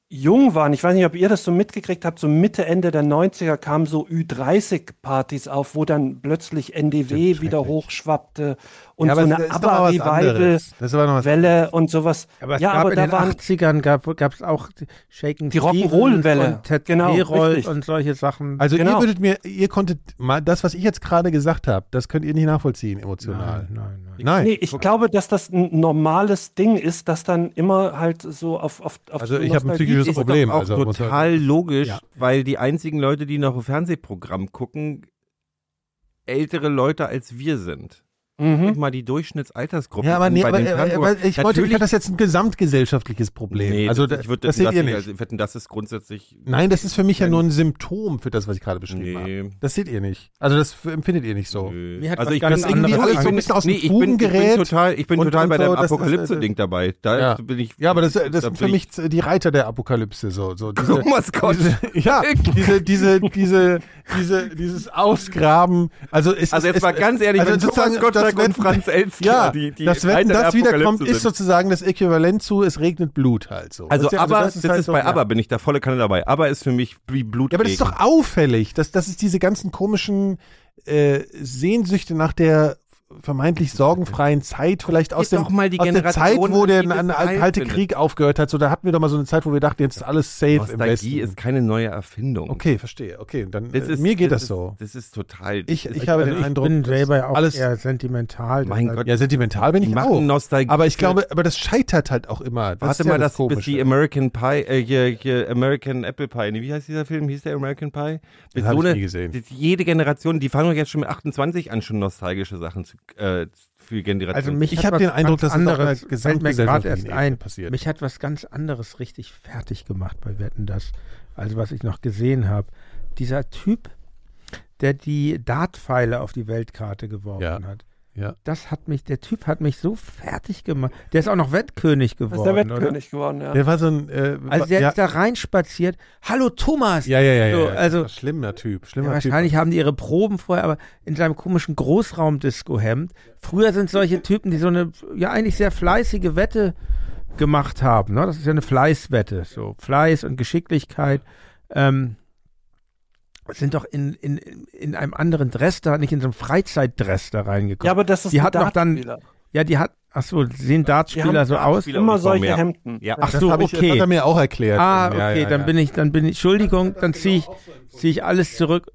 F: jung waren, ich weiß nicht, ob ihr das so mitgekriegt habt, so Mitte, Ende der 90er kamen so Ü30-Partys auf, wo dann plötzlich NDW wieder hochschwappte und
D: Ja,
F: so eine
D: es ist doch mal was
F: ABBA-Revival.
D: anderes. Das war noch was
F: Welle und sowas.
E: Aber es
F: ja,
E: gab
F: aber
E: in
F: da
E: den
F: waren
E: 80ern gab es auch Shaken
F: Die Rock'n'Roll-Welle.
E: Ted
F: Genau,
E: Herold und solche Sachen.
D: Also
F: Genau.
D: ihr würdet mir, ihr konntet mal das, was ich jetzt gerade gesagt habe, das könnt ihr nicht nachvollziehen emotional.
E: nein, nein, nein.
D: Nein.
F: Nee, ich glaube, dass das ein normales Ding ist, dass dann immer halt so auf, auf, auf
D: Also
F: so
D: ich habe ein psychisches
C: ist
D: Problem.
C: doch auch
D: also
C: total logisch,
D: Ja.
C: weil die einzigen Leute, die noch ein Fernsehprogramm gucken, ältere Leute als wir sind.
F: Mhm.
C: Mal die Durchschnittsaltersgruppe.
D: Ja, aber nee,
C: bei
D: aber,
C: den
D: aber, ich wollte, ich
C: Natürlich-
D: hatte das jetzt ein gesamtgesellschaftliches Problem.
C: Nee,
D: also
C: das, ich würde
D: das seht
C: das
D: ihr nicht.
C: Also, wetten, das ist grundsätzlich.
D: Nein, das ist für mich ja nur ein Symptom für das, was ich gerade beschrieben
C: Nee.
D: habe. Das seht ihr nicht. Also das empfindet ihr nicht so.
E: Hat
C: also ich bin irgendwie alles so ein bisschen aus
D: nee,
C: nee,
D: ich bin- ich bin
C: total, ich bin
D: und-
C: total
D: und
C: bei
D: so,
C: dem
D: ist,
C: Apokalypse-Ding dabei. Da
D: Ja.
C: bin ich.
D: Ja, aber das, das
C: da
D: sind für
C: ich-
D: mich die Reiter der Apokalypse so. so diese,
C: Thomas Gott.
D: diese, ja, diese, diese, diese, diese, dieses Ausgraben. Also, es,
C: Also
D: es,
C: jetzt mal ganz ehrlich,
D: also sozusagen,
C: Thomas Gottschalk
D: das
C: und Franz Elstner
D: ja,
C: die, die
D: das Wetten, das wiederkommt, ist sozusagen das Äquivalent zu, es regnet Blut halt so.
C: Also,
D: ist ja-
C: aber das ist,
D: halt so,
C: bei. Aber bin ich da volle Kanne dabei. Aber ist für mich wie Blut.
D: Ja, aber das ist doch auffällig. Das, das ist diese ganzen komischen äh, Sehnsüchte nach der vermeintlich sorgenfreien Zeit, vielleicht aus, dem,
C: mal die
D: aus der Zeit, wo der
C: das
D: Kalte. Krieg aufgehört hat. So, da hatten wir doch mal so eine Zeit, wo wir dachten, jetzt ist alles safe im Westen.
C: Nostalgie ist keine neue Erfindung.
D: okay, verstehe. Okay, dann
C: Das ist,
D: mir geht das,
C: ist,
D: so.
C: Das ist total.
D: Ich,
C: das
D: ich
C: ist-
D: habe
E: Also
D: den
E: ich
D: Eindruck,
E: bin
D: dass
E: selber auch
D: alles,
E: eher sentimental.
C: Mein Gott.
D: ja, sentimental bin ich auch.
C: Nostalgie.
D: Aber ich glaube, aber das scheitert halt auch immer. Das
C: Warte
D: ist ja
C: mal,
D: das
C: dass bis die American Pie, äh, hier, hier American Apple Pie, nee, wie heißt dieser Film? Hieß der American Pie? Bis
D: hab
C: so
D: ich nie gesehen.
C: Jede Generation, die fangen doch jetzt schon mit 28 an, schon nostalgische Sachen zu, äh, für Generationen.
E: Also mich
D: Ich
E: hat
D: hab
E: was
D: den Eindruck,
E: ganz
D: dass
E: anderes, fällt mir gerade erst ein,
D: passiert.
E: mich hat was ganz anderes richtig fertig gemacht bei Wetten, das, also was ich noch gesehen habe. Dieser Typ, der die Dartpfeile auf die Weltkarte geworfen
D: Ja.
E: hat.
D: Ja.
E: Das hat mich, der Typ hat mich so fertig gemacht. Der ist auch noch Wettkönig
F: Das
E: geworden,
F: ist der
E: oder?
F: Wettkönig geworden, ja.
D: Der war so ein. Äh,
E: Also der
D: ja,
E: ist da reinspaziert. Hallo Thomas!
D: ja, ja, ja, ja.
E: So,
D: ja.
E: also-
D: schlimmer Typ,
E: Ja,
D: schlimmer
E: wahrscheinlich
D: Typ.
E: haben die ihre Proben vorher, aber in seinem komischen Großraumdisco-Hemd. Früher sind solche Typen, die so eine, ja eigentlich sehr fleißige Wette gemacht haben. Ne? Das ist ja eine Fleißwette. So Fleiß und Geschicklichkeit. Ähm, sind doch in, in, in einem anderen Dress da, nicht in so einem Freizeitdress da reingekommen.
F: Ja, aber das ist
E: Die
F: ein
E: hat noch dann-
F: Dartspieler.
E: Ja, die hat, ach so, sehen Dartspieler so aus?
F: Immer solche
C: ja.
F: Hemden.
C: Ja.
E: Ach
D: Das,
E: so,
D: hab ich, das
E: okay.
D: hat er mir auch erklärt.
E: Ah,
D: Ja,
E: okay,
D: ja,
E: dann
D: ja.
E: bin ich, dann bin ich, Entschuldigung, dann ziehe ich, ziehe ich alles zurück.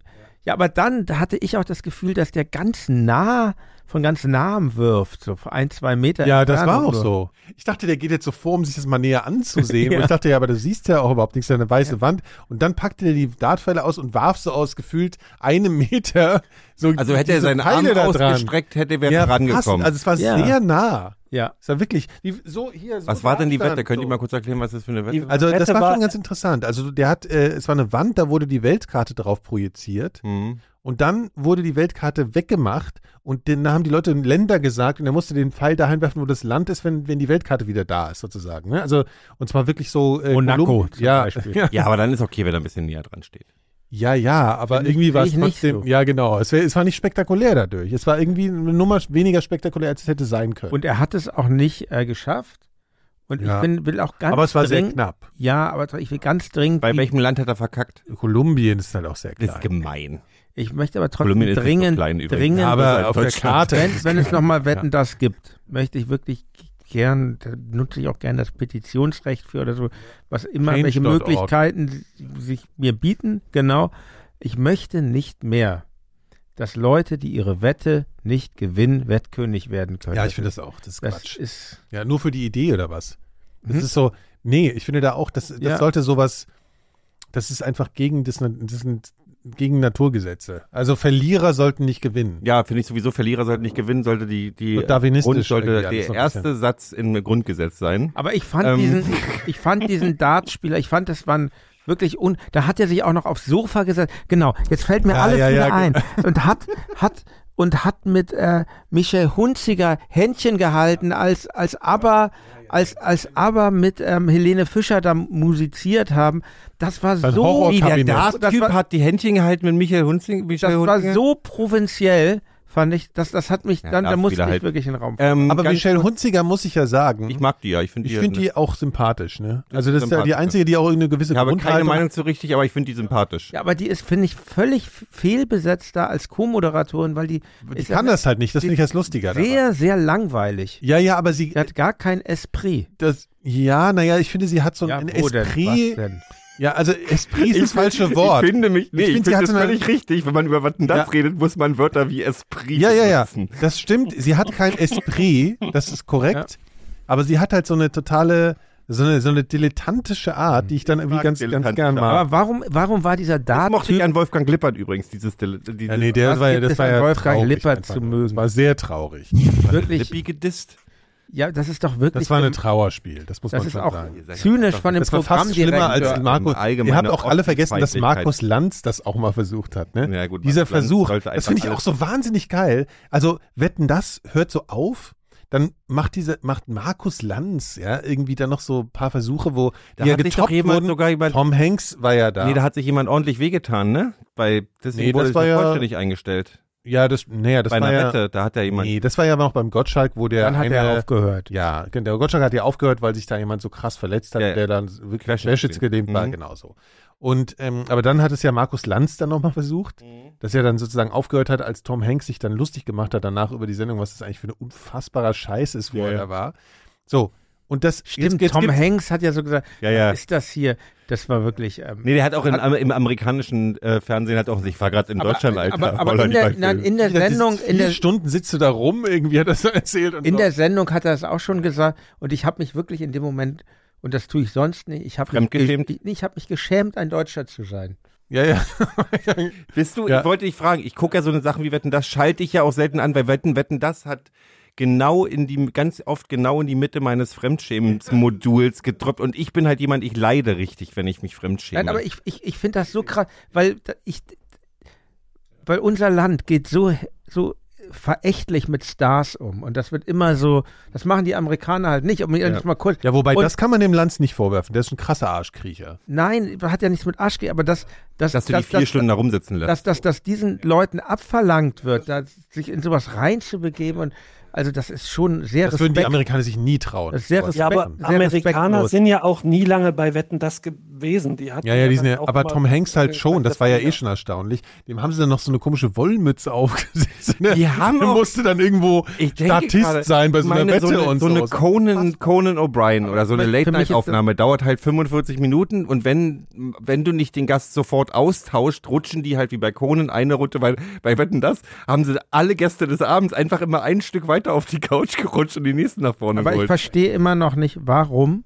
E: Ja, aber dann, da hatte ich auch das Gefühl, dass der ganz nah, von ganz nahem wirft, so ein, zwei Meter.
D: Ja, das war auch
E: nur.
D: so. Ich dachte, der geht jetzt so vor, um sich das mal näher anzusehen.
E: Ja.
D: Und ich dachte, ja, aber du siehst ja auch überhaupt nichts, da ist eine weiße Wand. Und dann packte er die Dartpfeile aus und warf so aus gefühlt einem Meter so
C: also hätte er seinen Arm ausgestreckt, hätte er
D: Ja,
C: rangekommen.
D: Also es war
E: Ja.
D: sehr nah.
E: Ja.
D: Es war wirklich, die, so hier. So
C: was war denn die Wette? Könnt ihr
D: so.
C: mal kurz erklären, was das für eine Wette war?
D: Also das
F: Wette
D: war
F: war-
D: schon ganz interessant. Also der hat, äh, es war eine Wand, da wurde die Weltkarte drauf projiziert.
C: Hm.
D: Und dann wurde die Weltkarte weggemacht und dann haben die Leute Länder gesagt und er musste den Pfeil dahin werfen, wo das Land ist, wenn, wenn die Weltkarte wieder da ist, sozusagen. Ne? Also, und zwar wirklich so. Äh,
E: Monaco
D: Kolumb-
E: zum
D: ja,
E: Beispiel.
D: ja,
C: Ja, aber dann ist okay, wenn er ein bisschen näher dran steht.
D: ja, ja, aber
E: Finde ich-
D: irgendwie war es
E: finde ich nicht
D: trotzdem.
E: so.
D: Ja, genau. Es, wär, es war nicht spektakulär dadurch. Es war irgendwie eine Nummer weniger spektakulär, als es hätte sein können.
E: Und er hat es auch nicht äh, geschafft. Und
D: Ja.
E: ich bin, will auch ganz
D: aber es war sehr
E: dringend,
D: knapp.
E: Ja, aber ich will ganz dringend,
C: Bei welchem Land hat er verkackt?
D: Kolumbien ist halt auch sehr
C: Das ist gemein.
E: Ich möchte aber trotzdem
C: Kolumbien nicht so
E: dringend, dringend,
D: aber auf der Karte.
E: wenn, wenn es nochmal Wetten das gibt, möchte ich wirklich gern, da nutze ich auch gern das Petitionsrecht für oder so, was immer,
D: Change
E: welche. Möglichkeiten sich mir bieten, genau. Ich möchte nicht mehr, dass Leute, die ihre Wette nicht gewinnen, Wettkönig werden können.
D: Ja, ich finde das auch. Das ist
E: das
D: Quatsch.
E: ist,
D: Ja, nur für die Idee oder was? Das
E: Mhm.
D: ist so, nee, ich finde da auch, das, das
E: Ja.
D: sollte sowas, das ist einfach gegen das, das gegen Naturgesetze. Also Verlierer sollten nicht gewinnen.
C: Ja, finde ich sowieso, Verlierer sollten nicht gewinnen, sollte die, die Grund, sollte der erste. Satz im Grundgesetz sein.
E: Aber ich fand
C: Ähm.
E: diesen, ich, ich fand diesen Dartspieler, ich fand, das waren wirklich un, da hat er sich auch noch aufs Sofa gesetzt. Genau, jetzt fällt mir
D: Ja,
E: alles
D: ja,
E: wieder
D: ja,
E: ein. Und hat, hat, und hat mit äh, Michel Hunziger Händchen gehalten, als, als aber, als, als aber mit ähm, Helene Fischer da musiziert haben. Das war
D: Ein
E: so,
C: Wie, der
E: war-
C: hat die Händchen gehalten mit Michael Hunzing. Michael
E: das war
C: Hunzinger.
E: so provinziell, fand ich. Das, das hat mich,
C: Ja,
E: dann, da musste ich
C: halt.
E: wirklich in den Raum.
C: Ähm,
D: Aber Michelle Hunziger muss ich ja sagen.
C: Ich mag die ja. Ich finde
D: ich
C: die,
D: finde die auch sympathisch, ne? Also das ist ja die einzige, die auch eine gewisse
C: Ich habe keine Meinung zu richtig, aber ich finde die sympathisch.
E: Ja, aber die ist, finde ich, völlig fehlbesetzt da als Co-Moderatorin, weil die,
D: Die
E: ist
D: kann
E: ja
D: das halt nicht, das finde ich das Lustiger daran.
E: sehr, sehr langweilig.
D: Ja, ja, aber sie,
E: Die hat gar kein Esprit.
D: das, ja, naja, ich finde, sie hat so ein
E: wo denn? Was
D: Esprit.
E: denn?
D: Ja, also Esprit ist das falsche Wort.
C: Ich finde mich, nee,
D: Ich
C: ich,
D: finde, sie
C: finde
D: hat
C: das
D: eine-
C: völlig richtig. Wenn man über was denn das
D: Ja.
C: redet, muss man Wörter wie Esprit
D: Ja, ja, ja.
C: benutzen.
D: Das stimmt. Sie hat kein Esprit, das ist korrekt. Aber sie hat halt so eine totale, so eine, so eine dilettantische Art, die ich dann irgendwie ganz, ganz gern mag.
E: Aber warum, warum war dieser
C: Das mochte ich an Wolfgang Lippert übrigens, dieses, Dil- dieses
D: Ja, nee, der
E: Was
D: war, ja- das war ja
E: Wolfgang
D: traurig
E: Lippert zu mögen?
D: Das war sehr traurig.
E: wirklich,
C: Lippi gedisst.
E: Ja, das ist doch wirklich,
D: Das war ein Trauerspiel, das muss
E: das
D: man
E: ist
D: schon
E: auch
D: sagen.
E: zynisch von dem
D: Das war fast schlimmer als. Markus. Ihr habt auch alle vergessen, dass. Markus Lanz das auch mal versucht hat. Ne?
C: Ja, gut,
D: Dieser
C: Lanz
D: Versuch, das finde ich auch so wahnsinnig geil. Also wetten das hört so auf. Dann macht diese, macht Markus Lanz, ja, irgendwie dann noch so ein paar Versuche, wo
C: Da
D: die ja
C: hat sich doch
D: getoppt
C: jemand
D: wurden.
C: sogar jemand,
D: Tom Hanks war ja da.
C: nee, da hat sich jemand ordentlich wehgetan, ne? Bei, deswegen
D: Nee,
C: wurde
D: das
C: das
D: war ja-
C: vollständig eingestellt.
D: Ja, das, naja, das
C: Bei
D: war
C: einer
D: ja,
C: Wette, da hat ja jemand,
D: nee, das war ja noch beim Gottschalk, wo der
E: Dann hat
D: eine,
E: er aufgehört.
D: Ja, genau, der Gottschalk hat ja aufgehört, weil sich da jemand so krass verletzt hat,
C: Ja,
D: der dann wirklich
C: Querschnittsgelähmt.
D: querschnittsgelähmt war,
C: Mhm.
D: genau so. Und, ähm, aber dann hat es ja Markus Lanz dann nochmal versucht,
C: Mhm.
D: dass er dann sozusagen aufgehört hat, als Tom Hanks sich dann lustig gemacht hat danach über die Sendung, was das eigentlich für ein unfassbarer Scheiß ist, wo
C: Ja,
D: er
C: ja.
D: da war. So, und das
E: Stimmt,
D: jetzt,
E: Tom
D: gibt's-
E: Hanks hat ja so gesagt,
C: Ja, ja.
E: was ist das hier? Das war wirklich, ähm,
C: Nee, der hat auch in, im amerikanischen äh, Fernsehen hat auch, ich war gerade in
E: aber,
C: Deutschland, Alter.
E: aber, aber in, der, nein, in der
D: das
E: Sendung, in der,
D: Stunden sitzt du da rum, irgendwie hat er so erzählt. Und
E: in
D: so.
E: der Sendung hat er es auch schon gesagt und ich habe mich wirklich in dem Moment, und das tue ich sonst nicht, ich habe mich, ge- ich hab mich geschämt, ein Deutscher zu sein.
D: ja, ja.
C: Bist du,
D: Ja.
C: ich wollte dich fragen, ich gucke ja so eine Sachen wie Wetten, das schalte ich ja auch selten an, weil Wetten, Wetten, das hat genau in die, ganz oft genau in die Mitte meines Fremdschämens-Moduls gedroppt und ich bin halt jemand, ich leide richtig, wenn ich mich fremdschäme.
E: Nein, aber ich, ich, ich finde das so krass, weil ich, weil unser Land geht so, so verächtlich mit Stars um und das wird immer so, das machen die Amerikaner halt nicht. Um jetzt mal kurz,
D: ja, wobei,
E: Und-
D: das kann man dem Lanz nicht vorwerfen. Der ist ein krasser Arschkriecher.
E: nein, hat ja nichts mit Arsch, aber das, das,
C: dass du die vier Stunden da rumsitzen lässt.
E: dass, dass, dass diesen Leuten abverlangt wird, sich in sowas reinzubegeben und also das ist schon sehr
D: Das würden die
E: respekt-
D: Amerikaner sich nie trauen.
E: Das ist sehr
D: sowas
F: Ja, aber
E: Respekt- sehr
F: Amerikaner
E: respektlos.
F: sind ja auch nie lange bei Wetten das gewesen. Die hatten
D: Ja, ja, die sind ja,
F: auch
D: aber Tom Hanks halt schon, das war ja eh schon erstaunlich. Dem haben sie dann noch so eine komische Wollmütze aufgesetzt. Ne?
C: Die haben auch-
D: musste dann irgendwo
C: Ich denke
D: Statist
C: gerade,
D: sein bei so einer
C: meine,
D: Wette
C: so eine,
D: und
C: so.
D: so.
C: eine Conan, Conan O'Brien oder so eine Late-Night-Aufnahme dauert halt 45 Minuten und wenn, wenn du nicht den Gast sofort austauscht, rutschen die halt wie bei Conan eine Runde, weil bei Wetten das haben sie alle Gäste des Abends einfach immer ein Stück weiter auf die Couch gerutscht und die nächsten nach vorne
E: Aber ich
C: geholt.
E: verstehe immer noch nicht, warum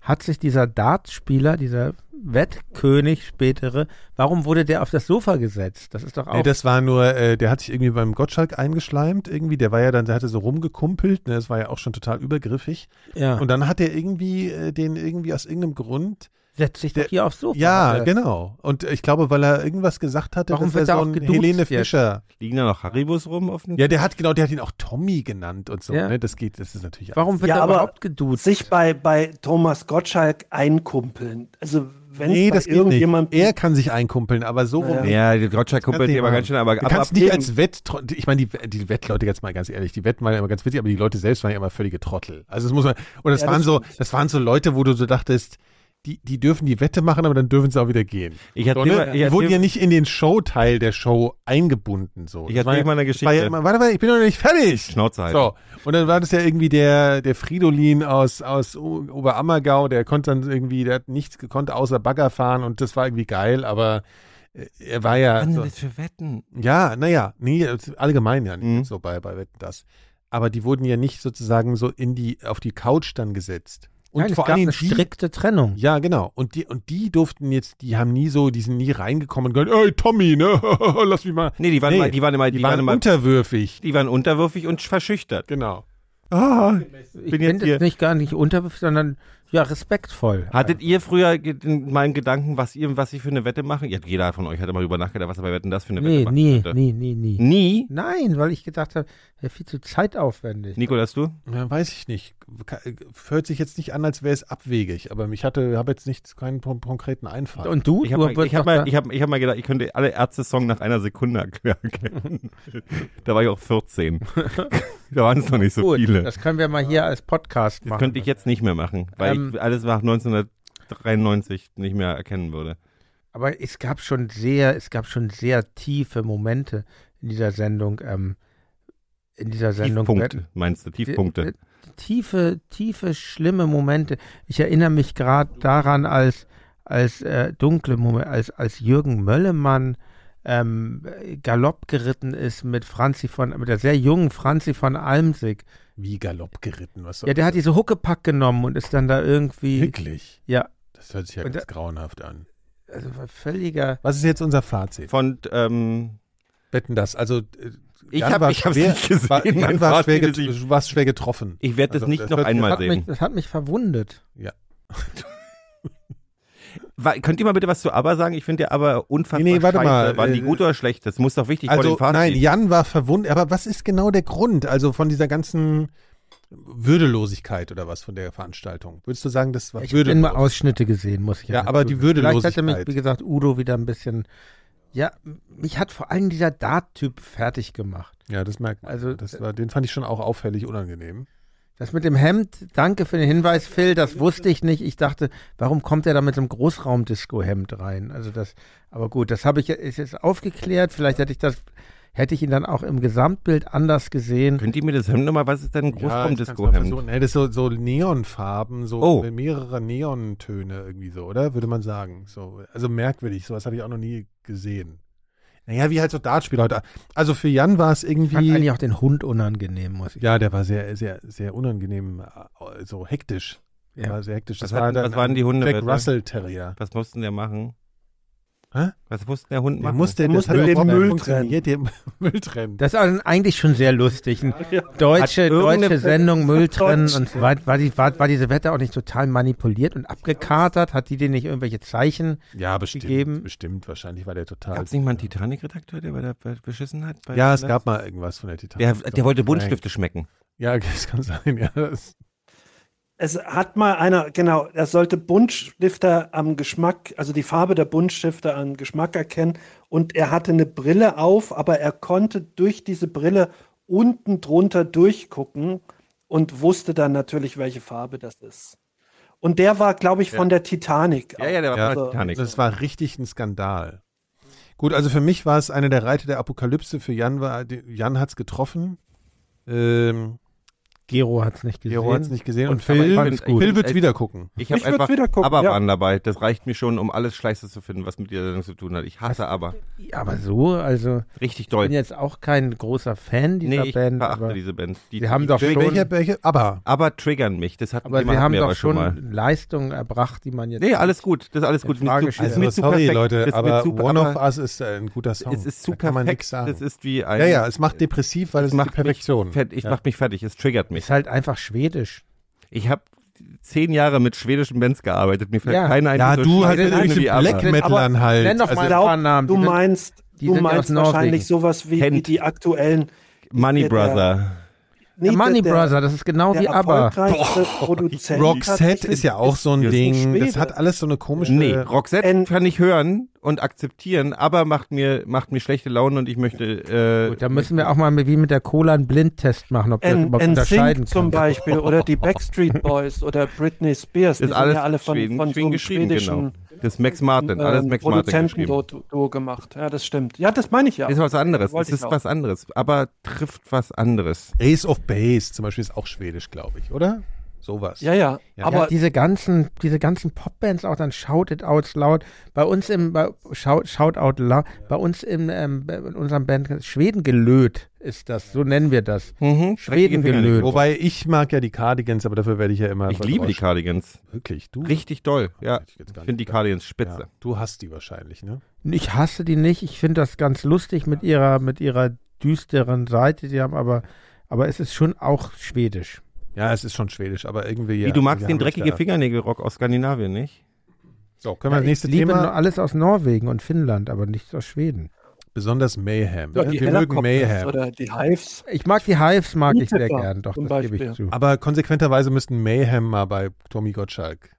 E: hat sich dieser Dartspieler, dieser Wettkönig spätere, warum wurde der auf das Sofa gesetzt? Das ist doch auch.
D: Nee, das war nur, äh, der hat sich irgendwie beim Gottschalk eingeschleimt irgendwie. Der war ja dann, der hatte so rumgekumpelt, ne? das war ja auch schon total übergriffig.
E: ja.
D: Und dann hat er irgendwie äh, den irgendwie aus irgendeinem Grund.
E: Setzt sich
D: der-
E: doch hier aufs Sofa.
D: Ja,
E: Äh,
D: genau. Und ich glaube, weil er irgendwas gesagt hatte,
E: Warum
D: dass
E: wird
D: er so
E: auch
D: ein Helene
E: jetzt?
D: Fischer.
C: Liegen da noch Haribus rum auf dem
D: Ja, der hat genau, der hat ihn auch Tommy genannt und so.
E: Ja.
D: Ne? Das geht, das ist natürlich.
E: Warum wird
F: Ja,
E: er
F: aber
E: überhaupt geduzt?
F: Sich bei, bei Thomas Gottschalk einkumpeln. Also wenn
D: Nee,
F: es
D: das geht nicht.
F: irgendjemand
D: Er kann sich einkumpeln, aber so rum.
C: Ja, der Gottschalk kumpelt
D: nicht
C: die aber ganz schön, aber
D: Du
C: ab,
D: kannst
C: ab
D: nicht als Wett, ich meine, die, die Wettleute jetzt mal ganz ehrlich, die Wetten waren ja immer ganz witzig, aber die Leute selbst waren ja immer völlige Trottel. Also das muss man, und das
F: Ja, das
D: waren so, das waren so Leute, wo du so dachtest, die, die dürfen die Wette machen, aber dann dürfen sie auch wieder gehen.
C: Ich
D: So, ne? die wurden ja nicht in den Showteil der Show eingebunden. So.
C: Ich
D: Das war
C: mal eine
D: ja warte mal, ich bin noch nicht fertig.
C: Schnauze halten.
D: So, und dann war das ja irgendwie der, der Fridolin aus, aus Oberammergau, der konnte dann irgendwie, der hat nichts gekonnt außer Bagger fahren und das war irgendwie geil, aber äh, er war ja.
C: Was
D: So,
C: denn das für Wetten?
D: ja, naja, nee, allgemein ja nicht
C: Mhm.
D: so bei, bei Wetten das. Aber die wurden ja nicht sozusagen so in die, auf die Couch dann gesetzt. Und
E: Nein, es
D: vor
E: gab
D: allen
E: eine
D: die,
E: strikte Trennung.
D: Ja, genau. Und die, und die durften jetzt, die haben nie so, die sind nie reingekommen und gesagt, ey Tommy, ne, lass mich mal.
C: Nee, die waren mal- die waren immer-
D: die,
C: die
D: waren,
C: waren immer-
D: unterwürfig.
C: Die waren unterwürfig und verschüchtert.
D: Genau.
C: Ah,
E: Ich
C: bin jetzt hier.
E: es nicht gar nicht unterwürfig, sondern ja, respektvoll.
C: Hattet ihr früher in meinen Gedanken, was ihr, was ich für eine Wette machen? Ja, jeder von euch hat mal drüber nachgedacht, was er bei Wetten das für eine
E: Nee,
C: Wette machen
E: nie,
C: könnte.
E: nie, nie, nie.
C: Nie?
E: Nein, weil ich gedacht habe, ja, viel zu zeitaufwendig.
C: Nikolas, du?
D: Ja, weiß ich nicht. Hört sich jetzt nicht an, als wäre es abwegig, aber ich hatte, habe jetzt nicht keinen kon- konkreten Einfall.
E: Und du?
C: Ich habe mal, ich hab mal, ich hab, ich hab mal gedacht, ich könnte alle Ärzte-Song nach einer Sekunde erkennen. da war ich auch 14. da waren es noch nicht so
E: Gut,
C: viele.
E: das können wir mal hier als Podcast
C: Das
E: machen.
C: könnte ich jetzt nicht mehr machen, weil
E: Ähm,
C: ich alles nach 1993 nicht mehr erkennen würde.
E: Aber es gab schon sehr, es gab schon sehr tiefe Momente in dieser Sendung. Ähm, in dieser Sendung.
C: Tiefpunkte, meinst du?
E: Die-
C: Tiefpunkte.
E: die- Tiefe, tiefe, schlimme Momente. Ich erinnere mich gerade daran, als, als äh, dunkle Momente, als, als Jürgen Möllemann ähm, Galopp geritten ist mit Franzi von, mit der sehr jungen Franzi von Almsig.
D: Wie Galopp geritten, was soll
E: Ja, der hat diese Huckepack genommen und ist dann da irgendwie,
D: Wirklich?
E: ja,
D: Das hört sich ja
E: Und
D: ganz
E: da-
D: grauenhaft an.
E: also völliger,
D: Was ist jetzt unser Fazit?
C: Von, ähm,
D: Wetten das, also äh,
C: Ich
D: Jan
C: hab-
D: war
C: ich hab's
D: schwer,
C: nicht gesehen,
D: War, Jan war schwer, get, warst schwer getroffen.
C: ich werde das
D: Also,
C: nicht
D: das
C: noch einmal
E: mich,
C: sehen.
E: das hat mich verwundet.
C: Könnt ihr mal bitte was zu Aber sagen? Ich finde ja Aber unfassbar
D: Nee, nee, warte
C: scheiße.
D: mal,
C: Waren die
D: äh,
C: gut oder schlecht? Das muss doch wichtig vor
D: Also
C: dem Fazit.
D: nein, Jan war verwundert, aber was ist genau der Grund? Also von dieser ganzen Würdelosigkeit oder was von der Veranstaltung? Würdest du sagen, das war
E: Ich habe immer
D: würdelos?
E: Ausschnitte gesehen, muss ich
D: Ja,
E: dazu
D: aber die
E: sagen. Vielleicht hätte mich,
D: Würdelosigkeit.
E: wie gesagt, Udo wieder ein bisschen, ja, mich hat vor allem dieser Dart-Typ fertig gemacht.
D: Ja, das merkt man.
E: Also,
D: das war, den fand ich schon auch auffällig unangenehm.
E: Das mit dem Hemd, danke für den Hinweis, Phil, das wusste ich nicht. Ich dachte, warum kommt er da mit so einem Großraumdisco-Hemd rein? Also das, aber gut, das habe ich ja- ist jetzt aufgeklärt. Vielleicht hätte ich das, hätte ich ihn dann auch im Gesamtbild anders gesehen.
C: Könnt ihr mir das Hemd nochmal, was ist denn ein
D: Ja,
C: Großraumdisco-Hemd?
D: versuchen. Nee, das ist so, so Neonfarben, so
C: Oh.
D: mehrere Neontöne irgendwie so, oder? Würde man sagen. So, also merkwürdig, sowas habe ich auch noch nie gesehen. Naja, wie halt so Dartspieler heute. Also für Jan war es
E: Ich fand
D: irgendwie.
E: eigentlich auch den Hund unangenehm, muss ich
D: Ja, der war sehr, sehr, sehr unangenehm, äh, so hektisch.
E: Ja.
D: war sehr hektisch.
C: Was
D: Das war
C: hatten-
D: dann
C: was waren die Hunde,
D: Jack? Russell Terrier.
C: Was mussten der machen?
D: Hä?
C: Was musste der Hund
D: Der
C: machen?
D: musste,
F: Der
D: das
F: musste den
D: nicht
F: Müll
D: funktioniert, den Müll trennen.
E: Das ist also eigentlich schon sehr lustig. Eine deutsche, deutsche Sendung Müll trennen und war, war, die, war, war diese Wette auch nicht total manipuliert und abgekatert? Hat die dir nicht irgendwelche Zeichen?
D: Ja, bestimmt.
E: gegeben.
D: Bestimmt, wahrscheinlich war der total.
C: Gab es nicht mal einen Titanic-Redakteur, der bei der bei beschissen hat? Bei
D: Ja, es gab mal irgendwas von der Titan.
C: Der, der wollte Buntstifte schmecken.
D: Ja, das kann sein, ja. Das,
F: Es hat mal einer, genau, er sollte Buntstifter am Geschmack, also die Farbe der Buntstifter am Geschmack erkennen. Und er hatte eine Brille auf, aber er konnte durch diese Brille unten drunter durchgucken und wusste dann natürlich, welche Farbe das ist. Und der war, glaube ich, von der Titanic.
C: Ja, ja, der war
D: Ja,
C: bei der Titanic.
D: das war richtig ein Skandal. Gut, also für mich war es eine der Reiter der Apokalypse. Für Jan war, Jan hat's getroffen. Ähm,
E: Gero hat es nicht gesehen.
D: Gero hat's nicht gesehen. Und,
E: Und Phil
D: Phil, wird's
C: Ich-
D: wieder gucken.
C: Ich habe
F: Ich
C: einfach
F: wieder gucken,
C: Aber
F: ja.
C: waren dabei. Das reicht mir schon, um alles Scheiße zu finden, was mit dieser Sendung zu tun hat. Ich hasse Aber.
E: Ja, aber so, also
C: Richtig
E: ich
C: doll.
E: bin jetzt auch kein großer Fan dieser
C: Nee, ich
E: Band,
C: verachte
E: aber,
C: diese Band. Die,
E: Sie haben
C: die
E: doch
C: triggern-
E: schon-
D: Welche, welche? Aber.
C: aber triggern mich. Das hat
E: aber sie haben
C: mir
E: doch
C: aber
E: schon
C: mal.
E: Leistungen erbracht, die man jetzt
C: Nee, alles gut. Das ist alles gut.
E: Frage
C: Ist
D: Also, sorry,
C: perfekt.
D: Leute, aber
C: zu-
D: One
C: aber
D: of Us ist äh, ein guter Song.
C: Es ist
D: man
C: perfekt.
D: nichts sagen.
C: Das ist wie ein.
D: ja, ja, es macht depressiv, weil es,
C: es macht
D: die Perfektion.
C: Ich mach mich fertig. Es triggert mich.
E: Ist halt einfach schwedisch.
C: Ich habe zehn Jahre mit schwedischen Bands gearbeitet. Mir fällt
E: Ja.
C: keine ein,
D: ja, du
C: scheiße
D: hast
E: sind
C: sind
D: irgendwelche
C: wie Aber.
D: Black Metalern halt.
E: Nenn doch
D: Also,
E: mal ein paar Namen.
F: du meinst,
E: die
F: du meinst wahrscheinlich sowas wie, wie die aktuellen.
C: Money
F: der-
C: Brother.
F: Nee,
E: Der Money
F: der-
E: Brother, das ist genau wie ABBA.
F: erfolgreichste Produzent
D: Roxette ist ja auch so ein Ding. Das hat alles so eine komische.
C: Nee, Roxette
F: En-
C: kann ich hören und akzeptieren, aber macht mir, macht mir schlechte Laune und ich möchte. Äh,
E: Gut, da müssen wir auch mal wie mit der Cola einen Blindtest machen, ob du das unterscheiden
F: NSYNC zum. Beispiel oder die Backstreet Boys oder Britney Spears.
C: das
F: Die
C: ist alles
F: sind ja alle von,
C: Schweden,
F: von so
C: Schweden
F: einem
C: geschrieben,
F: schwedischen
C: genau. Das ist Max Martin, alles
F: ähm,
C: Max Martin.
F: Produzentenduo gemacht. Ja, das stimmt. Ja, das meine ich ja.
C: Das ist was anderes.
F: Ich
C: ist was anderes, aber trifft was anderes.
D: Ace of Base zum Beispiel ist auch schwedisch, glaube ich, oder? Sowas.
F: Ja, ja.
D: Ja.
F: Aber
E: ja, diese ganzen, diese ganzen Popbands auch dann Shout It Out Loud. Bei uns im bei, Shout, Shout Out Loud. Bei uns im, ähm, in unserem Band Schweden gelöt ist das. So nennen wir das.
C: Mhm.
E: Schweden gelöt.
D: Wobei ich mag ja die Cardigans, aber dafür werde ich ja immer.
C: Ich liebe die Cardigans.
D: Wirklich, du?
C: Richtig doll. Ja.
D: Ich
C: finde die Cardigans spitze.
D: Ja, du hast die wahrscheinlich, ne?
E: Ich hasse die nicht. Ich finde das ganz lustig mit ihrer, mit ihrer düsteren Seite. Die haben aber, aber es ist schon auch schwedisch.
D: Ja, es ist schon schwedisch, aber irgendwie.
C: Wie,
D: ja,
C: du magst den
D: haben uns
C: dreckige
D: da-
C: Fingernägelrock aus Skandinavien nicht?
D: So, können wir das
E: ich
D: nächste
E: liebe nur
D: Thema?
E: alles aus Norwegen und Finnland, aber nicht aus Schweden.
D: Besonders Mayhem.
F: Ja, die
D: wir mögen Mayhem.
F: oder die Hives.
E: Ich mag die Hives, mag ich sehr gern, doch, das gebe ich
F: Beispiel.
E: zu.
D: Aber konsequenterweise müssten Mayhem mal bei Tommy Gottschalk.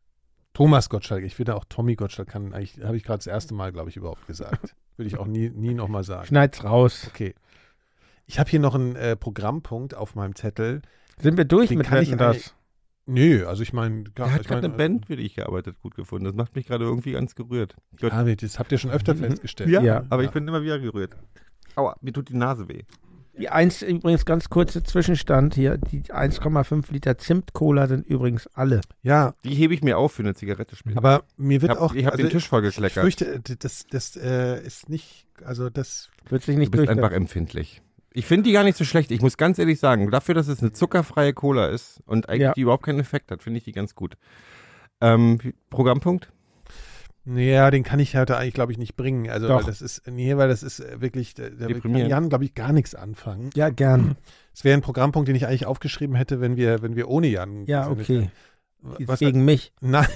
D: Thomas Gottschalk, ich finde auch Tommy Gottschalk kann eigentlich, habe ich gerade das erste Mal, glaube ich, überhaupt gesagt. Würde ich auch nie, nie nochmal sagen.
E: Schneid's raus.
D: Okay. Ich habe hier noch einen äh, Programmpunkt auf meinem Zettel.
E: Sind wir durch
D: Den
E: mit
D: kann ich
E: Wetten, das?
D: Nö, also ich meine,
C: Er hat
D: ich
C: gerade
D: mein,
C: eine Band, für die ich gearbeitet, gut gefunden. Das macht mich gerade irgendwie ganz gerührt.
D: Ah, das habt ihr schon öfter festgestellt.
C: Ja,
E: Ja.
C: aber ich bin immer wieder gerührt. Aua, mir tut die Nase weh.
E: Die eins, übrigens ganz kurze Zwischenstand hier, die 1,5 Liter Zimt-Cola sind übrigens alle.
D: Ja,
C: Die hebe ich mir auf für eine Zigarette später.
D: aber mir
C: ich
D: wird
C: habe
D: auch.
C: hab
D: also
C: den Tisch
D: Ich
C: vollgekleckert.
D: fürchte, das, das äh, ist nicht, also das,
E: Wird sich
C: Du
E: nicht
C: bist
E: durch.
C: einfach empfindlich. Ich finde die gar nicht so schlecht. Ich muss ganz ehrlich sagen, dafür, dass es eine zuckerfreie Cola ist und eigentlich
E: Ja.
C: die überhaupt keinen Effekt hat, finde ich die ganz gut. Ähm, Programmpunkt?
D: ja, den kann ich heute eigentlich, glaube ich, nicht bringen. Also,
E: Doch.
D: das ist, nee, weil das ist äh, wirklich, da, da kann. Jan, glaube ich, gar nichts anfangen.
E: Ja, gern.
D: Es wäre ein Programmpunkt, den ich eigentlich aufgeschrieben hätte, wenn wir, wenn wir ohne Jan.
E: Ja, okay.
D: hätten. Was,
E: gegen mich.
D: nein,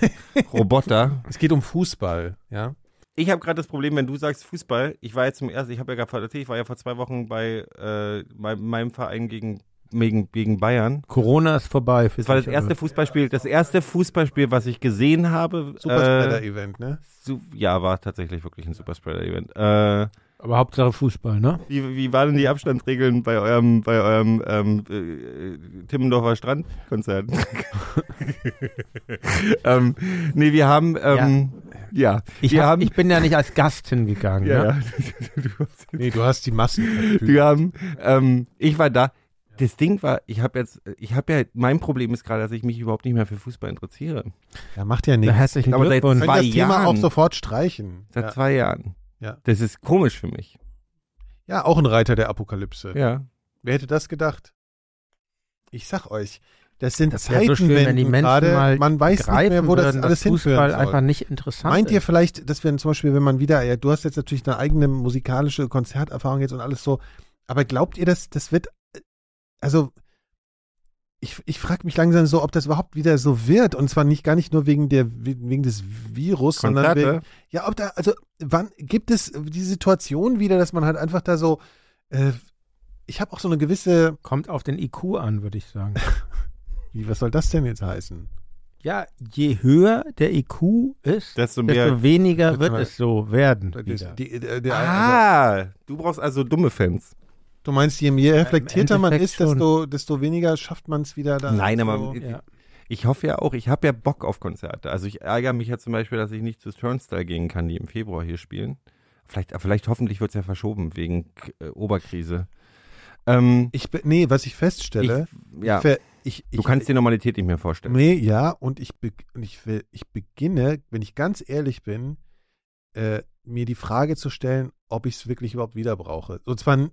C: Roboter?
D: es geht um Fußball, ja.
C: Ich habe gerade das Problem, wenn du sagst Fußball, ich war jetzt zum ersten, ich habe ja gerade ich war ja vor zwei Wochen bei äh, mein, meinem Verein gegen, gegen, gegen Bayern.
E: Corona ist vorbei.
C: Das war das erste Fußballspiel, das erste Fußballspiel, was ich gesehen habe.
D: Superspreader-Event, ne?
C: Su ja, war tatsächlich wirklich ein Superspreader-Event. Äh,
E: Aber Hauptsache Fußball, ne?
C: wie, wie waren denn die Abstandsregeln bei eurem, bei eurem ähm, äh, Timmendorfer Strandkonzert? ähm, nee, wir haben, ähm, ja,
E: Ich,
C: wir
E: hab,
C: haben,
E: ich bin ja nicht als Gast hingegangen.
C: ja,
E: ne?
C: ja. du hast
D: Nee, du hast die Massen.
C: Wir haben, ähm, ich war da. Das Ding war, ich habe jetzt, ich habe ja, mein Problem ist gerade, dass ich mich überhaupt nicht mehr für Fußball interessiere.
D: Ja, macht ja nichts.
E: herzlichen
C: Aber seit
E: Glückwunsch.
D: Können
C: zwei
D: das Thema auch sofort streichen.
C: Seit
D: Ja.
C: zwei Jahren.
D: Ja.
C: Das ist komisch für mich.
D: ja, auch ein Reiter der Apokalypse.
C: Ja.
D: Wer hätte das gedacht? Ich sag euch, das sind
E: Das wäre so schön, wenn die Menschen
D: gerade.
E: mal
D: Man weiß nicht mehr, wo das
E: würden,
D: alles
E: dass Fußball
D: hinführen soll.
E: einfach nicht interessant
D: Meint ihr
E: ist.
D: vielleicht, dass wir zum Beispiel, wenn man wieder, ja, du hast jetzt natürlich eine eigene musikalische Konzerterfahrung jetzt und alles so, aber glaubt ihr, dass das wird, äh, also ich, ich frage mich langsam so, ob das überhaupt wieder so wird und zwar nicht gar nicht nur wegen der wegen des Virus, sondern
C: Konzerte.
D: wegen, ja, ob da also wann gibt es die Situation wieder, dass man halt einfach da so äh, ich habe auch so eine gewisse,
E: Kommt auf den IQ an, würde ich sagen.
D: wie, was soll das denn jetzt heißen?
E: ja, je höher der IQ ist,
C: Desto mehr.
E: desto weniger wird es so werden. Wieder.
D: die, äh, also,
C: Ah, du brauchst also dumme Fans.
D: Du meinst, je mehr reflektierter man ist, desto, desto weniger schafft man es wieder da.
C: Nein, aber
D: so.
E: Ja.
C: ich hoffe ja auch, ich habe ja Bock auf Konzerte. Also ich ärgere mich ja zum Beispiel, dass ich nicht zu Turnstile gehen kann, die im Februar hier spielen. Vielleicht, vielleicht hoffentlich wird es ja verschoben wegen äh, Oberkrise. Ähm,
D: Ich, nee, was ich feststelle,
C: ich, ja,
D: ich, ich, ich,
C: du kannst die Normalität nicht mehr vorstellen.
D: Nee, ja, und ich, be und ich, will- ich beginne, wenn ich ganz ehrlich bin, äh, mir die Frage zu stellen, ob ich es wirklich überhaupt wieder brauche. So zwar,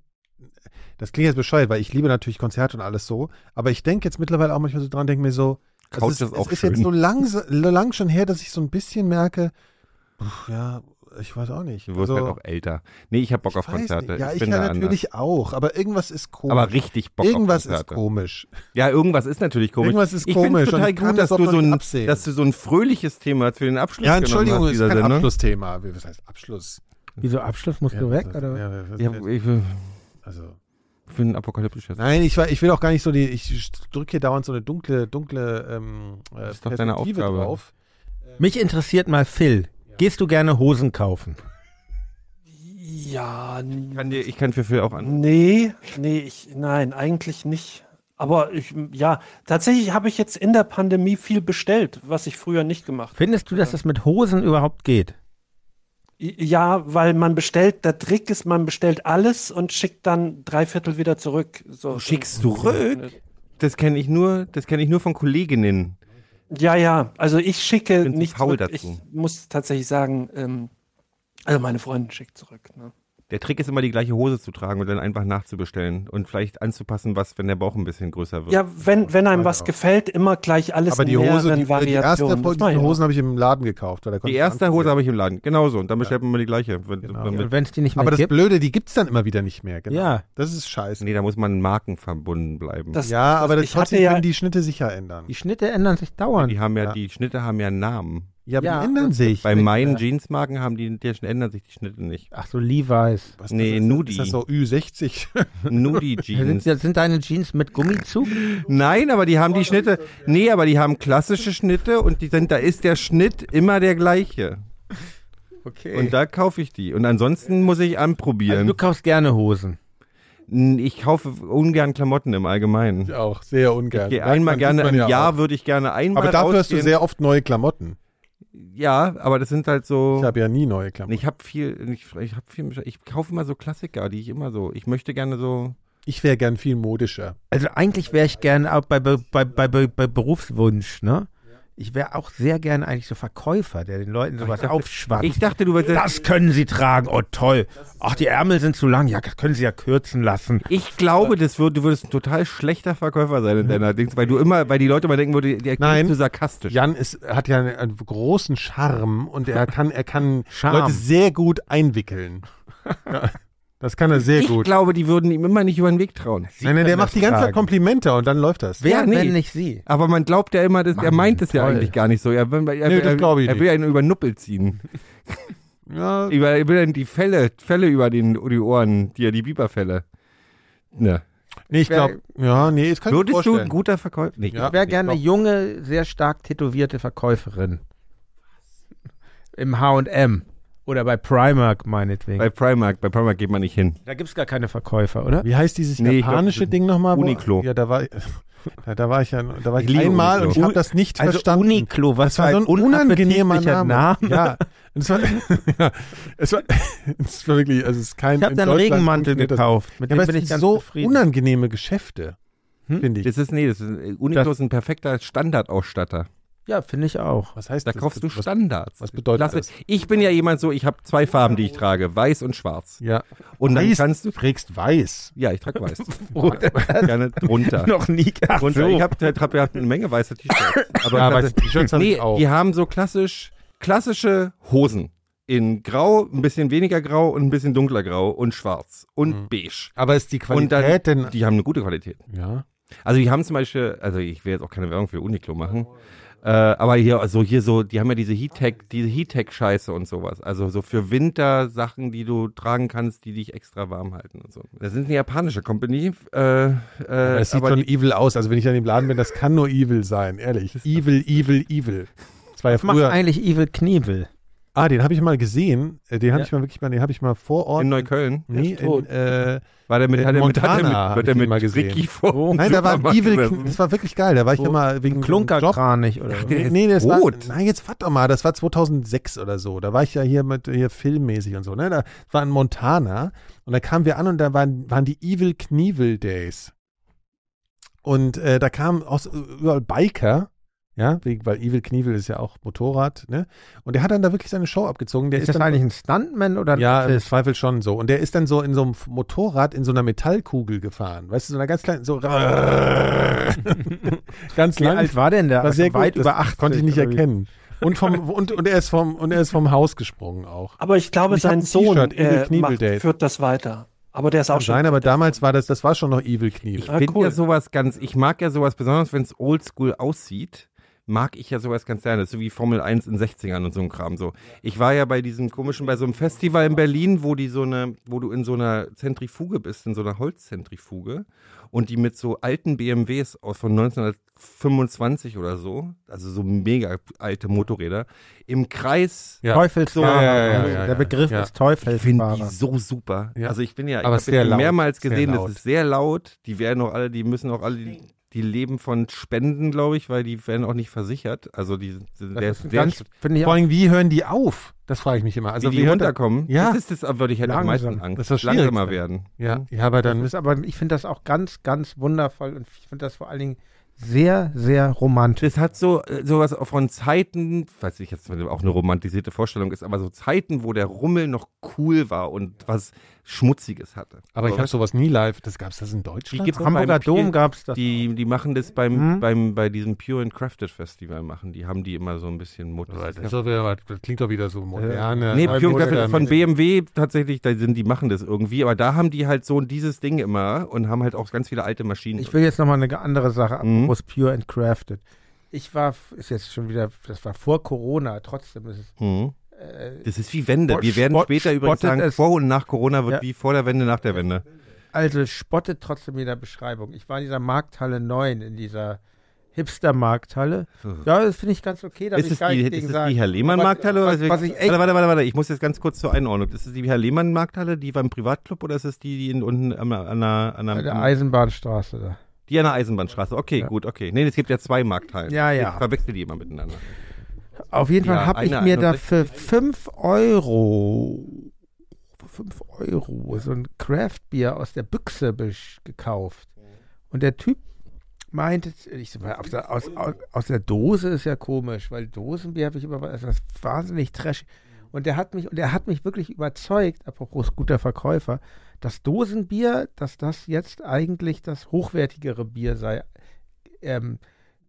D: das klingt jetzt bescheuert, weil ich liebe natürlich Konzerte und alles so, aber ich denke jetzt mittlerweile auch manchmal so dran, denke mir so, es
C: Couch
D: ist,
C: ist auch
D: es ist
C: schön.
D: jetzt so lang, so lang schon her, dass ich so ein bisschen merke, pff, ja, ich weiß auch nicht.
C: Du wirst
D: Also,
C: halt auch älter. Nee, ich habe Bock
D: ich
C: auf Konzerte.
D: Nicht. Ja, ich,
C: bin
D: ja
C: da anders.
D: natürlich auch, aber irgendwas ist komisch.
C: Aber richtig Bock
D: irgendwas
C: auf
D: ist
C: Konzerte.
D: komisch.
C: Ja, irgendwas ist natürlich komisch.
D: Irgendwas ist
C: ich finde
D: komisch
C: es
D: und
C: total
D: ich kann
C: gut,
D: das
C: dass
D: auch
C: du, so ein,
D: absehen.
C: dass du so ein fröhliches Thema für den Abschluss
D: Ja, Entschuldigung,
C: genommen hast
D: ist kein
C: Sendung.
D: Abschlussthema. Was heißt Abschluss?
E: Wieso Abschluss musst du
D: Ja,
E: weg?
D: was-
E: Oder?
D: Ja, was-
C: Ja, ich will,
D: also.
C: für ein apokalyptisches.
D: Nein, ich, ich will auch gar nicht so die, ich drücke hier dauernd so eine dunkle, dunkle ähm, äh,
C: Das ist doch deine Aufgabe.
D: drauf.
E: Mich interessiert mal Phil. Gehst du gerne Hosen kaufen?
F: Ja,
C: Ich kann, dir, ich kann für Phil auch an.
F: nee, nee, ich, nein, eigentlich nicht. Aber ich, ja, tatsächlich habe ich jetzt in der Pandemie viel bestellt, was ich früher nicht gemacht habe.
E: Findest du, dass das mit Hosen überhaupt geht?
F: Ja, weil man bestellt, der Trick ist, man bestellt alles und schickt dann drei Viertel wieder zurück. So,
C: Du schickst zurück? das kenne ich nur, das kenne ich nur von Kolleginnen.
F: Ja, ja, also ich schicke
C: zu
F: nicht
C: faul
F: zurück.
C: dazu.
F: Ich muss tatsächlich sagen, ähm, also meine Freundin schickt zurück. Ne?
C: Der Trick ist immer die gleiche Hose zu tragen und dann einfach nachzubestellen und vielleicht anzupassen, was, wenn der Bauch ein bisschen größer wird.
F: Ja, wenn, wenn einem was gefällt, immer gleich alles
D: Aber die
F: in
D: Hose, die, die erste
F: Variationen. Das mach
D: die
F: ich
D: Hosen habe ich im Laden gekauft. Weil da konnte
C: Die erste. Hose habe ich im Laden, genauso. Und dann bestellt man immer die gleiche. Wenn,
D: Genau.
C: wenn,
E: es die nicht mehr
D: Aber das
E: gibt,
D: Blöde, die gibt's dann immer wieder nicht mehr. Genau.
E: Ja.
D: Das ist scheiße.
C: nee, da muss man markenverbunden bleiben.
F: Das-
D: ja, aber das
F: ich
D: trotzdem
F: hatte ja-
D: können die Schnitte sicher ändern.
E: die Schnitte ändern sich dauernd.
C: die haben ja,
D: Ja.
C: die Schnitte haben ja Namen.
D: Ja, aber
E: Ja,
D: die ändern sich.
C: Bei meinen Jeansmarken haben die, die ändern sich die Schnitte nicht.
E: Ach so, Levi's.
D: Was,
C: Nee,
D: das ist,
C: Nudi.
D: Ist das so Ü60?
C: Nudi
E: Sind,
C: Jeans.
E: sind deine Jeans mit Gummizug?
C: Nein, aber die haben die Schnitte. Nee, aber die haben klassische Schnitte und die sind, da ist der Schnitt immer der gleiche.
E: Okay.
C: Und da kaufe ich die. Und ansonsten muss ich
E: also
C: anprobieren.
E: du kaufst gerne Hosen.
C: Ich kaufe ungern Klamotten im Allgemeinen.
D: auch sehr ungern.
C: Ich gehe einmal gerne im
D: ja
C: Jahr
D: auch.
C: würde ich gerne einmal
D: Aber dafür hast du
C: rausgehen.
D: sehr oft neue Klamotten.
C: Ja, aber das sind halt so.
D: Ich habe ja nie neue Klamotten.
C: ich habe viel, ich, ich habe viel, ich kaufe immer so Klassiker, die ich immer so. Ich möchte gerne so.
D: Ich wäre gern viel modischer.
E: Also eigentlich wäre ich gerne auch bei, bei, bei, bei, bei Berufswunsch, ne? Ich wäre auch sehr gerne eigentlich so Verkäufer, der den Leuten sowas aufschwatzt.
C: Ich dachte, du wirst.
E: das können sie tragen, oh toll. Ach, die Ärmel sind zu lang, ja, das können sie ja kürzen lassen.
C: Ich glaube, das würd, du würdest ein total schlechter Verkäufer sein in deiner Dings, weil du immer, weil die Leute immer denken würde, der
D: Nein.
C: klingt zu sarkastisch.
D: Jan ist, hat ja einen, einen großen Charme und er kann, er kann
E: Charme.
D: Leute sehr gut einwickeln. Ja, das kann er sehr
C: ich
D: gut.
C: glaube, die würden ihm immer nicht über den Weg trauen.
D: Nein, nein, der macht die ganze Zeit. Komplimente und dann läuft das.
E: Wer,
C: Ja, nee.
E: wenn nicht sie?
C: Aber man glaubt ja immer, dass, er
E: Mann,
C: meint es ja eigentlich gar nicht so. Er, will- er,
D: Nee, das
C: er,
D: glaub ich
C: er will
D: nicht.
C: einen über Nuppel ziehen.
D: Ja,
C: Über, er will dann die Fälle, Fälle über den, die Ohren, die, die Biberfälle. Ne.
D: nee, ich glaube, ja, nee, das kann ich
C: Würdest du
D: vorstellen.
C: ein guter Verkäufer? Nee,
D: Ja.
E: Ich wäre
C: ich
E: gerne eine junge, sehr stark tätowierte Verkäuferin. Im H&M. Oder bei Primark meinetwegen.
C: Bei Primark, bei Primark geht man nicht hin.
E: da gibt es gar keine Verkäufer, oder?
D: Wie heißt dieses
C: Nee, glaub,
D: japanische
C: das ist
D: Ding nochmal?
C: Uniqlo.
D: Ja, da war, ja, da war ich ja, da war ich,
C: Ich
D: einmal
C: Uniqlo.
D: und ich habe das nicht
E: Also
D: verstanden.
E: Uniqlo, was
D: Das war so ein unangenehmer Name.
E: Name.
D: Ja, es war, ja, es war, es war wirklich, also es ist kein.
E: Ich habe
D: in
E: da einen
D: Deutschland
E: Regenmantel
D: das-
E: gekauft. Mit
D: Ja,
E: dem bin ich
D: sind
E: ganz
D: so
E: zufrieden.
D: unangenehme Geschäfte,
E: Hm?
D: finde ich.
C: Das ist, nee, das ist, Uniqlo ist ein perfekter Standardausstatter.
E: Ja, finde ich auch.
D: was heißt
C: Da
D: das?
C: kaufst du Standards.
D: was bedeutet
C: Klasse.
D: das?
C: Ich bin ja jemand so, ich habe zwei Farben, die ich trage, weiß und schwarz.
D: Ja.
C: Und dann
D: weiß,
C: kannst du,
D: du trägst weiß.
C: ja, ich trage weiß. Gerne drunter.
E: Noch nie gehabt.
C: drunter. Ich habe hab, ja eine Menge weiße T-Shirts. Aber
D: Ja, weiße T-Shirts
C: nee,
D: ich auch.
C: die haben so klassisch, klassische Hosen. In grau, ein bisschen weniger grau und ein bisschen dunkler grau und schwarz und
D: Mhm.
C: beige.
D: Aber ist die
C: Und dann,
D: Qualität denn?
C: die haben eine gute Qualität.
D: Ja.
C: Also die haben zum Beispiel, also ich will jetzt auch keine Werbung für Uniqlo machen, äh, aber hier, also hier so, die haben ja diese Heattech, diese Heattech-Scheiße und sowas. Also so für Winter Sachen, die du tragen kannst, die dich extra warm halten und so. Das sind eine japanische Company. Äh, äh,
D: Das sieht
C: aber
D: schon
C: die,
D: evil aus. Also wenn ich dann im Laden bin, das kann nur evil sein, ehrlich. Evil, evil, evil. Das war ja
E: Was macht
D: früher.
E: eigentlich Evil Knievel?
D: Ah, den habe ich mal gesehen. Äh, Den habe
E: Ja.
D: ich mal wirklich mal, den habe ich mal vor Ort.
C: in Neukölln.
D: nee, in, äh,
C: War der mit,
D: In
C: hat er mit,
D: Montana
C: hat er mit, er mit
D: mal gesehen.
C: Ricky vor dem
D: nein, da war Evil, das war wirklich geil. Da war ich
E: Wo-
D: immer wegen.
E: Klunkerkranich oder
C: der
D: Nee,
C: ist
D: nee, das
C: rot.
D: war, nein, jetzt warte doch mal, das war 2006 oder so. Da war ich ja hier mit hier filmmäßig und so, ne? Da war in Montana und da kamen wir an und da waren, waren die Evil Knievel Days. Und äh, da kamen aus überall Biker, ja, wegen, weil Evil Knievel ist ja auch Motorrad, ne? Und der hat dann da wirklich seine Show abgezogen. Der
E: ist
D: ist,
E: das
D: dann,
E: eigentlich ein Stuntman oder ein
D: ja, im
E: Artist?
D: Zweifel schon so. Und der ist dann so in so einem Motorrad in so einer Metallkugel gefahren. Weißt du, so einer ganz kleinen, so ganz
E: Wie
D: lang.
E: alt war denn der?
D: War sehr
E: weit
D: gut,
E: über 80.
D: Konnte ich nicht
E: wie?
D: erkennen. Und, vom, und, und, er ist vom, und er ist vom Haus gesprungen auch.
F: Aber ich glaube, sein
D: ein
F: Sohn äh,
D: Knievel
F: macht,
D: Date.
F: führt das weiter. Aber der ist auch schon.
D: sein, aber damals war das, das war schon noch Evil Knievel.
C: Ich
F: Ah,
C: finde
F: cool.
C: ja sowas ganz, ich mag ja sowas, besonders wenn es oldschool aussieht, mag ich ja sowas ganz gerne. Das ist so wie Formel 1 in 60ern und so ein Kram so. Ich war ja bei diesem komischen, bei so einem Festival in Berlin, wo die so eine, wo du in so einer Zentrifuge bist, in so einer Holzzentrifuge und die mit so alten BMWs aus von 1925 oder so, also so mega alte Motorräder, im Kreis
D: Ja.
E: Teufelsfahrer.
D: Ja, ja, ja, ja,
E: der Begriff
D: ja.
E: ist
C: Ich finde
E: Teufelsfahrer.
C: die so super.
D: Ja.
C: Also ich bin ja, ich
D: Aber
C: habe mehrmals gesehen, das ist sehr laut. Die werden auch alle, die müssen auch alle, die, die leben von Spenden, glaube ich, weil die werden auch nicht versichert. Also die,
E: Das
C: der
E: ist
C: Wert-
E: ganz, ich
D: Vor allem, wie hören die auf? Das frage ich mich immer. Also
C: wie die
D: hört er-
C: runterkommen,
D: Ja.
C: das ist das, würde ich halt am
E: Langsam.
C: meisten Angst.
D: Das ist das
C: Langsamer werden.
D: Ja, ja, aber dann
E: ist aber, ich finde das auch ganz, ganz wundervoll und ich finde das vor allen Dingen sehr, sehr romantisch.
C: Das hat so äh, sowas von Zeiten, weiß ich jetzt auch eine romantisierte Vorstellung ist, aber so Zeiten, wo der Rummel noch cool war und was Schmutziges hatte.
D: Aber ich
C: So,
D: habe sowas nie live. Das gab's das in Deutschland?
C: Die gibt's
D: so?
C: Hamburg-
E: Hamburger Dom gab es das.
C: Die, die machen das beim,
E: Mhm.
C: beim, bei diesem Pure and Crafted Festival machen. Die haben die immer so ein bisschen Mut.
D: Das, wieder, das klingt doch wieder so moderne.
C: Nee,
D: neue
C: Pure and Crafted von BMW tatsächlich, da sind, die machen das irgendwie, aber da haben die halt so dieses Ding immer und haben halt auch ganz viele alte Maschinen.
E: Ich will jetzt nochmal eine andere Sache,
C: Mhm.
E: apropos Pure and Crafted. Ich war, ist jetzt schon wieder, das war vor Corona, trotzdem ist es,
C: Mhm.
E: Äh,
C: Das ist wie Wende. Wir werden
E: Spott-
C: später übrigens sagen,
E: es-
C: vor und nach Corona wird
E: Ja.
C: wie vor der Wende, nach der Wende.
E: also spottet trotzdem jeder Beschreibung. Ich war in dieser Markthalle 9, in dieser Hipster-Markthalle. Ja, das finde ich ganz okay. Da
C: Ist
E: ich
C: es
E: gar
C: die, ist
E: gegen
C: es
E: sagen.
C: die Herr Lehmann
E: Aber
C: Markthalle?
E: Was,
C: oder
E: was ich echt,
C: warte, warte, warte, warte, ich muss jetzt ganz kurz zur Einordnung. Ist es die Herr Lehmann Markthalle, die beim Privatclub oder ist es die, die in, unten an, der- an, der- an, der
E: Eisenbahnstraße da.
C: die an der Eisenbahnstraße? Okay,
E: Ja.
C: gut, okay. Nee, es gibt ja zwei Markthallen.
E: Ja, ja.
C: Ich verwechsel die immer miteinander.
E: Auf jeden Fall
C: Ja,
E: habe ich mir da
C: 61.
E: für 5 Euro, für 5 Euro so ein Craft-Bier aus der Büchse gekauft. Und der Typ meinte, ich so, aus, der, aus, aus, aus der Dose ist ja komisch, weil Dosenbier habe ich immer das ist wahnsinnig trash. Und der hat mich, und er hat mich wirklich überzeugt, apropos guter Verkäufer, dass Dosenbier, dass das jetzt eigentlich das hochwertigere Bier sei ähm,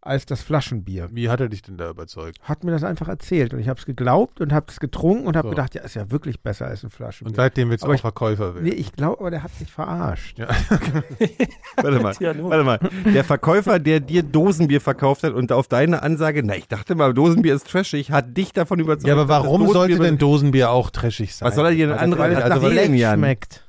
E: als das Flaschenbier
D: Wie hat er dich denn da überzeugt?
E: hat mir das einfach erzählt und ich habe es geglaubt und habe es getrunken und habe
D: So.
E: gedacht, ja, ist ja wirklich besser als ein Flaschenbier.
D: Und seitdem willst du auch
E: ich-
D: Verkäufer werden.
E: nee, ich glaube, aber der hat mich verarscht.
D: Ja.
C: Warte mal,
F: Ja,
C: warte mal. Der Verkäufer, der dir Dosenbier verkauft hat und auf deine Ansage, na, ich dachte mal, Dosenbier ist trashig, hat dich davon überzeugt.
D: Ja, aber warum sollte denn Dosenbier auch trashig sein?
C: Was soll er dir denn
D: das-
C: andere-
E: Weil es
C: also Jan?
E: schmeckt.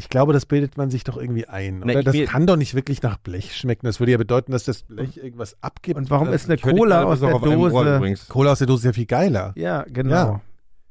D: Ich glaube, das bildet man sich doch irgendwie ein. Oder?
C: ich
D: Das kann doch nicht wirklich nach Blech schmecken. Das würde ja bedeuten, dass das Blech irgendwas abgibt.
E: Und warum
D: Oder-
E: ist eine Cola aus der Dose?
C: übrigens.
D: Cola aus der Dose ist ja viel geiler.
E: Ja, genau.
D: Ja.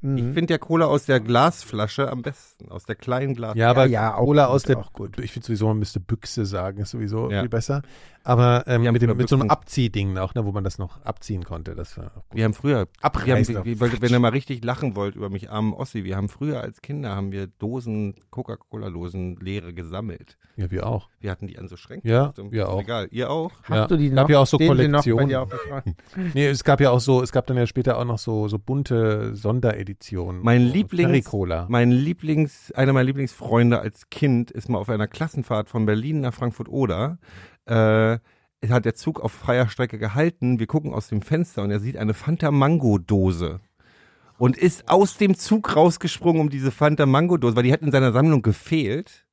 E: Mhm.
C: Ich finde ja Cola aus der Glasflasche am besten, aus der kleinen Glas.
D: Ja, aber
E: ja, auch
D: Cola aus der,
E: auch gut.
D: ich finde sowieso, man müsste Büchse sagen, ist sowieso
C: Ja.
D: viel besser. Aber ähm, mit, dem, mit so einem Abziehding noch, ne, wo man das noch abziehen konnte, das war auch gut.
C: Wir haben früher, wir haben, wir, wir, wenn ihr mal richtig lachen wollt über mich, armen Ossi, wir haben früher als Kinder, haben wir Dosen, Coca-Cola-Dosen leere gesammelt.
D: Ja, wir auch.
C: Wir hatten die an so Schränken.
D: Ja, wir auch.
C: Egal, ihr auch?
E: Hast
D: Ja.
E: du die
D: Gab
E: noch?
D: ja auch so Kollektionen. Nee, es gab ja auch so, es gab dann ja später auch noch so, so bunte Sondereditionen.
C: Mein
D: so
C: Lieblings-
D: Cola.
C: Mein Lieblings, einer meiner Lieblingsfreunde als Kind ist mal auf einer Klassenfahrt von Berlin nach Frankfurt-Oder. Äh, hat der Zug auf freier Strecke gehalten. Wir gucken aus dem Fenster und er sieht eine Fanta Mango Dose. Und ist aus dem Zug rausgesprungen, um diese Fanta Mango Dose, weil die hat in seiner Sammlung gefehlt.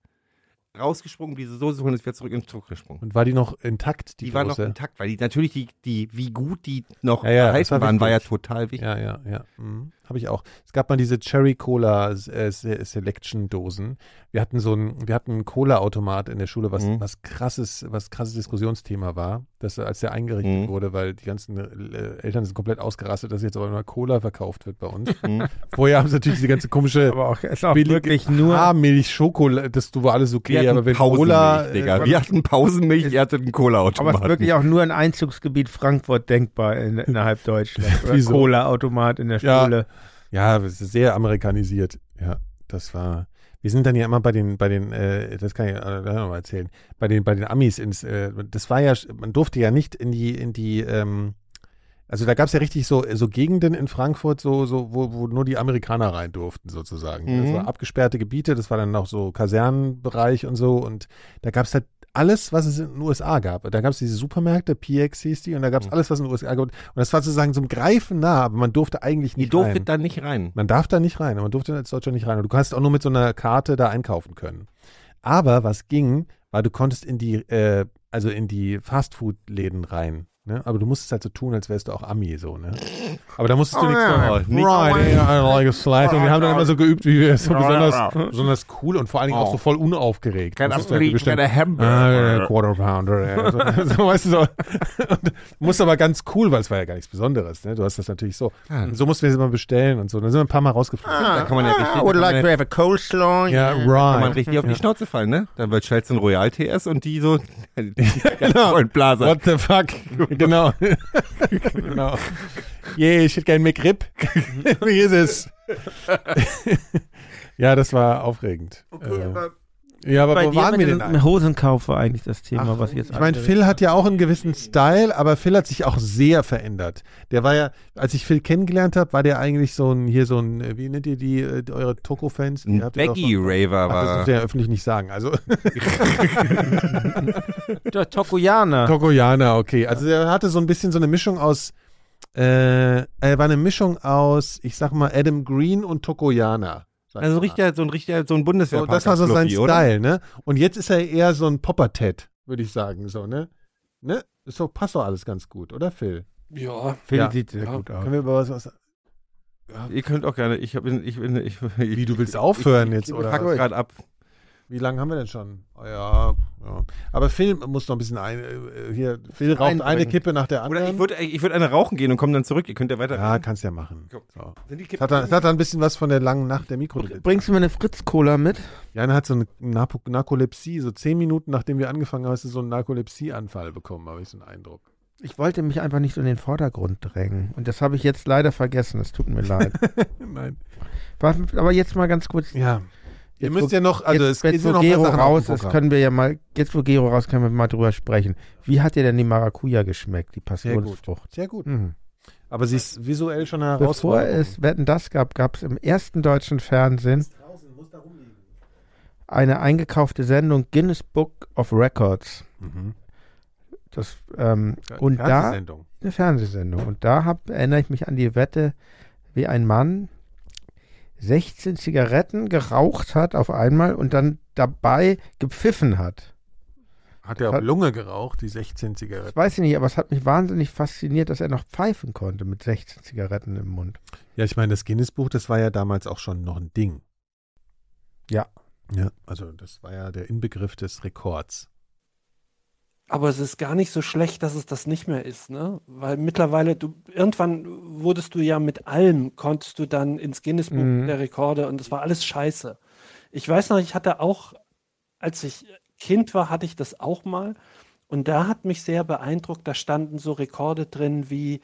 C: Rausgesprungen, um diese zu holen, ist wieder zurück in den Zug gesprungen.
D: Und war die noch intakt, die,
C: Die, war noch intakt, weil die natürlich die, die, wie gut die noch
D: Ja, ja,
C: erhalten
D: war
C: waren, war ja total wichtig.
D: Ja, ja, ja. Mhm. Habe ich auch. Es gab mal diese Cherry Cola äh, Se- Selection Dosen. Wir hatten so ein, wir hatten einen Cola-Automat in der Schule, was,
C: Mhm.
D: was krasses, was krasses Diskussionsthema war, dass als der eingerichtet
C: Mhm.
D: wurde, weil die ganzen äh, Eltern sind komplett ausgerastet, dass jetzt aber nur Cola verkauft wird bei uns.
C: Mhm.
D: Vorher haben sie natürlich diese ganze komische
E: Aber auch, ist auch wirklich nur.
D: Haarmilch, Schokolade, das war alles okay, aber wenn Cola,
C: Digga.
D: äh,
C: Wir hatten Pausenmilch, ihr hattet einen
E: Aber es ist wirklich auch nur ein Einzugsgebiet Frankfurt denkbar in, innerhalb Deutschlands. Cola-Automat in der. Schule.
D: Ja, es ist sehr amerikanisiert. Ja, das war. Wir sind dann ja immer bei den, bei den, äh, das kann ich äh, noch mal erzählen, bei den, bei den Amis ins, äh, das war ja, man durfte ja nicht in die, in die, ähm, also da gab es ja richtig so, so Gegenden in Frankfurt, so, so, wo, wo nur die Amerikaner rein durften, sozusagen.
C: Mhm.
D: Das war abgesperrte Gebiete, das war dann noch so Kasernenbereich und so und da gab es halt alles, was es in den USA gab. Da gab es diese Supermärkte, PX hieß die, und da gab es
C: Mhm.
D: alles, was in den USA gab. Und das war sozusagen zum Greifen nah, aber man durfte eigentlich
C: Die
D: nicht
C: durfte
D: rein.
C: da nicht rein.
D: Man darf da nicht rein, man durfte als Deutscher nicht rein. Und du kannst auch nur mit so einer Karte da einkaufen können. Aber was ging, war, du konntest in die, äh, also in die Fastfood-Läden rein. Ne? Aber du musstest halt so tun, als wärst du auch Ami, so, ne? Aber da musstest du
E: Oh,
D: nichts
E: ja.
D: sagen.
C: Nicht-
D: Right, yeah, I like a slide. Und wir haben dann immer so geübt, wie wir so besonders, besonders cool und vor allen Dingen auch so voll unaufgeregt.
C: Kein
D: Musstest du halt
C: Aspirin,
D: bestimmt-
C: kein Hamburger.
D: Ah, Quarter Pounder. Ja. So, so, weißt du, so. Und musst aber ganz cool, weil es war ja gar nichts Besonderes. Ne? Du hast das natürlich so. Und so mussten wir es immer bestellen und so. Dann sind wir ein paar Mal rausgeflogen.
C: Da kann man ja richtig,
E: I would like to have a coleslaw.
D: Ja,
C: kann man
D: right.
C: richtig auf die Schnauze fallen, ne? Dann wird ein Royal TS und die so
D: genau.
C: und Blaser.
D: What the fuck? genau. genau. Yeah, ich hätte gern McRib. Wie ist es? ja, das war aufregend. Äh, ja, aber
E: Bei
D: wo waren wir
E: dem
D: denn eigentlich?
E: Hosenkauf war eigentlich das Thema, was ich jetzt
D: Ich meine, Phil hat ja auch einen gewissen Style, aber Phil hat sich auch sehr verändert. Der war ja, als ich Phil kennengelernt habe, war der eigentlich so ein, hier so ein, äh, wie nennt ihr die, äh, die eure Toko-Fans? So-
C: Raver
D: Ach, das
C: war.
D: dürft ihr ja öffentlich nicht sagen. Also
E: Der Tokoyaner.
D: Tokoyana, okay. Also er hatte so ein bisschen so eine Mischung aus, äh, er war eine Mischung aus, ich sag mal, Adam Green und Tokoyana.
C: Also
D: mal.
C: richtig, so ein richtiger, so ein Bundeswehr.
D: So, das war so sein Style, ne? Und jetzt ist er eher so ein Popper-Ted, würde ich sagen, so, ne? Ne? So passt doch alles ganz gut, oder Phil?
F: Ja,
E: Phil
D: Ja.
E: sieht sehr
F: Ja.
E: gut aus.
D: Können wir über was, was
C: Ihr könnt auch gerne, ich bin, ich bin, ich,
D: Wie, du willst aufhören jetzt,
C: ich,
D: oder?
C: Ich gerade ab.
D: Wie lange haben wir denn schon? Oh, ja, ja. Aber Phil muss noch ein bisschen ein, äh, hier, Phil raucht eine
E: Einbringen.
D: Kippe nach der
C: Oder
D: anderen.
C: ich würde ich würd eine rauchen gehen und komme dann zurück. Ihr könnt ja weiter.
D: ja, kannst ja machen. So. Hat, dann- es hat dann ein bisschen was von der langen Nacht der Mikro.
E: Bringst du mir eine Fritz-Cola mit?
D: Jana hat so eine Napo Narkolepsie, so zehn Minuten nachdem wir angefangen haben, hast du so einen Narkolepsieanfall bekommen, habe ich so einen Eindruck.
E: Ich wollte mich einfach nicht in den Vordergrund drängen. Und das habe ich jetzt leider vergessen. Es tut mir leid.
D: Nein.
E: Aber jetzt mal ganz kurz.
D: Ja. Ihr
E: Jetzt,
D: müsst
E: wo-
D: ja noch, also
E: jetzt,
D: es
E: jetzt,
D: geht
E: wo
D: ja noch
E: Gero raus
D: Programm.
E: können wir ja mal, jetzt wo Gero raus, können wir mal drüber sprechen. Wie hat dir denn die Maracuja geschmeckt, die
D: Sehr gut.
E: Passionsfrucht?
D: Sehr gut.
E: Mhm.
D: Aber sie ist visuell schon eine
E: Bevor es Wetten das gab, gab es im ersten deutschen Fernsehen eine eingekaufte Sendung Guinness Book of Records.
D: Mhm.
E: Das, ähm, und da, eine Fernsehsendung. Und da hab, erinnere ich mich an die Wette, wie ein Mann 16 Zigaretten geraucht hat auf einmal und dann dabei gepfiffen hat.
D: Hat er auf Lunge geraucht, die 16
E: Das
D: Zigaretten.
E: weiß ich nicht, aber es hat mich wahnsinnig fasziniert, dass er noch pfeifen konnte mit 16 Zigaretten im Mund.
D: Ja, ich meine, das Guinness-Buch, das war ja damals auch schon noch ein Ding.
E: Ja.
D: Ja, also das war ja der Inbegriff des Rekords.
F: Aber es ist gar nicht so schlecht, dass es das nicht mehr ist, ne? Weil mittlerweile, du, irgendwann wurdest du ja mit allem, konntest du dann ins Guinness-Buch
E: Mhm.
F: der Rekorde und das war alles scheiße. Ich weiß noch, ich hatte auch, als ich Kind war, hatte ich das auch mal und da hat mich sehr beeindruckt, da standen so Rekorde drin wie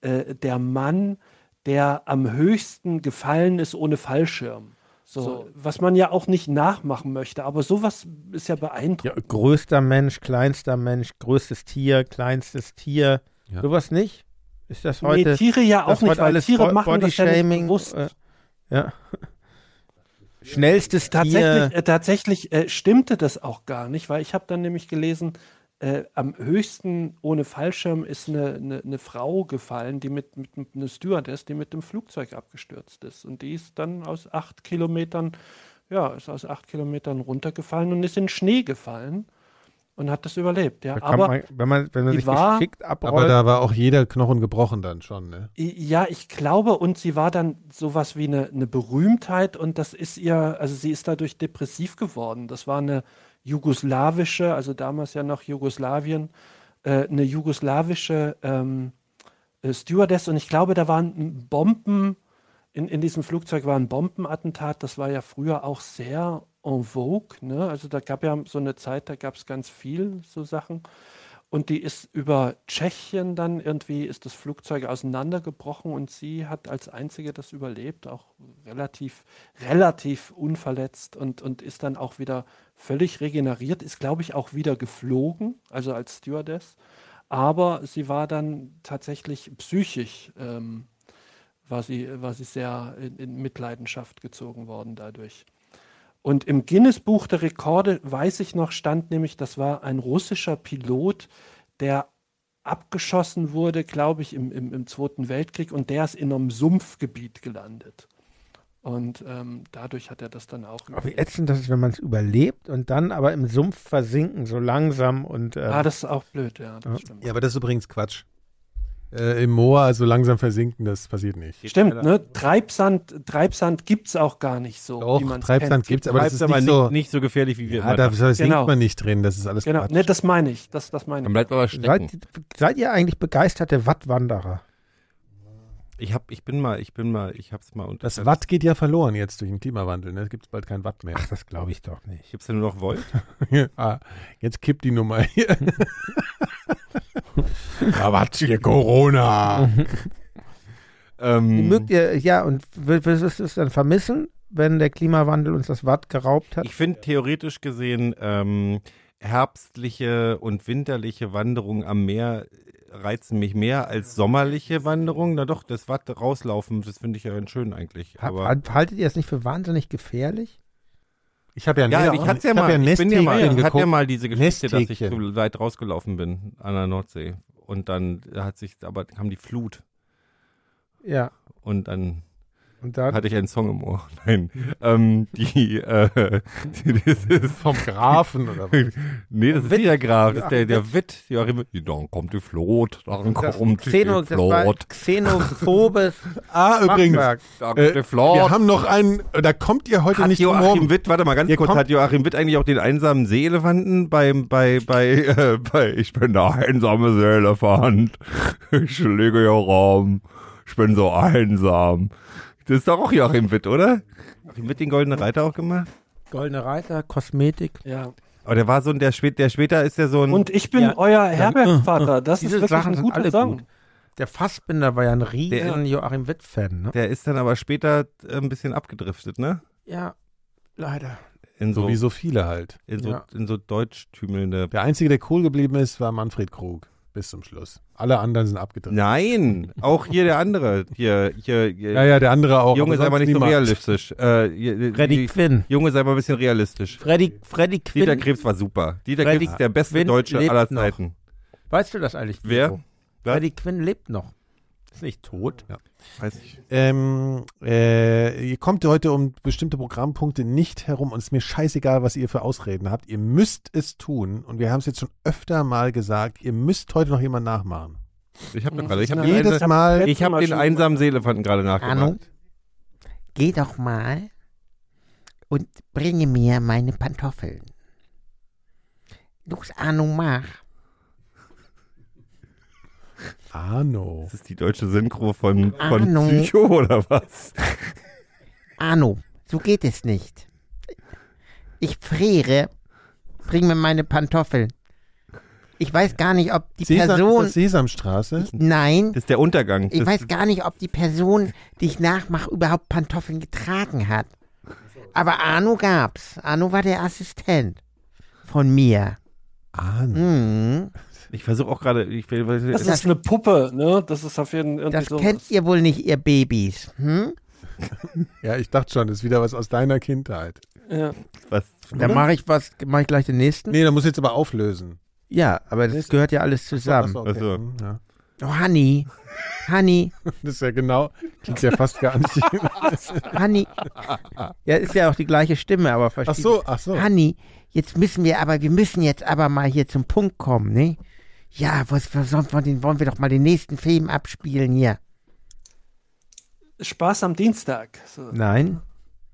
F: äh, der Mann, der am höchsten gefallen ist ohne Fallschirm. So, was man ja auch nicht nachmachen möchte, aber sowas ist ja beeindruckend.
E: Ja, größter Mensch, kleinster Mensch, größtes Tier, kleinstes Tier.
D: Ja.
E: Sowas nicht? Ist das
F: Nee,
E: heute
F: Tiere ja auch nicht, weil Tiere
E: Bo-
F: machen das ja nicht bewusst.
E: Äh, ja. Schnellstes
F: Tatsächlich,
E: Tier.
F: äh, tatsächlich äh, stimmte das auch gar nicht, weil ich habe dann nämlich gelesen, äh, am höchsten ohne Fallschirm ist eine, eine, eine Frau gefallen, die mit, mit eine Stewardess, die mit dem Flugzeug abgestürzt ist. Und die ist dann aus acht Kilometern, ja, ist aus acht Kilometern runtergefallen und ist in Schnee gefallen und hat das überlebt. Ja,
E: Da
F: aber
E: man, wenn man, wenn man sich
F: war-
E: geschickt
D: Aber
E: abrollt,
D: da war auch jeder Knochen gebrochen dann schon, ne?
F: Ja, ich glaube, und sie war dann sowas wie eine, eine Berühmtheit und das ist ihr, also sie ist dadurch depressiv geworden. Das war eine jugoslawische, also damals ja noch Jugoslawien, äh, eine jugoslawische ähm, äh, Stewardess und ich glaube, da waren Bomben, in, in diesem Flugzeug war ein Bombenattentat, das war ja früher auch sehr en vogue, ne? Also da gab ja so eine Zeit, da gab es ganz viel so Sachen. Und die ist über Tschechien dann irgendwie, ist das Flugzeug auseinandergebrochen und sie hat als einzige das überlebt, auch relativ, relativ unverletzt und, und ist dann auch wieder völlig regeneriert, ist glaube ich auch wieder geflogen, also als Stewardess. Aber sie war dann tatsächlich psychisch, ähm, war, sie, war sie sehr in, in Mitleidenschaft gezogen worden dadurch. Und im Guinness-Buch der Rekorde, weiß ich noch, stand nämlich, das war ein russischer Pilot, der abgeschossen wurde, glaube ich, im, im, im Zweiten Weltkrieg und der ist in einem Sumpfgebiet gelandet. Und ähm, dadurch hat er das dann auch.
E: Aber wie ätzend das ist, wenn man es überlebt und dann aber im Sumpf versinken, so langsam und ähm,
F: ah, das ist auch blöd, ja. Das
E: Ja.
F: stimmt.
D: Ja, aber das ist übrigens Quatsch. Äh, Im Moor also langsam versinken, das passiert nicht.
F: Stimmt, ne? Treibsand, Treibsand gibt es auch gar nicht so.
D: Doch, Treibsand
F: kennt.
D: gibt's, aber das ist
C: aber
D: nicht so.
C: nicht so gefährlich, wie wir
D: Ja, da
C: dachten.
D: da sinkt
F: Genau.
D: man nicht drin, das ist alles
F: Genau,
D: Quatsch.
F: ne, das meine ich. Das, das meine
C: Dann
F: ich.
C: bleibt aber stecken.
E: seid, seid ihr eigentlich begeisterte Wattwanderer?
C: Ich hab, ich bin mal, ich bin mal, ich hab's mal unter.
D: Das Watt geht ja verloren jetzt durch den Klimawandel. Ne? Es gibt bald kein Watt mehr.
E: Ach, das glaube ich doch nicht.
C: Gibt's denn nur noch Volt?
D: ah, jetzt kippt die Nummer hier. ja, Watt hier Corona.
C: ähm,
E: Mögt ihr, ja, und würdest du es dann vermissen, wenn der Klimawandel uns das Watt geraubt hat?
C: Ich finde theoretisch gesehen ähm, herbstliche und winterliche Wanderungen am Meer reizen mich mehr als sommerliche Wanderungen. Na doch, das Watt rauslaufen, das finde ich ja ganz schön eigentlich. Aber
E: halt- haltet ihr das nicht für wahnsinnig gefährlich?
D: Ich habe ja,
C: ja, ich hatte ja
D: hab
C: mal, ich bin ja mal, ich hatte ja mal diese Geschichte, dass ich so weit rausgelaufen bin an der Nordsee. Und dann hat sich, aber kam die Flut.
E: Ja.
C: und dann
E: Und dann,
C: hatte ich einen Song im Ohr. Nein, ähm, die, äh, das ist
D: vom Grafen oder was?
C: Nee, das ist nicht der Graf, das ist der, der Witt. Joachim Witt. Dann kommt die Flot, dann
E: das,
C: kommt
E: Xeno,
C: die Flot.
E: xenophobes
D: Ah, übrigens.
E: Machwerk.
C: Dann
D: Äh,
C: kommt die Flot.
D: wir haben noch einen, da kommt ihr heute
C: hat
D: nicht
C: Joachim
D: rum.
C: Witt, warte mal ganz
D: Ihr
C: kurz,
D: kommt-
C: hat Joachim Witt eigentlich auch den einsamen Seeelefanten beim, bei, bei, äh, bei, ich bin der einsame Seeelefant, ich liege hier rum, ich bin so einsam. Das ist doch auch Joachim Witt, oder? Joachim Witt den Goldenen Reiter auch gemacht?
E: Goldene Reiter, Kosmetik.
F: Ja.
C: Aber der war so ein, der, spät, der später ist der so ein,
F: Und ich bin
E: Ja.
F: euer Herbergvater. Das
E: Diese
F: ist wirklich
E: Sachen
F: ein guter Song.
E: gut. Der Fassbinder war ja ein riesen
C: Der-
E: Joachim Witt-Fan, ne?
C: der ist dann aber später äh, ein bisschen abgedriftet, ne?
E: Ja, leider.
C: In so,
D: So wie so viele halt.
C: in so,
E: Ja.
C: in so deutschtümelnde
D: Der Einzige, der cool geblieben ist, war Manfred Krug. Bis zum Schluss. Alle anderen sind abgedreht.
C: Nein, auch hier der andere. Hier, hier, hier.
D: Ja, ja, der andere auch.
C: Junge,
D: aber
C: sei mal nicht so realistisch. Äh, hier-
E: Freddy
C: die-
E: Quinn.
C: Junge, sei mal ein bisschen realistisch.
E: Freddy, Freddy Quinn.
C: Dieter Krebs war super. Dieter
E: Freddy
C: Krebs ist der beste
E: Quinn
C: Deutsche aller
E: noch.
C: Zeiten.
E: Weißt du das eigentlich?
C: Wer?
E: Freddy Quinn lebt noch. Ist nicht tot.
C: Weiß ich.
D: Ähm, äh, ihr kommt heute um bestimmte Programmpunkte nicht herum und es ist mir scheißegal, was ihr für Ausreden habt. Ihr müsst es tun und wir haben es jetzt schon öfter mal gesagt, ihr müsst heute noch jemand nachmachen.
C: Ich habe gerade, ich habe den,
D: Jedes
C: Einsa-
D: Mal.
C: ich hab
F: Mal
C: den einsamen Seelefanten gerade nachgemacht.
B: Arno, geh doch mal und bringe mir meine Pantoffeln. Los, Arno, mach.
D: Arno.
C: Das ist die deutsche Synchro von, von
B: Arno.
C: Psycho oder was?
B: Arno, so geht es nicht. Ich friere. Bring mir meine Pantoffeln. Ich weiß gar nicht, ob die
D: Sesam,
B: Person.
D: ist das Sesamstraße?
B: Nein,
C: Das ist der Untergang.
B: ich
C: das,
B: weiß gar nicht, ob die Person, die ich nachmache, überhaupt Pantoffeln getragen hat. Aber Arno gab's. Arno war der Assistent von mir.
D: Arno.
B: Hm.
C: Ich versuche auch gerade, ich will, will-
F: Das ist eine Puppe, ne? Das ist auf jeden Fall
B: Das
F: so.
B: kennt ihr wohl nicht, ihr Babys. Hm?
D: Ja, ich dachte schon, das ist wieder was aus deiner Kindheit.
F: Ja.
C: was.
E: Dann mache ich was, mache ich gleich den nächsten.
D: Nee, da muss jetzt aber auflösen.
E: Ja, aber das gehört ja alles zusammen.
D: Ach so, okay.
C: Ach so.
D: Hm, Ja.
B: Oh, Honey. Honey.
D: Das ist ja genau, klingt ja fast gar nicht.
B: Honey.
E: Ja, ist ja auch die gleiche Stimme, aber
D: Ach
E: verstehe.
D: so, ach so.
B: Honey. Jetzt müssen wir aber, wir müssen jetzt aber mal hier zum Punkt kommen, ne? Ja, was, was sollen wir den, wollen wir doch mal den nächsten Film abspielen hier.
F: Spaß am Dienstag. So.
E: Nein,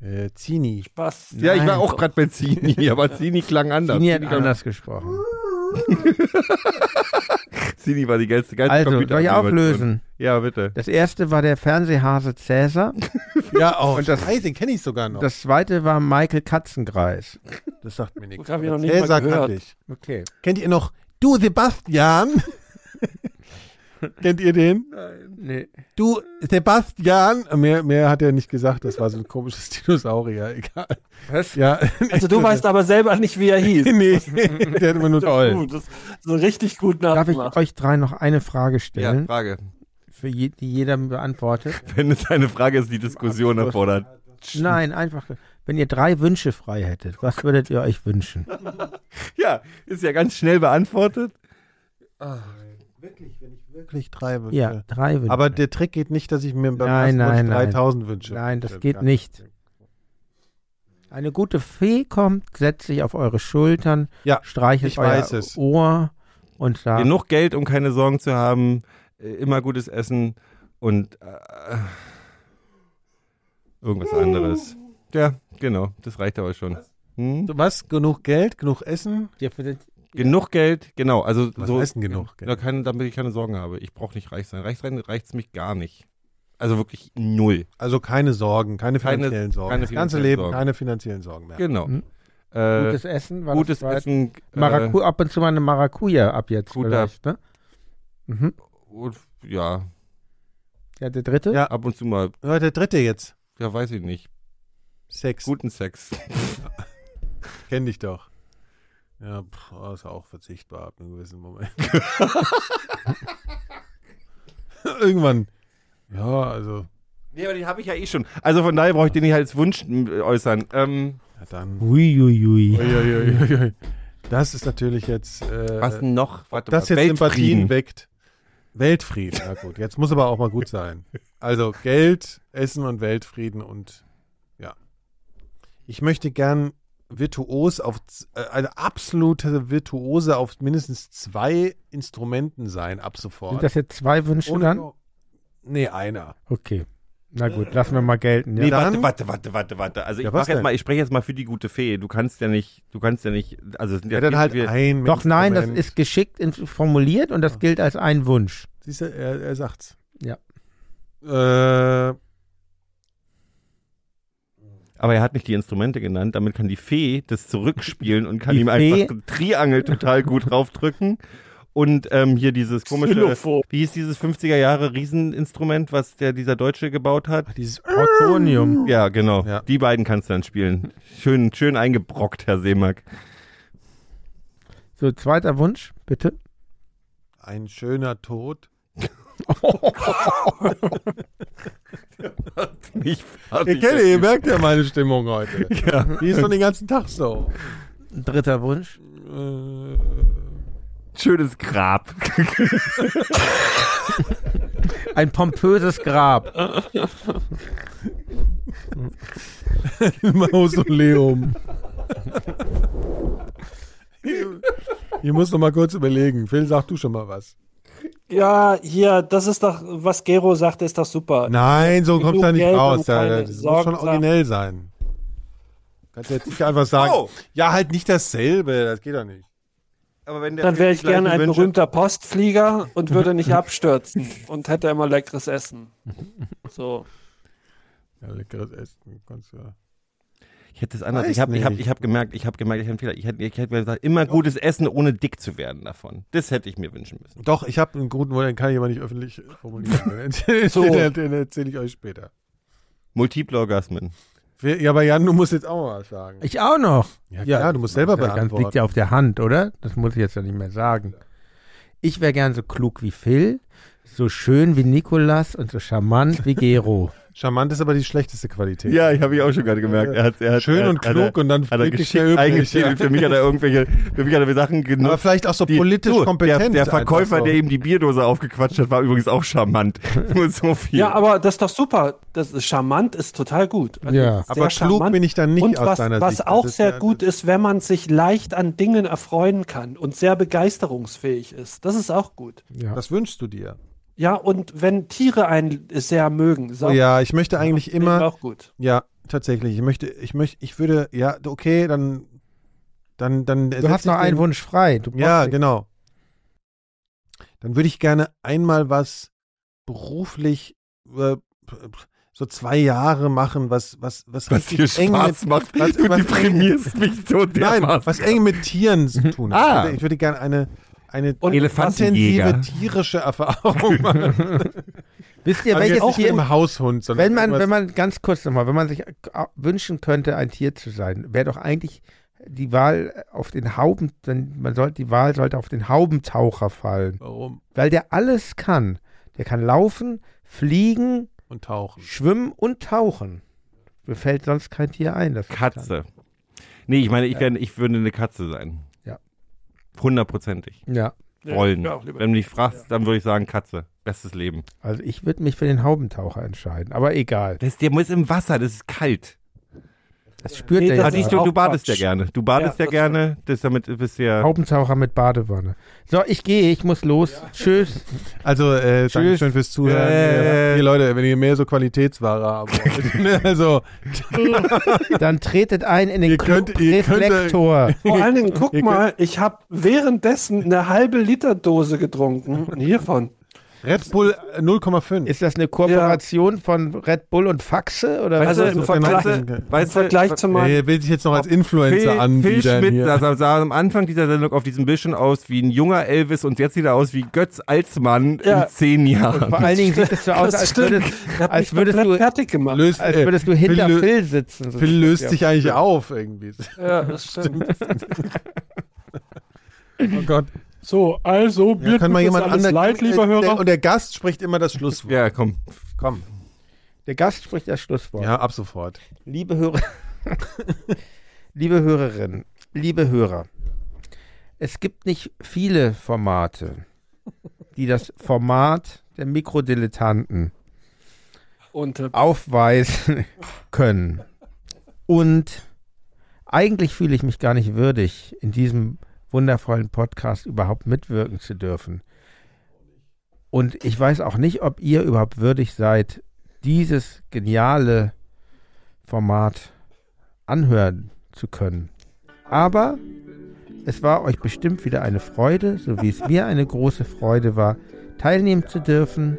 D: Äh, Zini.
F: Spaß.
C: Ja, ich war
B: Nein.
C: auch gerade bei Zini, aber Zini klang anders.
E: Tini hat
C: klang-
E: anders gesprochen.
C: Zini war die geilste, geilste
E: Also, soll ich auflösen?
C: Ja, bitte.
E: Das erste war der Fernsehhase Cäsar.
D: Ja, auch.
E: Und das-
D: Scheiße, den kenne ich sogar noch.
E: Das zweite war Michael Katzenkreis.
D: Das sagt mir nichts.
F: Das hab ich noch nicht
D: Cäsar
F: mal gehört.
D: kannte ich.
E: Okay.
D: Kennt ihr noch Du Sebastian? Kennt ihr den?
E: Nee.
D: Du Sebastian? Mehr, mehr hat er nicht gesagt, das war so ein komisches Dinosaurier, egal.
E: Was?
D: Ja.
F: Also du weißt aber selber nicht, wie er hieß.
D: nee, der hat immer nur toll.
F: Gut, das ist so richtig gut
E: Darf ich
F: nachgemacht.
E: euch drei noch eine Frage
C: Ja,
E: stellen,
C: Frage.
E: für je, die jeder beantwortet?
C: Wenn es eine Frage ist, die Diskussion erfordert.
E: Nein, einfach, wenn ihr drei Wünsche frei hättet, was würdet ihr euch wünschen?
C: Ja, ist ja ganz schnell beantwortet.
D: Wirklich, wenn ich wirklich drei wünsche.
E: Ja, drei Wünsche.
D: Aber der Trick geht nicht, dass ich mir beim
E: Nein,
D: ersten
E: nein, nein.
D: 3000 wünsche.
E: Nein, das geht nicht. Eine gute Fee kommt, setzt sich auf eure Schultern,
D: Ja,
E: streichelt
D: ich
E: euer
D: weiß es.
E: Ohr und sagt,
C: Genug Geld, um keine Sorgen zu haben, äh, immer gutes Essen und äh, irgendwas anderes. Ja, genau, das reicht aber schon. Hm?
D: Was? Genug Geld, genug Essen?
E: Ja, für den-
C: Genug Geld, genau. Also
D: Was
C: so,
D: heißt denn genug Geld?
C: Ja, keine, damit ich keine Sorgen habe. Ich brauche nicht reich sein. Reich sein reicht es mich gar nicht. Also wirklich null.
D: Also keine Sorgen, keine
C: Keine-
D: finanziellen Sorgen.
C: keine
D: das ganze Leben
C: Sorgen.
D: keine finanziellen Sorgen mehr.
C: Genau.
E: Mhm.
C: Äh,
E: gutes Essen, war
C: gutes
E: das
C: Essen.
E: Maracu ab und zu mal eine Maracuja ab jetzt
C: Guter-
E: vielleicht, ne? Mhm.
C: Äh, und, ja,
E: Ja, der dritte?
D: Ja.
C: ab und zu mal.
D: Ja, der dritte jetzt.
C: Ja, weiß ich nicht.
D: Sex.
C: Guten Sex.
D: Kenn dich doch. Ja, pff, oh, ist auch verzichtbar ab einem gewissen Moment. Irgendwann. Ja, also.
C: nee, aber den habe ich ja eh schon. Also von daher brauche ich den nicht als Wunsch äußern. Ähm,
D: Ja, dann.
E: Uiuiui.
D: Uiuiuiui. Das ist natürlich jetzt. Äh,
C: was denn noch? Warte
D: das
C: mal.
D: jetzt Sympathien weckt. Weltfrieden, na gut. Jetzt muss aber auch mal gut sein. Also Geld, Essen und Weltfrieden und. Ich möchte gern virtuos auf äh, eine absolute Virtuose auf mindestens zwei Instrumenten sein ab sofort.
E: Sind das jetzt zwei Wünsche
D: Ohne
E: dann?
D: Nee, einer.
E: Okay. Na gut, lassen wir mal gelten. Ja.
C: Nee, warte, warte, warte, warte, warte. Also ich
D: Ja,
C: mach jetzt
D: denn?
C: mal, ich spreche jetzt mal für die gute Fee. Du kannst ja nicht, du kannst ja nicht, also es sind ja,
D: Ja, dann halt
C: wir,
D: ein
E: Doch, nein, das ist geschickt formuliert und das gilt als ein Wunsch.
D: Siehst du, er, er sagt's.
E: Ja.
D: Äh,
C: aber er hat nicht die Instrumente genannt. Damit kann die Fee das zurückspielen und kann
E: Die
C: ihm
E: Fee-
C: einfach ein Triangel total gut draufdrücken. Und ähm, hier dieses komische,
F: Xylophon.
C: wie hieß dieses 50er Jahre Rieseninstrument, was der dieser Deutsche gebaut hat?
D: dieses
E: Ortonium.
C: Ja, genau.
D: Ja.
C: Die beiden kannst du dann spielen. Schön, schön eingebrockt, Herr Seemack.
E: So, zweiter Wunsch, bitte.
D: ein schöner Tod.
C: Nicht
D: Ihr kennt ihr, ihr merkt ja meine Stimmung heute.
C: Ja.
D: Die ist schon den ganzen Tag so.
E: Dritter Wunsch.
D: Äh,
C: Schönes Grab.
E: Ein pompöses Grab.
D: Mausoleum. Ihr müsst noch mal kurz überlegen. Phil, sag du schon mal was.
F: Ja, hier, das ist doch, was Gero sagt, ist doch super.
D: Nein, so kommt da nicht
F: Geld
D: raus.
F: keine
D: das muss
F: Sorgen
D: schon originell sein. Kannst jetzt nicht einfach sagen,
C: Oh.
D: ja, halt nicht dasselbe. Das geht doch nicht.
C: Aber wenn der
F: Dann wäre ich gerne ein
C: Wünsche-
F: berühmter Postflieger und würde nicht abstürzen und hätte immer leckeres Essen. So.
D: Ja, leckeres Essen. Kannst du ja.
C: Ich hätte es anders.
D: Weiß
C: Ich habe ich hab, ich hab gemerkt, ich habe gemerkt, ich habe einen Fehler. Ich hätte, ich hätte mir gesagt, immer gutes Essen, ohne dick zu werden davon. Das hätte ich mir wünschen müssen.
D: Doch, ich habe einen guten Wunsch, den kann ich aber nicht öffentlich formulieren. Den erzähle
F: So.
D: den, den erzähle ich euch später.
C: Multiple Orgasmen.
D: Ja, aber Jan, du musst jetzt auch mal was sagen.
E: Ich auch noch.
D: Ja, klar, du musst selber
E: das
D: beantworten.
E: liegt ja auf der Hand, oder? Das muss ich jetzt ja nicht mehr sagen. Ich wäre gern so klug wie Phil, so schön wie Nikolas und so charmant wie Gero.
D: Charmant ist aber die schlechteste Qualität.
C: Ja, ich habe ich auch schon gerade gemerkt. Er hat, er hat,
D: Schön
C: er,
D: und
C: hat,
D: klug
C: er,
D: und dann
C: hat er geschickt
D: übrig.
C: eingefädelt. Für mich hat er irgendwelche, für mich hat er Sachen genutzt.
D: Aber vielleicht auch so
C: die-
D: politisch
C: du,
D: kompetent.
C: Der, der Verkäufer,
D: so.
C: der ihm die Bierdose aufgequatscht hat, war übrigens auch charmant. Nur so viel.
F: Ja, aber das ist doch super. Das ist charmant, ist total gut. Also
E: Ja.
D: Aber klug
F: charmant.
D: bin ich dann nicht
F: und
D: aus
F: was,
D: deiner
F: was
D: Sicht.
F: auch
D: Das ist
F: sehr
D: ja-
F: gut ist, wenn man sich leicht an Dingen erfreuen kann und sehr begeisterungsfähig ist. Das ist auch gut.
E: Ja.
D: Das wünschst du dir.
F: Ja, und wenn Tiere einen sehr mögen,
D: Oh
F: auch,
D: ja, ich möchte eigentlich
F: ich
D: immer,
F: auch gut.
D: ja, tatsächlich, ich möchte, ich möchte, ich würde, ja, okay, dann, dann, dann.
E: Du hast noch einen Wunsch frei. Du
D: Ja, genau. Dann würde ich gerne einmal was beruflich, äh, so zwei Jahre machen, was, was, was,
C: was dir
D: richtig eng
C: Spaß
D: mit,
C: macht.
D: was-
C: du
D: was-
C: deprimierst mich so
D: Nein,
C: dermaßen.
D: was eng mit Tieren zu tun hat.
C: Ah.
D: Ich, würde, ich würde gerne eine, eine intensive tierische Erfahrung machen.
E: Wisst ihr,
D: Also
E: welches
D: nicht
E: Tier,
D: dem Haushund, sondern
E: wenn man, wenn man, ganz kurz nochmal, wenn man sich wünschen könnte, ein Tier zu sein, wäre doch eigentlich die Wahl auf den Hauben, denn man sollte, die Wahl sollte auf den Haubentaucher fallen.
D: Warum?
E: Weil der alles kann. Der kann laufen, fliegen,
D: Und tauchen.
E: schwimmen und tauchen. Mir fällt sonst kein Tier ein. Das
C: Katze. Nee, ich meine, ich, wär, ich würde eine Katze sein. Hundertprozentig.
E: Ja.
C: wollen.
F: ja.
C: Wenn du mich fragst, dann würde ich sagen Katze. Bestes Leben.
E: Also ich würde mich für den Haubentaucher entscheiden, aber egal.
C: Das, der muss im Wasser, das ist kalt.
E: Das spürt
F: Nee,
E: der
F: das
C: Ah,
E: jetzt
F: ist
C: du, du badest ja
F: Quatsch.
C: gerne. Du badest
F: Ja,
C: ja, gerne. Das damit bist ja.
E: Haubentaucher mit Badewanne. So, ich gehe, ich muss los. Tschüss.
D: Also, äh, danke schön fürs Zuhören.
C: Äh.
D: Hier, Leute, wenn ihr mehr so Qualitätsware ne, also,
E: Dann tretet ein in den
D: Ihr könnt- ihr könnt-
E: Reflektor.
F: Vor allen Dingen, guck
D: Ihr könnt-
F: mal, ich habe währenddessen eine halbe Liter Dose getrunken. Hiervon.
D: Red Bull äh, 0,5.
E: Ist das eine Kooperation von Red Bull und Faxe? Oder
C: Weißt
F: Also
C: du,
F: im Vergleich-
C: du,
F: Im
C: weißt du,
F: Vergleich zu meinem.
D: Er will sich jetzt noch als Influencer
C: Phil, Phil
D: anbiedern
C: Schmidt
D: hier.
C: sah, sah am Anfang dieser Sendung auf diesem Bild schon aus wie ein junger Elvis und jetzt sieht er aus wie Götz Alsmann
F: Ja.
C: in zehn Jahren.
E: Vor allen Dingen sieht es so aus, als
F: stimmt.
E: würdest, als würdest du-
F: fertig gemacht.
D: löst,
E: als
D: äh,
E: würdest du hinter
D: Phil,
E: Phil, sitzen. So
D: Phil löst
E: ja.
D: sich eigentlich auf irgendwie.
F: Ja, das stimmt.
D: Oh Gott.
F: So, also,
D: Ja, kann mal jemand
F: alles
D: anderes.
F: leid, lieber
D: der,
F: Hörer.
D: und der Gast spricht immer das Schlusswort.
C: Ja, komm.
D: Komm.
E: Der Gast spricht das Schlusswort.
D: Ja, ab sofort.
E: Liebe Hörer, liebe Hörerinnen, liebe Hörer, es gibt nicht viele Formate, die das Format der Mikrodilettanten
F: Und äh,
E: aufweisen können. Und eigentlich fühle ich mich gar nicht würdig, in diesem wundervollen Podcast überhaupt mitwirken zu dürfen. Und ich weiß auch nicht, ob ihr überhaupt würdig seid, dieses geniale Format anhören zu können. Aber es war euch bestimmt wieder eine Freude, so wie es mir eine große Freude war, teilnehmen zu dürfen.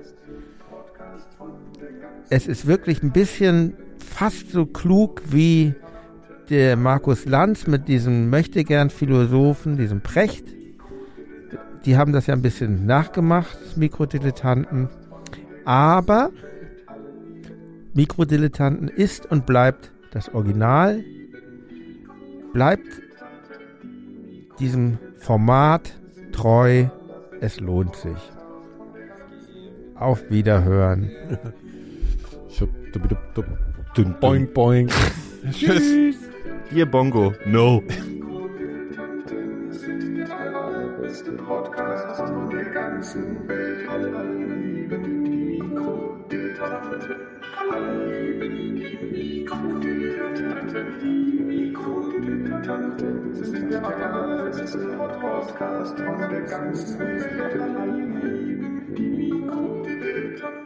E: Es ist wirklich ein bisschen fast so klug wie der Markus Lanz mit diesem Möchtegern-Philosophen, diesem Precht. Die haben das ja ein bisschen nachgemacht, Mikrodilettanten. Aber Mikrodilettanten ist und bleibt das Original, bleibt diesem Format treu. Es lohnt sich. Auf Wiederhören.
D: Boing, boing. Tschüss.
C: Hier Bongo. No.
A: Podcast von der ganzen Welt. Die Mikrodilettanten.